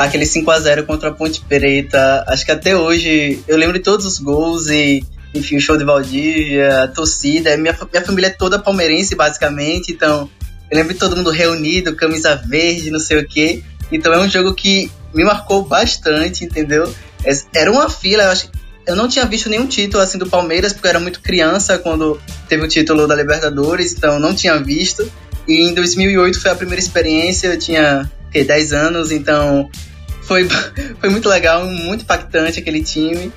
D: aquele 5 a 0 contra a Ponte Preta. Acho que até hoje eu lembro de todos os gols e, enfim, o show de Valdívia, a torcida. Minha, minha família é toda palmeirense, basicamente, então eu lembro de todo mundo reunido, camisa verde, não sei o quê. Então é um jogo que me marcou bastante, entendeu? Era uma fila, eu acho eu não tinha visto nenhum título assim do Palmeiras, porque eu era muito criança quando teve o título da Libertadores, então não tinha visto. E em 2008 foi a primeira experiência, eu tinha que, 10 anos, então foi, foi muito legal, muito impactante aquele time.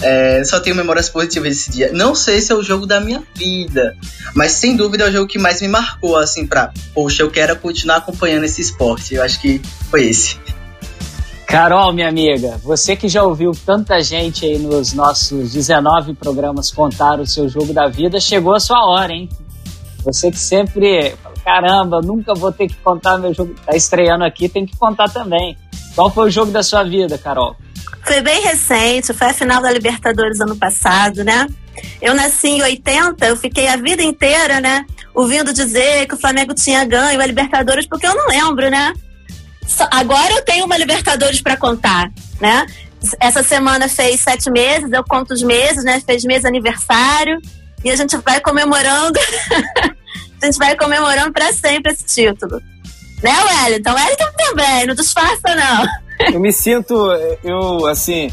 D: É, só tenho memórias positivas desse dia. Não sei se é o jogo da minha vida, mas sem dúvida é o jogo que mais me marcou, assim, pra, poxa, eu quero continuar acompanhando esse esporte. Eu acho que foi esse.
A: Carol, minha amiga, você que já ouviu tanta gente aí nos nossos 19 programas contar o seu jogo da vida, chegou a sua hora, hein? Você que sempre, caramba, nunca vou ter que contar meu jogo, tá estreando aqui, tem que contar também. Qual foi o jogo da sua vida, Carol?
B: Foi bem recente, foi a final da Libertadores ano passado, né? Eu nasci em 80, eu fiquei a vida inteira, né? Ouvindo dizer que o Flamengo tinha ganho a Libertadores, porque eu não lembro, né? Agora eu tenho uma Libertadores para contar, né? Essa semana fez sete meses, eu conto os meses, né? Fez mês aniversário e a gente vai comemorando. a gente vai comemorando para sempre esse título. Né, Wellington? Wellington também, não disfarça, não.
C: Eu me sinto, eu, assim,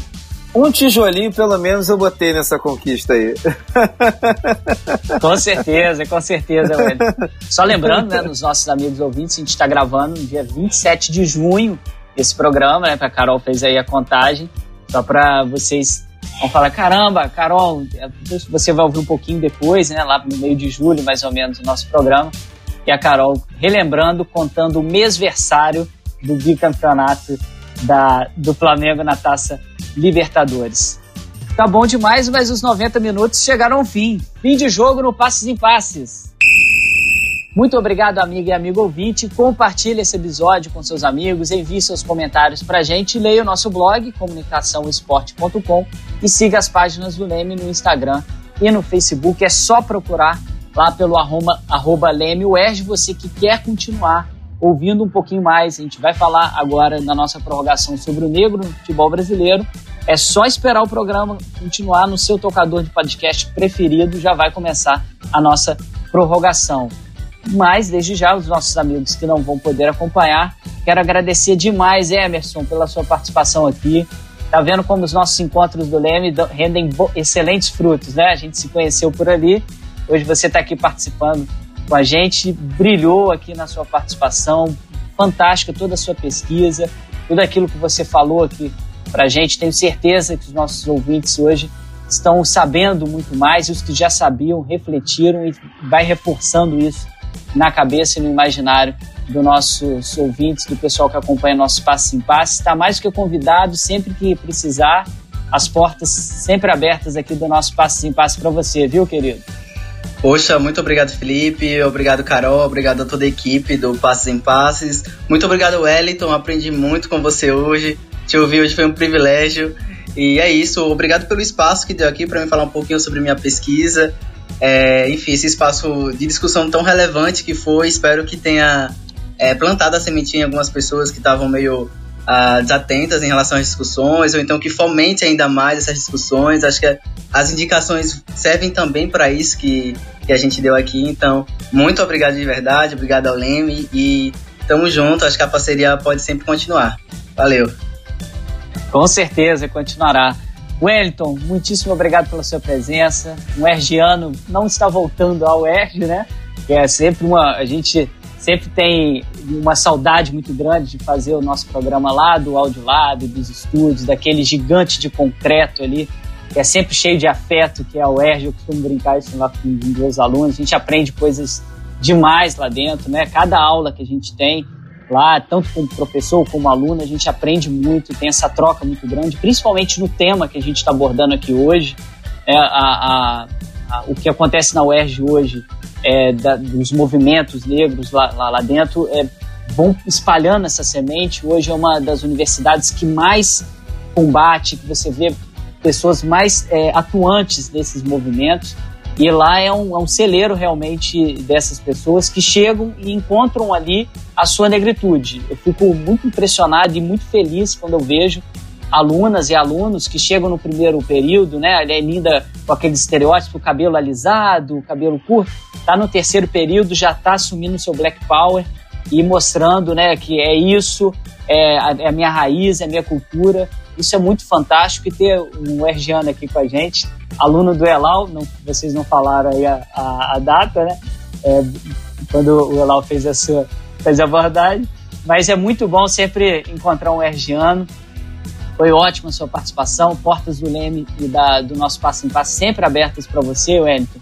C: um tijolinho pelo menos eu botei nessa conquista aí.
A: Com certeza, com certeza, velho. Só lembrando, né, nos nossos amigos ouvintes, a gente está gravando no dia 27 de junho esse programa, né, a Carol fez aí a contagem, só para vocês vão falar, caramba, Carol, você vai ouvir um pouquinho depois, né, lá no meio de julho, mais ou menos, o nosso programa, e a Carol relembrando, contando o mêsversário do bicampeonato da, do Flamengo na Taça Libertadores. Tá bom demais, mas os 90 minutos chegaram ao fim. Fim de jogo no Passes em Passes. Muito obrigado, amiga e amigo ouvinte. Compartilhe esse episódio com seus amigos, envie seus comentários pra gente, leia o nosso blog, comunicaçãoesporte.com e siga as páginas do Leme no Instagram e no Facebook. É só procurar lá pelo arroba, arroba Leme Você que quer continuar ouvindo um pouquinho mais. A gente vai falar agora na nossa prorrogação sobre o negro no futebol brasileiro. É só esperar o programa continuar no seu tocador de podcast preferido, já vai começar a nossa prorrogação. Mas, desde já, os nossos amigos que não vão poder acompanhar, quero agradecer demais, Emerson, pela sua participação aqui. Tá vendo como os nossos encontros do Leme rendem excelentes frutos, né? A gente se conheceu por ali. Hoje você está aqui participando com a gente, brilhou aqui na sua participação, fantástica toda a sua pesquisa, tudo aquilo que você falou aqui para a gente. Tenho certeza que os nossos ouvintes hoje estão sabendo muito mais, e os que já sabiam refletiram e vai reforçando isso na cabeça e no imaginário dos nossos ouvintes, do pessoal que acompanha nosso Passo em Passo. Está mais do que convidado, sempre que precisar, as portas sempre abertas aqui do nosso Passo em Passo para você, viu, querido?
D: Poxa, muito obrigado, Felipe. Obrigado, Carol. Obrigado a toda a equipe do Passos em Passes. Muito obrigado, Wellington. Aprendi muito com você hoje. Te ouvir hoje foi um privilégio. E é isso. Obrigado pelo espaço que deu aqui para me falar um pouquinho sobre minha pesquisa. É, enfim, esse espaço de discussão tão relevante que foi. Espero que tenha é, plantado a sementinha em algumas pessoas que estavam meio uh, desatentas em relação às discussões, ou então que fomente ainda mais essas discussões. Acho que as indicações servem também para isso que, que a gente deu aqui. Então, muito obrigado de verdade, obrigado ao Leme e tamo junto. Acho que a parceria pode sempre continuar. Valeu.
A: Com certeza, continuará. Wellington, muitíssimo obrigado pela sua presença. Um ergiano não está voltando ao Erg, né? É sempre uma. A gente sempre tem uma saudade muito grande de fazer o nosso programa lá do Áudio Lab, dos estúdios, daquele gigante de concreto ali, que é sempre cheio de afeto, que é o UERJ, eu costumo brincar isso lá com meus alunos, a gente aprende coisas demais lá dentro, né? Cada aula que a gente tem lá, tanto como professor como aluno, a gente aprende muito, tem essa troca muito grande, principalmente no tema que a gente está abordando aqui hoje, é, a, a, a, o que acontece na UERJ hoje é, da, dos movimentos negros lá, lá, lá dentro é, vão espalhando essa semente. Hoje é uma das universidades que mais combate, que você vê pessoas mais é, atuantes desses movimentos. E lá é um, é um celeiro realmente dessas pessoas que chegam e encontram ali a sua negritude. Eu fico muito impressionado e muito feliz quando eu vejo alunas e alunos que chegam no primeiro período, né? Ela é linda com aquele estereótipo, cabelo alisado, cabelo curto. Tá no terceiro período, já tá assumindo seu Black Power e mostrando, né, que é isso, é a, é a minha raiz, é a minha cultura. Isso é muito fantástico e ter um Ergiano aqui com a gente, aluno do Elal, não, vocês não falaram aí a, a, a data, né? É, quando o Elal fez a sua fez a abordagem, mas é muito bom sempre encontrar um Ergiano foi ótima a sua participação. Portas do Leme e da, do nosso Passo em Passo sempre abertas para você, Wellington.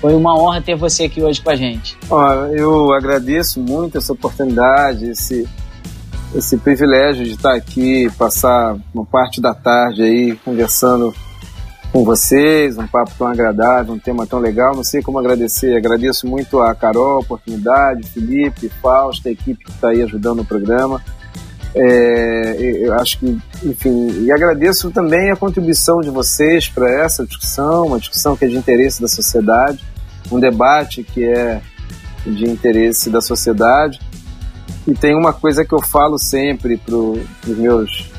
A: Foi uma honra ter você aqui hoje com a gente.
C: eu agradeço muito essa oportunidade, esse, esse privilégio de estar aqui, passar uma parte da tarde aí conversando com vocês, um papo tão agradável, um tema tão legal. Não sei como agradecer. Agradeço muito a Carol, a oportunidade, Felipe, Fausto, a equipe que está aí ajudando o programa. É, eu acho que, enfim, e agradeço também a contribuição de vocês para essa discussão, uma discussão que é de interesse da sociedade, um debate que é de interesse da sociedade. E tem uma coisa que eu falo sempre para os meus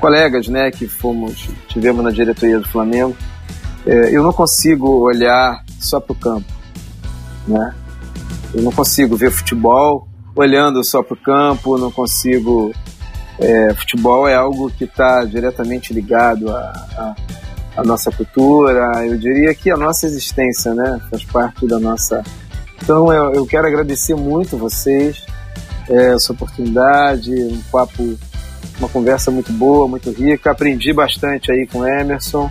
C: colegas, né, que fomos, tivemos na diretoria do Flamengo, é, eu não consigo olhar só para o campo, né? Eu não consigo ver futebol olhando só para o campo, não consigo. É, futebol é algo que está diretamente ligado à, nossa cultura, eu diria que a nossa existência, né? Faz parte da nossa. Então eu, eu quero agradecer muito vocês, é, essa oportunidade, um papo, uma conversa muito boa, muito rica. Aprendi bastante aí com Emerson,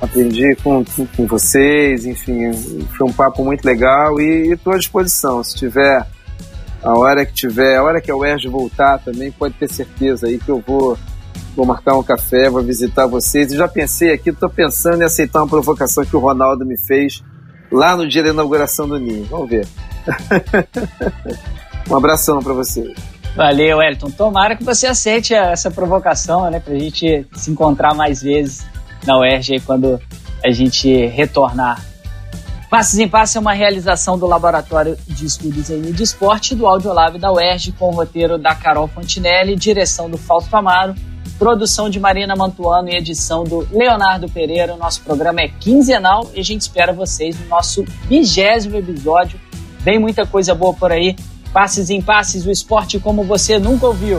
C: aprendi com, com vocês, enfim, foi um papo muito legal e estou à disposição. Se tiver a hora que tiver, a hora que a UERJ voltar também, pode ter certeza aí que eu vou, vou marcar um café, vou visitar vocês. E já pensei aqui, estou pensando em aceitar uma provocação que o Ronaldo me fez lá no dia da inauguração do Ninho. Vamos ver. um abração para vocês.
A: Valeu, Elton. Tomara que você aceite essa provocação, né, para a gente se encontrar mais vezes na UERJ quando a gente retornar Passes em Passe é uma realização do Laboratório de Estudos em Mídia Esporte do Audiolab da UERJ, com o roteiro da Carol Fontinelli, direção do Fausto Amaro, produção de Marina Mantuano e edição do Leonardo Pereira. O nosso programa é quinzenal e a gente espera vocês no nosso vigésimo episódio. Vem muita coisa boa por aí. Passes em Passes, o esporte como você nunca ouviu.